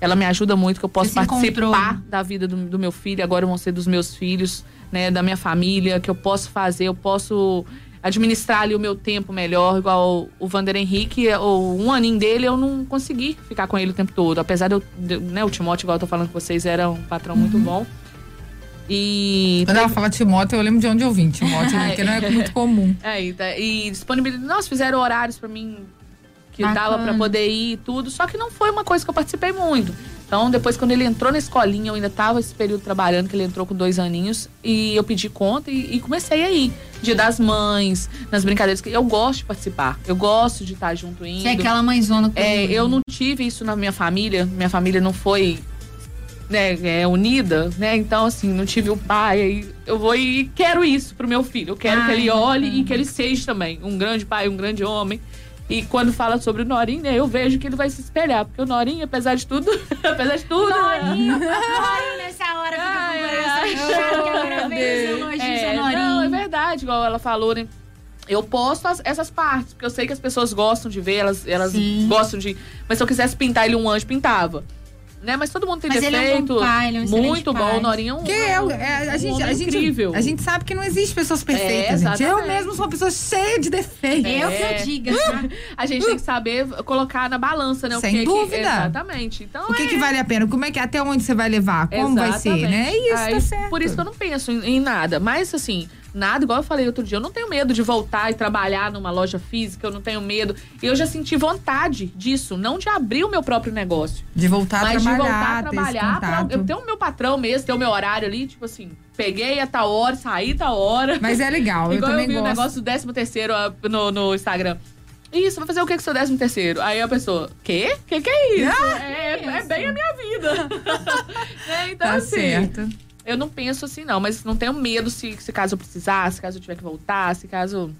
Ela me ajuda muito, que eu posso se encontrou. participar da vida do, do meu filho, agora vão ser dos meus filhos, né? Da minha família, que eu posso fazer, eu posso administrar ali o meu tempo melhor, igual o Vander Henrique, ou um aninho dele, eu não consegui ficar com ele o tempo todo. Apesar de eu, de- né, o Timóteo, igual eu tô falando com vocês, era um patrão Uhum. muito bom. E Quando ela fala Timóteo, eu lembro de onde eu vim. Timóteo, Ai. porque não é muito comum. É, e, tá- e disponibilidade. Nossa, fizeram horários pra mim que Bacana. dava pra poder ir e tudo. Só que não foi uma coisa que eu participei muito. Então, depois, quando ele entrou na escolinha, eu ainda tava esse período trabalhando, que ele entrou com dois aninhos, e eu pedi conta e, e comecei a ir. Dia das mães, nas brincadeiras, que eu gosto de participar. Eu gosto de estar junto indo. Você é aquela mãezona com É, eu não tive isso na minha família. Minha família não foi né, é, unida, né? Então, assim, não tive o pai. Aí eu vou e quero isso pro meu filho. Eu quero que Ai, ele olhe e que ele seja também um grande pai, um grande homem. E quando fala sobre o Norinho, né, eu vejo que ele vai se espelhar. Porque o Norinho, apesar de tudo, apesar de tudo. Norinho, Norinho nessa hora Ai, ai, ai. que agora veio os elogios É, não, é verdade, igual ela falou, né? Eu posto as- essas partes, porque eu sei que as pessoas gostam de ver, elas, elas Sim. gostam de. Mas se eu quisesse pintar ele um anjo, pintava. Né? Mas todo mundo tem Mas ele é um defeito. bom pai, ele é um muito pai. bom. O Norinho é um. Porque é, o- é, a, um gente, homem a, gente, incrível. a gente sabe que não existe pessoas É, perfeitas, gente. Eu exatamente. mesmo sou uma pessoa cheia de defeitos. Eu que É. eu diga, tá? A gente tem que saber colocar na balança, né? o Sem que que- dúvida. exatamente. Então, O que, é, que vale a pena? Como é que até onde você vai levar? Como vai ser, Exatamente. né? É isso, Aí, tá certo. Por isso que eu não penso em, em nada. Mas, assim, nada, igual eu falei outro dia, eu não tenho medo de voltar e trabalhar numa loja física, eu não tenho medo. E eu já senti vontade disso, não de abrir o meu próprio negócio. De voltar a mas de trabalhar, voltar a trabalhar, pra, eu ter o meu patrão mesmo, ter o meu horário ali, tipo assim, peguei a tal hora, saí tal hora. Mas é legal, eu Igual eu, também vi o gosto. negócio do 13 terceiro ah, no, no Instagram. Isso, vai fazer o que com o seu 13 terceiro? Aí a pessoa, quê? Que que é isso? é, é bem a minha vida. É, então, Tá assim, certo. Eu não penso assim, não. Mas não tenho medo se, se caso eu precisasse, caso eu tiver que voltar, se caso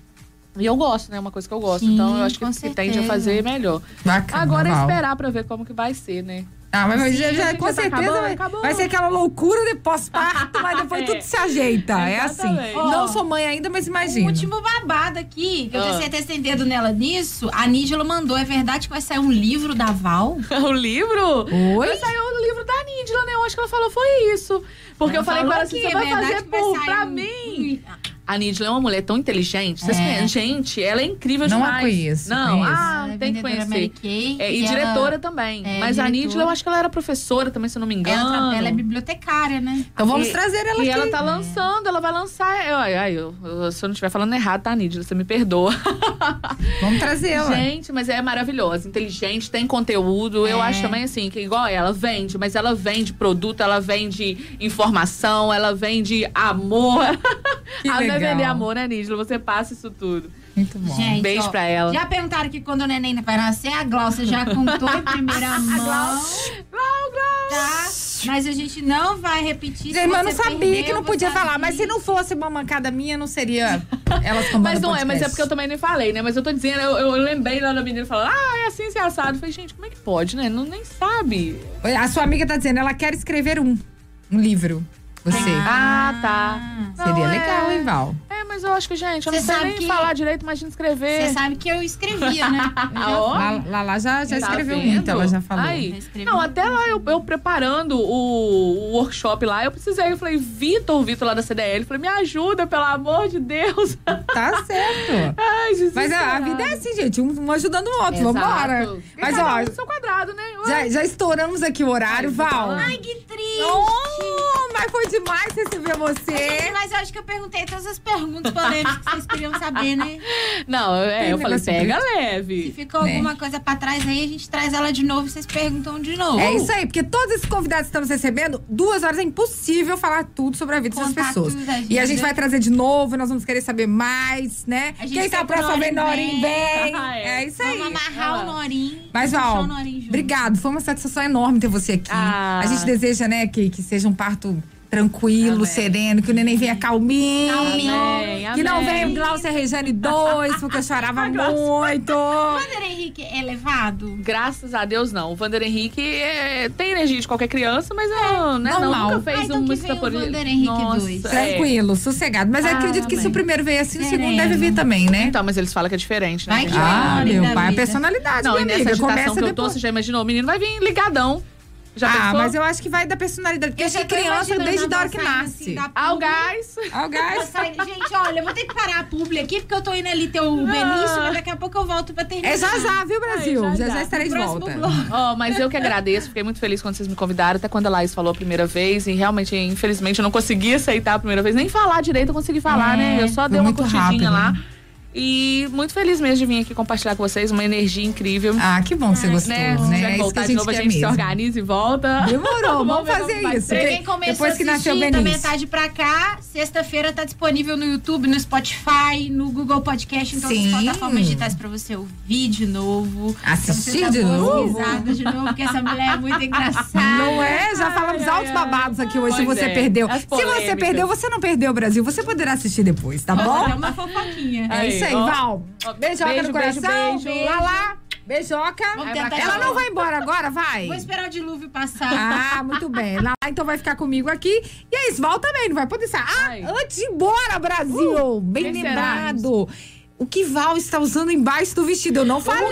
E eu gosto, né? Uma coisa que eu gosto. Sim, então eu acho que, que tende a fazer melhor. Bacana, Agora é esperar pra ver como que vai ser, né? Ah, mas Sim, já, já- com já tá certeza acabando, vai, vai ser aquela loucura de pós-parto, mas depois É. tudo se ajeita. É assim. Exatamente. Não sou mãe ainda, mas O imagina. último babado aqui, que eu Ah. tenho certeza que tem dedo nela nisso, a Nígela mandou. É verdade que vai sair um livro da Val? o livro? Oi? Vai sair o livro da Nídila, né? Eu acho que ela falou foi isso. Porque eu falei com ela assim, que você é vai fazer vai por, pra um- mim. A Nídila é uma mulher tão inteligente. Vocês É. conhecem? Gente, ela é incrível Não a demais. conheço, Não, conheço. ah, é tem que conhecer. Kay, É, e ela- diretora também. é, Mas a diretora. Nídila, eu acho que ela era professora também, se eu não me engano. Ela, ela é bibliotecária, né? Então vamos E- trazer ela E aqui. ela tá lançando, ela vai lançar. Ai, ai, eu, eu- se eu não estiver falando errado, tá, Nídila? Você me perdoa. Vamos trazer ela. Gente, mas é maravilhosa, inteligente, tem conteúdo. Eu É. acho também assim, que igual ela vende, mas ela vende produto, ela vende informação, ela vende amor. Que ela vai legal. vender amor, né, Nídila? Você passa isso tudo. Muito bom. Gente, Beijo ó, pra ela. Já perguntaram que quando o neném vai nascer, a Glaucia já contou em primeira mão. Tá? Mas a gente não vai repetir. Gente, mas eu não sabia perdeu, que não podia falar. Mas se não fosse uma mancada minha, não seria elas Mas não é, mas é porque eu também nem falei, né? Mas eu tô dizendo, eu, eu lembrei lá da menina falando, ah, é assim, assim, assado. Eu falei, gente, como é que pode, né? Não, nem sabe. A sua amiga tá dizendo, ela quer escrever um. Um livro. Você. Ah, tá. Seria Não, é- legal, hein, Val? É, mas eu acho que, gente, eu Você não sei sabe nem que- falar direito, imagina escrever. Você sabe que eu escrevia, né? Eu já- Ó. Lá, lá, já, já Tá escreveu vendo? muito, ela já falou. Aí. Já escrevi Não, muito. até lá eu, eu preparando o, o workshop lá, eu precisei. Eu falei, Vitor, o Vitor lá da CDL, eu falei, me ajuda, pelo amor de Deus. Tá certo. Ai, Jesus. Mas a, a vida é assim, gente, um, ajudando o outro. Exato. Vambora. Mas, Cada ó, um seu quadrado, né? já, já estouramos aqui o horário, Ai, Val. Val. Ai, que triste! Oh, mas foi demais receber você. Mas eu acho que eu perguntei todas as perguntas polêmicas que vocês queriam saber, né? Não, é, eu falei, pega Se leve. ficou Né? alguma coisa pra trás aí, a gente traz ela de novo e vocês perguntam de novo. É isso aí, porque todos esses convidados que estamos recebendo, duas horas é impossível falar tudo sobre a vida dessas pessoas. tudo da E a gente vai trazer de novo, nós vamos querer saber mais, né? A gente Quem tá próximo vem, Norim vem. Ah, é. É isso aí. Vamos amarrar o Norim. Mas, Val, obrigado. Foi uma satisfação enorme ter você aqui. Ah. A gente deseja, né, que, que seja um parto tranquilo, Amém. sereno, que o neném venha calminho. Calminho. Amém, Que não venha o Glaucia Rejane 2, porque eu chorava muito. Wander Henrique é levado? Graças a Deus, não. O Vander Henrique é, tem energia de qualquer criança, mas não, né? Não, normal. nunca fez Ah, então um música o por Vander Henrique Nossa, dois. é. Tranquilo, sossegado. Mas eu Ah, acredito que se o primeiro veio assim, o segundo Sereno. deve vir também, né? Então, mas eles falam que é diferente, né? Vai que Ah, Norim meu pai, a personalidade, Não, minha e nessa amiga. agitação Começa que eu tô, depois. você já imaginou? O menino vai vir ligadão. Já Ah, pensou? mas eu acho que vai da personalidade. Porque Eu acho que criança desde a a hora que saindo nasce. assim da Ah, o publi. gás. Ó, o gás. Gente, olha, eu vou ter que parar a publi aqui, porque eu tô indo ali ter o Benício, mas daqui a pouco eu volto pra terminar. É já já, viu, Brasil? Ai, já, já, já já. estarei de Próximo volta. bloco. Ó, mas eu que agradeço, fiquei muito feliz quando vocês me convidaram, até quando a Laís falou a primeira vez, e realmente, infelizmente, eu não consegui aceitar a primeira vez, nem falar direito eu consegui falar, É, né? Eu só dei uma curtidinha rápido, lá. E muito feliz mesmo de vir aqui compartilhar com vocês, uma energia incrível. Ah, que bom que você gostou, né? né? É isso voltar a de gente novo, a quer gente se organiza e volta. Demorou, vamos fazer vai isso. Pra quem começou Depois a que nasceu o assistir da Benício. metade pra cá, sexta-feira tá disponível no YouTube, no Spotify, no Google Podcast, em todas Sim. as plataformas digitais pra você ouvir de novo. Assistir Pra você de novo. de novo, porque essa mulher é muito engraçada. Não é? Já falamos Ai, altos ai. babados aqui hoje, se você é. perdeu. Se você perdeu, você não perdeu o Brasil. Você poderá assistir depois, tá bom? É uma fofoquinha. É Aí, isso aí. Val. Beijoca beijo, no coração. beijo, beijo. Lá, lá. Beijoca. Ela não vai embora agora, vai? Vou esperar o dilúvio passar. Ah, muito bem. Lá, então vai ficar comigo aqui. E é isso, Val também, não vai poder sair. Ah, Ai. antes de ir embora, Brasil! Bem quem lembrado. O que Val está usando embaixo do vestido? Eu não falei!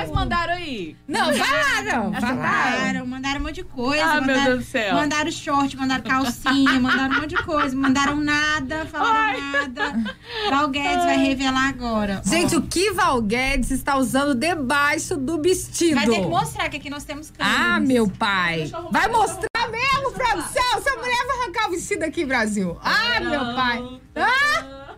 Mas mandaram aí. Não, falaram. Falaram. Mandaram, mandaram um monte de coisa. Ah, meu mandaram, Deus do céu. Mandaram short, mandaram calcinha, mandaram um monte de coisa. Mandaram nada, falaram nada. Val Guedes vai revelar agora. Gente, o que Val Guedes está usando debaixo do vestido? Vai ter que mostrar que aqui nós temos câmeras. Ah, meu pai. Vai mostrar mesmo, produção? Essa mulher vai arrancar o vestido aqui, Brasil. Ah, meu pai. Ah,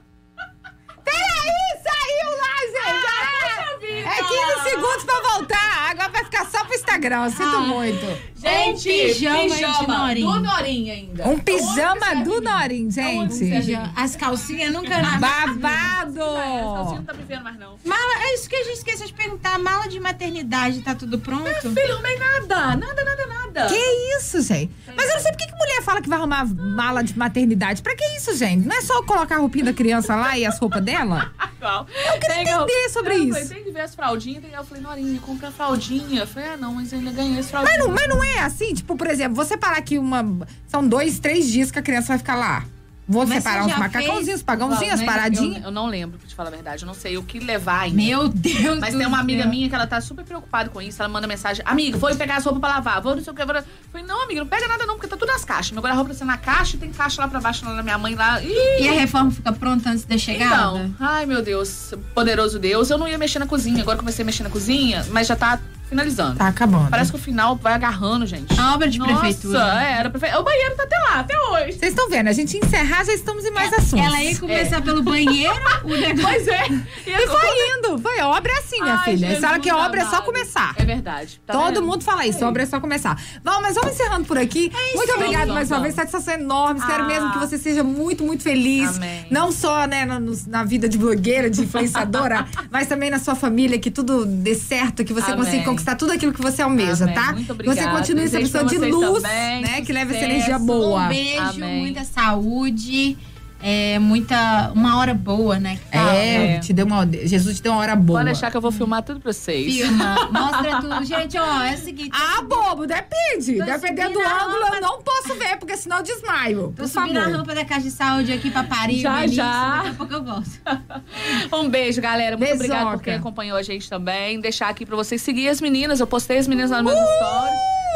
peraí, saiu lá, gente. Ah, é 15 segundos pra voltar. Agora vai ficar só pro Instagram. Eu sinto Ah. muito. Gente, pijama de pijama Norim. do Norim ainda. Um pijama do Norim, gente. As calcinhas nunca na Babado. Essa não tá me vendo mais, não. Mala, é isso que a gente esqueceu de perguntar. Mala de maternidade, tá tudo pronto? Filho, não arrumei nada. Nada, nada, nada. Nada. Que isso, gente? Mas eu não sei por que que mulher fala que vai arrumar mala de maternidade. Pra que isso, gente? Não é só colocar a roupinha da criança lá e as roupas dela? Qual? Eu queria entender sobre eu isso. Falei, tem que ver as fraldinhas. Eu falei, Norinha, compra a fraldinha. Eu falei, ah, não, mas eu ainda ganhei as fraldinhas. Mas não, mas não é assim? Tipo, por exemplo, você parar aqui uma. São dois, três dias que a criança vai ficar lá. Vou Mas separar uns macacãozinhos, fez? pagãozinhos, as Eu- paradinhas. Eu, eu não lembro, pra te falar a verdade. Eu não sei o que levar ainda. Meu Deus Mas tem uma amiga céu. minha que ela tá super preocupada com isso. Ela manda mensagem: Amiga, vou pegar as roupas pra lavar. Vou não sei o que. Vou... Eu falei: Não, amiga, não pega nada não, porque tá tudo nas caixas. Meu guarda-roupa tá na caixa e tem caixa lá pra baixo, lá na minha mãe lá. Ih, E a reforma fica pronta antes da chegada? então, ai meu Deus, poderoso Deus. Eu não ia mexer na cozinha. Agora comecei a mexer na cozinha, mas já tá finalizando. Tá acabando. Parece que o final vai agarrando, gente. A obra de Nossa, prefeitura. é, era prefe... O banheiro tá até lá, até hoje. Vocês estão vendo? A gente encerrar, já estamos em mais assuntos. Ela ia começar pelo banheiro, o negócio. Pois é. E E foi indo. Foi obra assim, minha Ai, filha. Você fala que obra é só começar. É verdade. Tá Todo vendo? mundo fala isso, obra é só começar. Bom, mas vamos encerrando por aqui. muito obrigada Vamos, mais uma vamos. vez, satisfação enorme. Espero Ah. mesmo que você seja muito, muito feliz. Amém. Não só né, na, na vida de blogueira, de influenciadora, mas também na sua família, que tudo dê certo, que você Amém. consiga conquistar tudo aquilo que você almeja, Amém. tá? Muito obrigada. Você continue essa pessoa de luz, também, né? Que leva essa energia boa. Um beijo, Amém. muita saúde. É, muita. Uma hora boa, né? que fala. É, É. te deu uma, Jesus te deu uma hora boa. Pode deixar que eu vou filmar tudo pra vocês. Filma, mostra tudo. Gente, ó, é o seguinte. Ah, bobo, depende. Tô Dependendo do a ângulo, rampa. eu não posso ver, porque senão eu desmaio. Tô Por subindo a favor. rampa da Caixa de Saúde aqui pra Paris. Já, Benício, já. Daqui a pouco eu volto. Um beijo, galera. Muito obrigada por quem acompanhou a gente também. Deixar aqui pra vocês seguir as meninas. Eu postei as meninas lá no meu stories.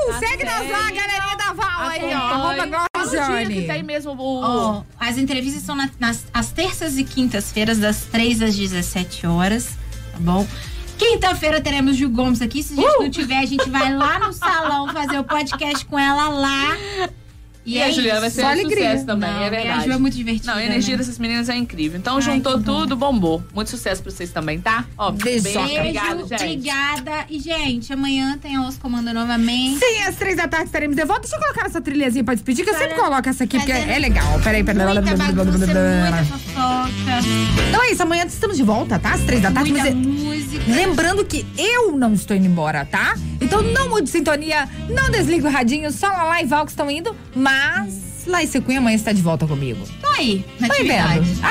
Uh, segue nós lá, galerinha da Val aí, ó. Arroba Glória Qual o dia que tem mesmo o... Ó, as entrevistas são na- nas às terças e quintas-feiras, das 3 às 17 horas, tá bom? Quinta-feira teremos Ju Gomes aqui. Se a gente não tiver, a gente vai lá no salão fazer o podcast com ela lá. E, E é a Juliana vai ser um alegria. sucesso também, Não, é e A verdade. Ju é muito divertida. Não, a energia né? dessas meninas é incrível. Então Ai, juntou tudo, bombou. Muito sucesso pra vocês também, tá? Ó, Beijo. beijo. Gente. obrigada. E, gente, amanhã tem a Os Comanda novamente. Sim, às três da tarde estaremos de volta. Deixa eu colocar essa trilhazinha pra despedir, que eu sempre coloco essa aqui, porque é legal. Peraí, peraí. Muita bagunça, muita fofoca, Então é isso, amanhã estamos de volta, tá? Às três da tarde. muita é- música. Lembrando que eu não estou indo embora, tá? Então não mude sintonia, não desliga o radinho, só Lala e Val que estão indo, mas lá e Cunha amanhã está de volta comigo. Tô aí, na Tá atividade. vendo? Ah,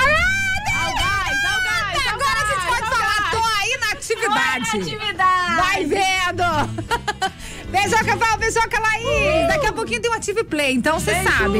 tô aí na atividade. Atividade. Vai vendo! beijoca Val, beijoca Laís. Daqui a pouquinho tem um Ative Play, então você sabe.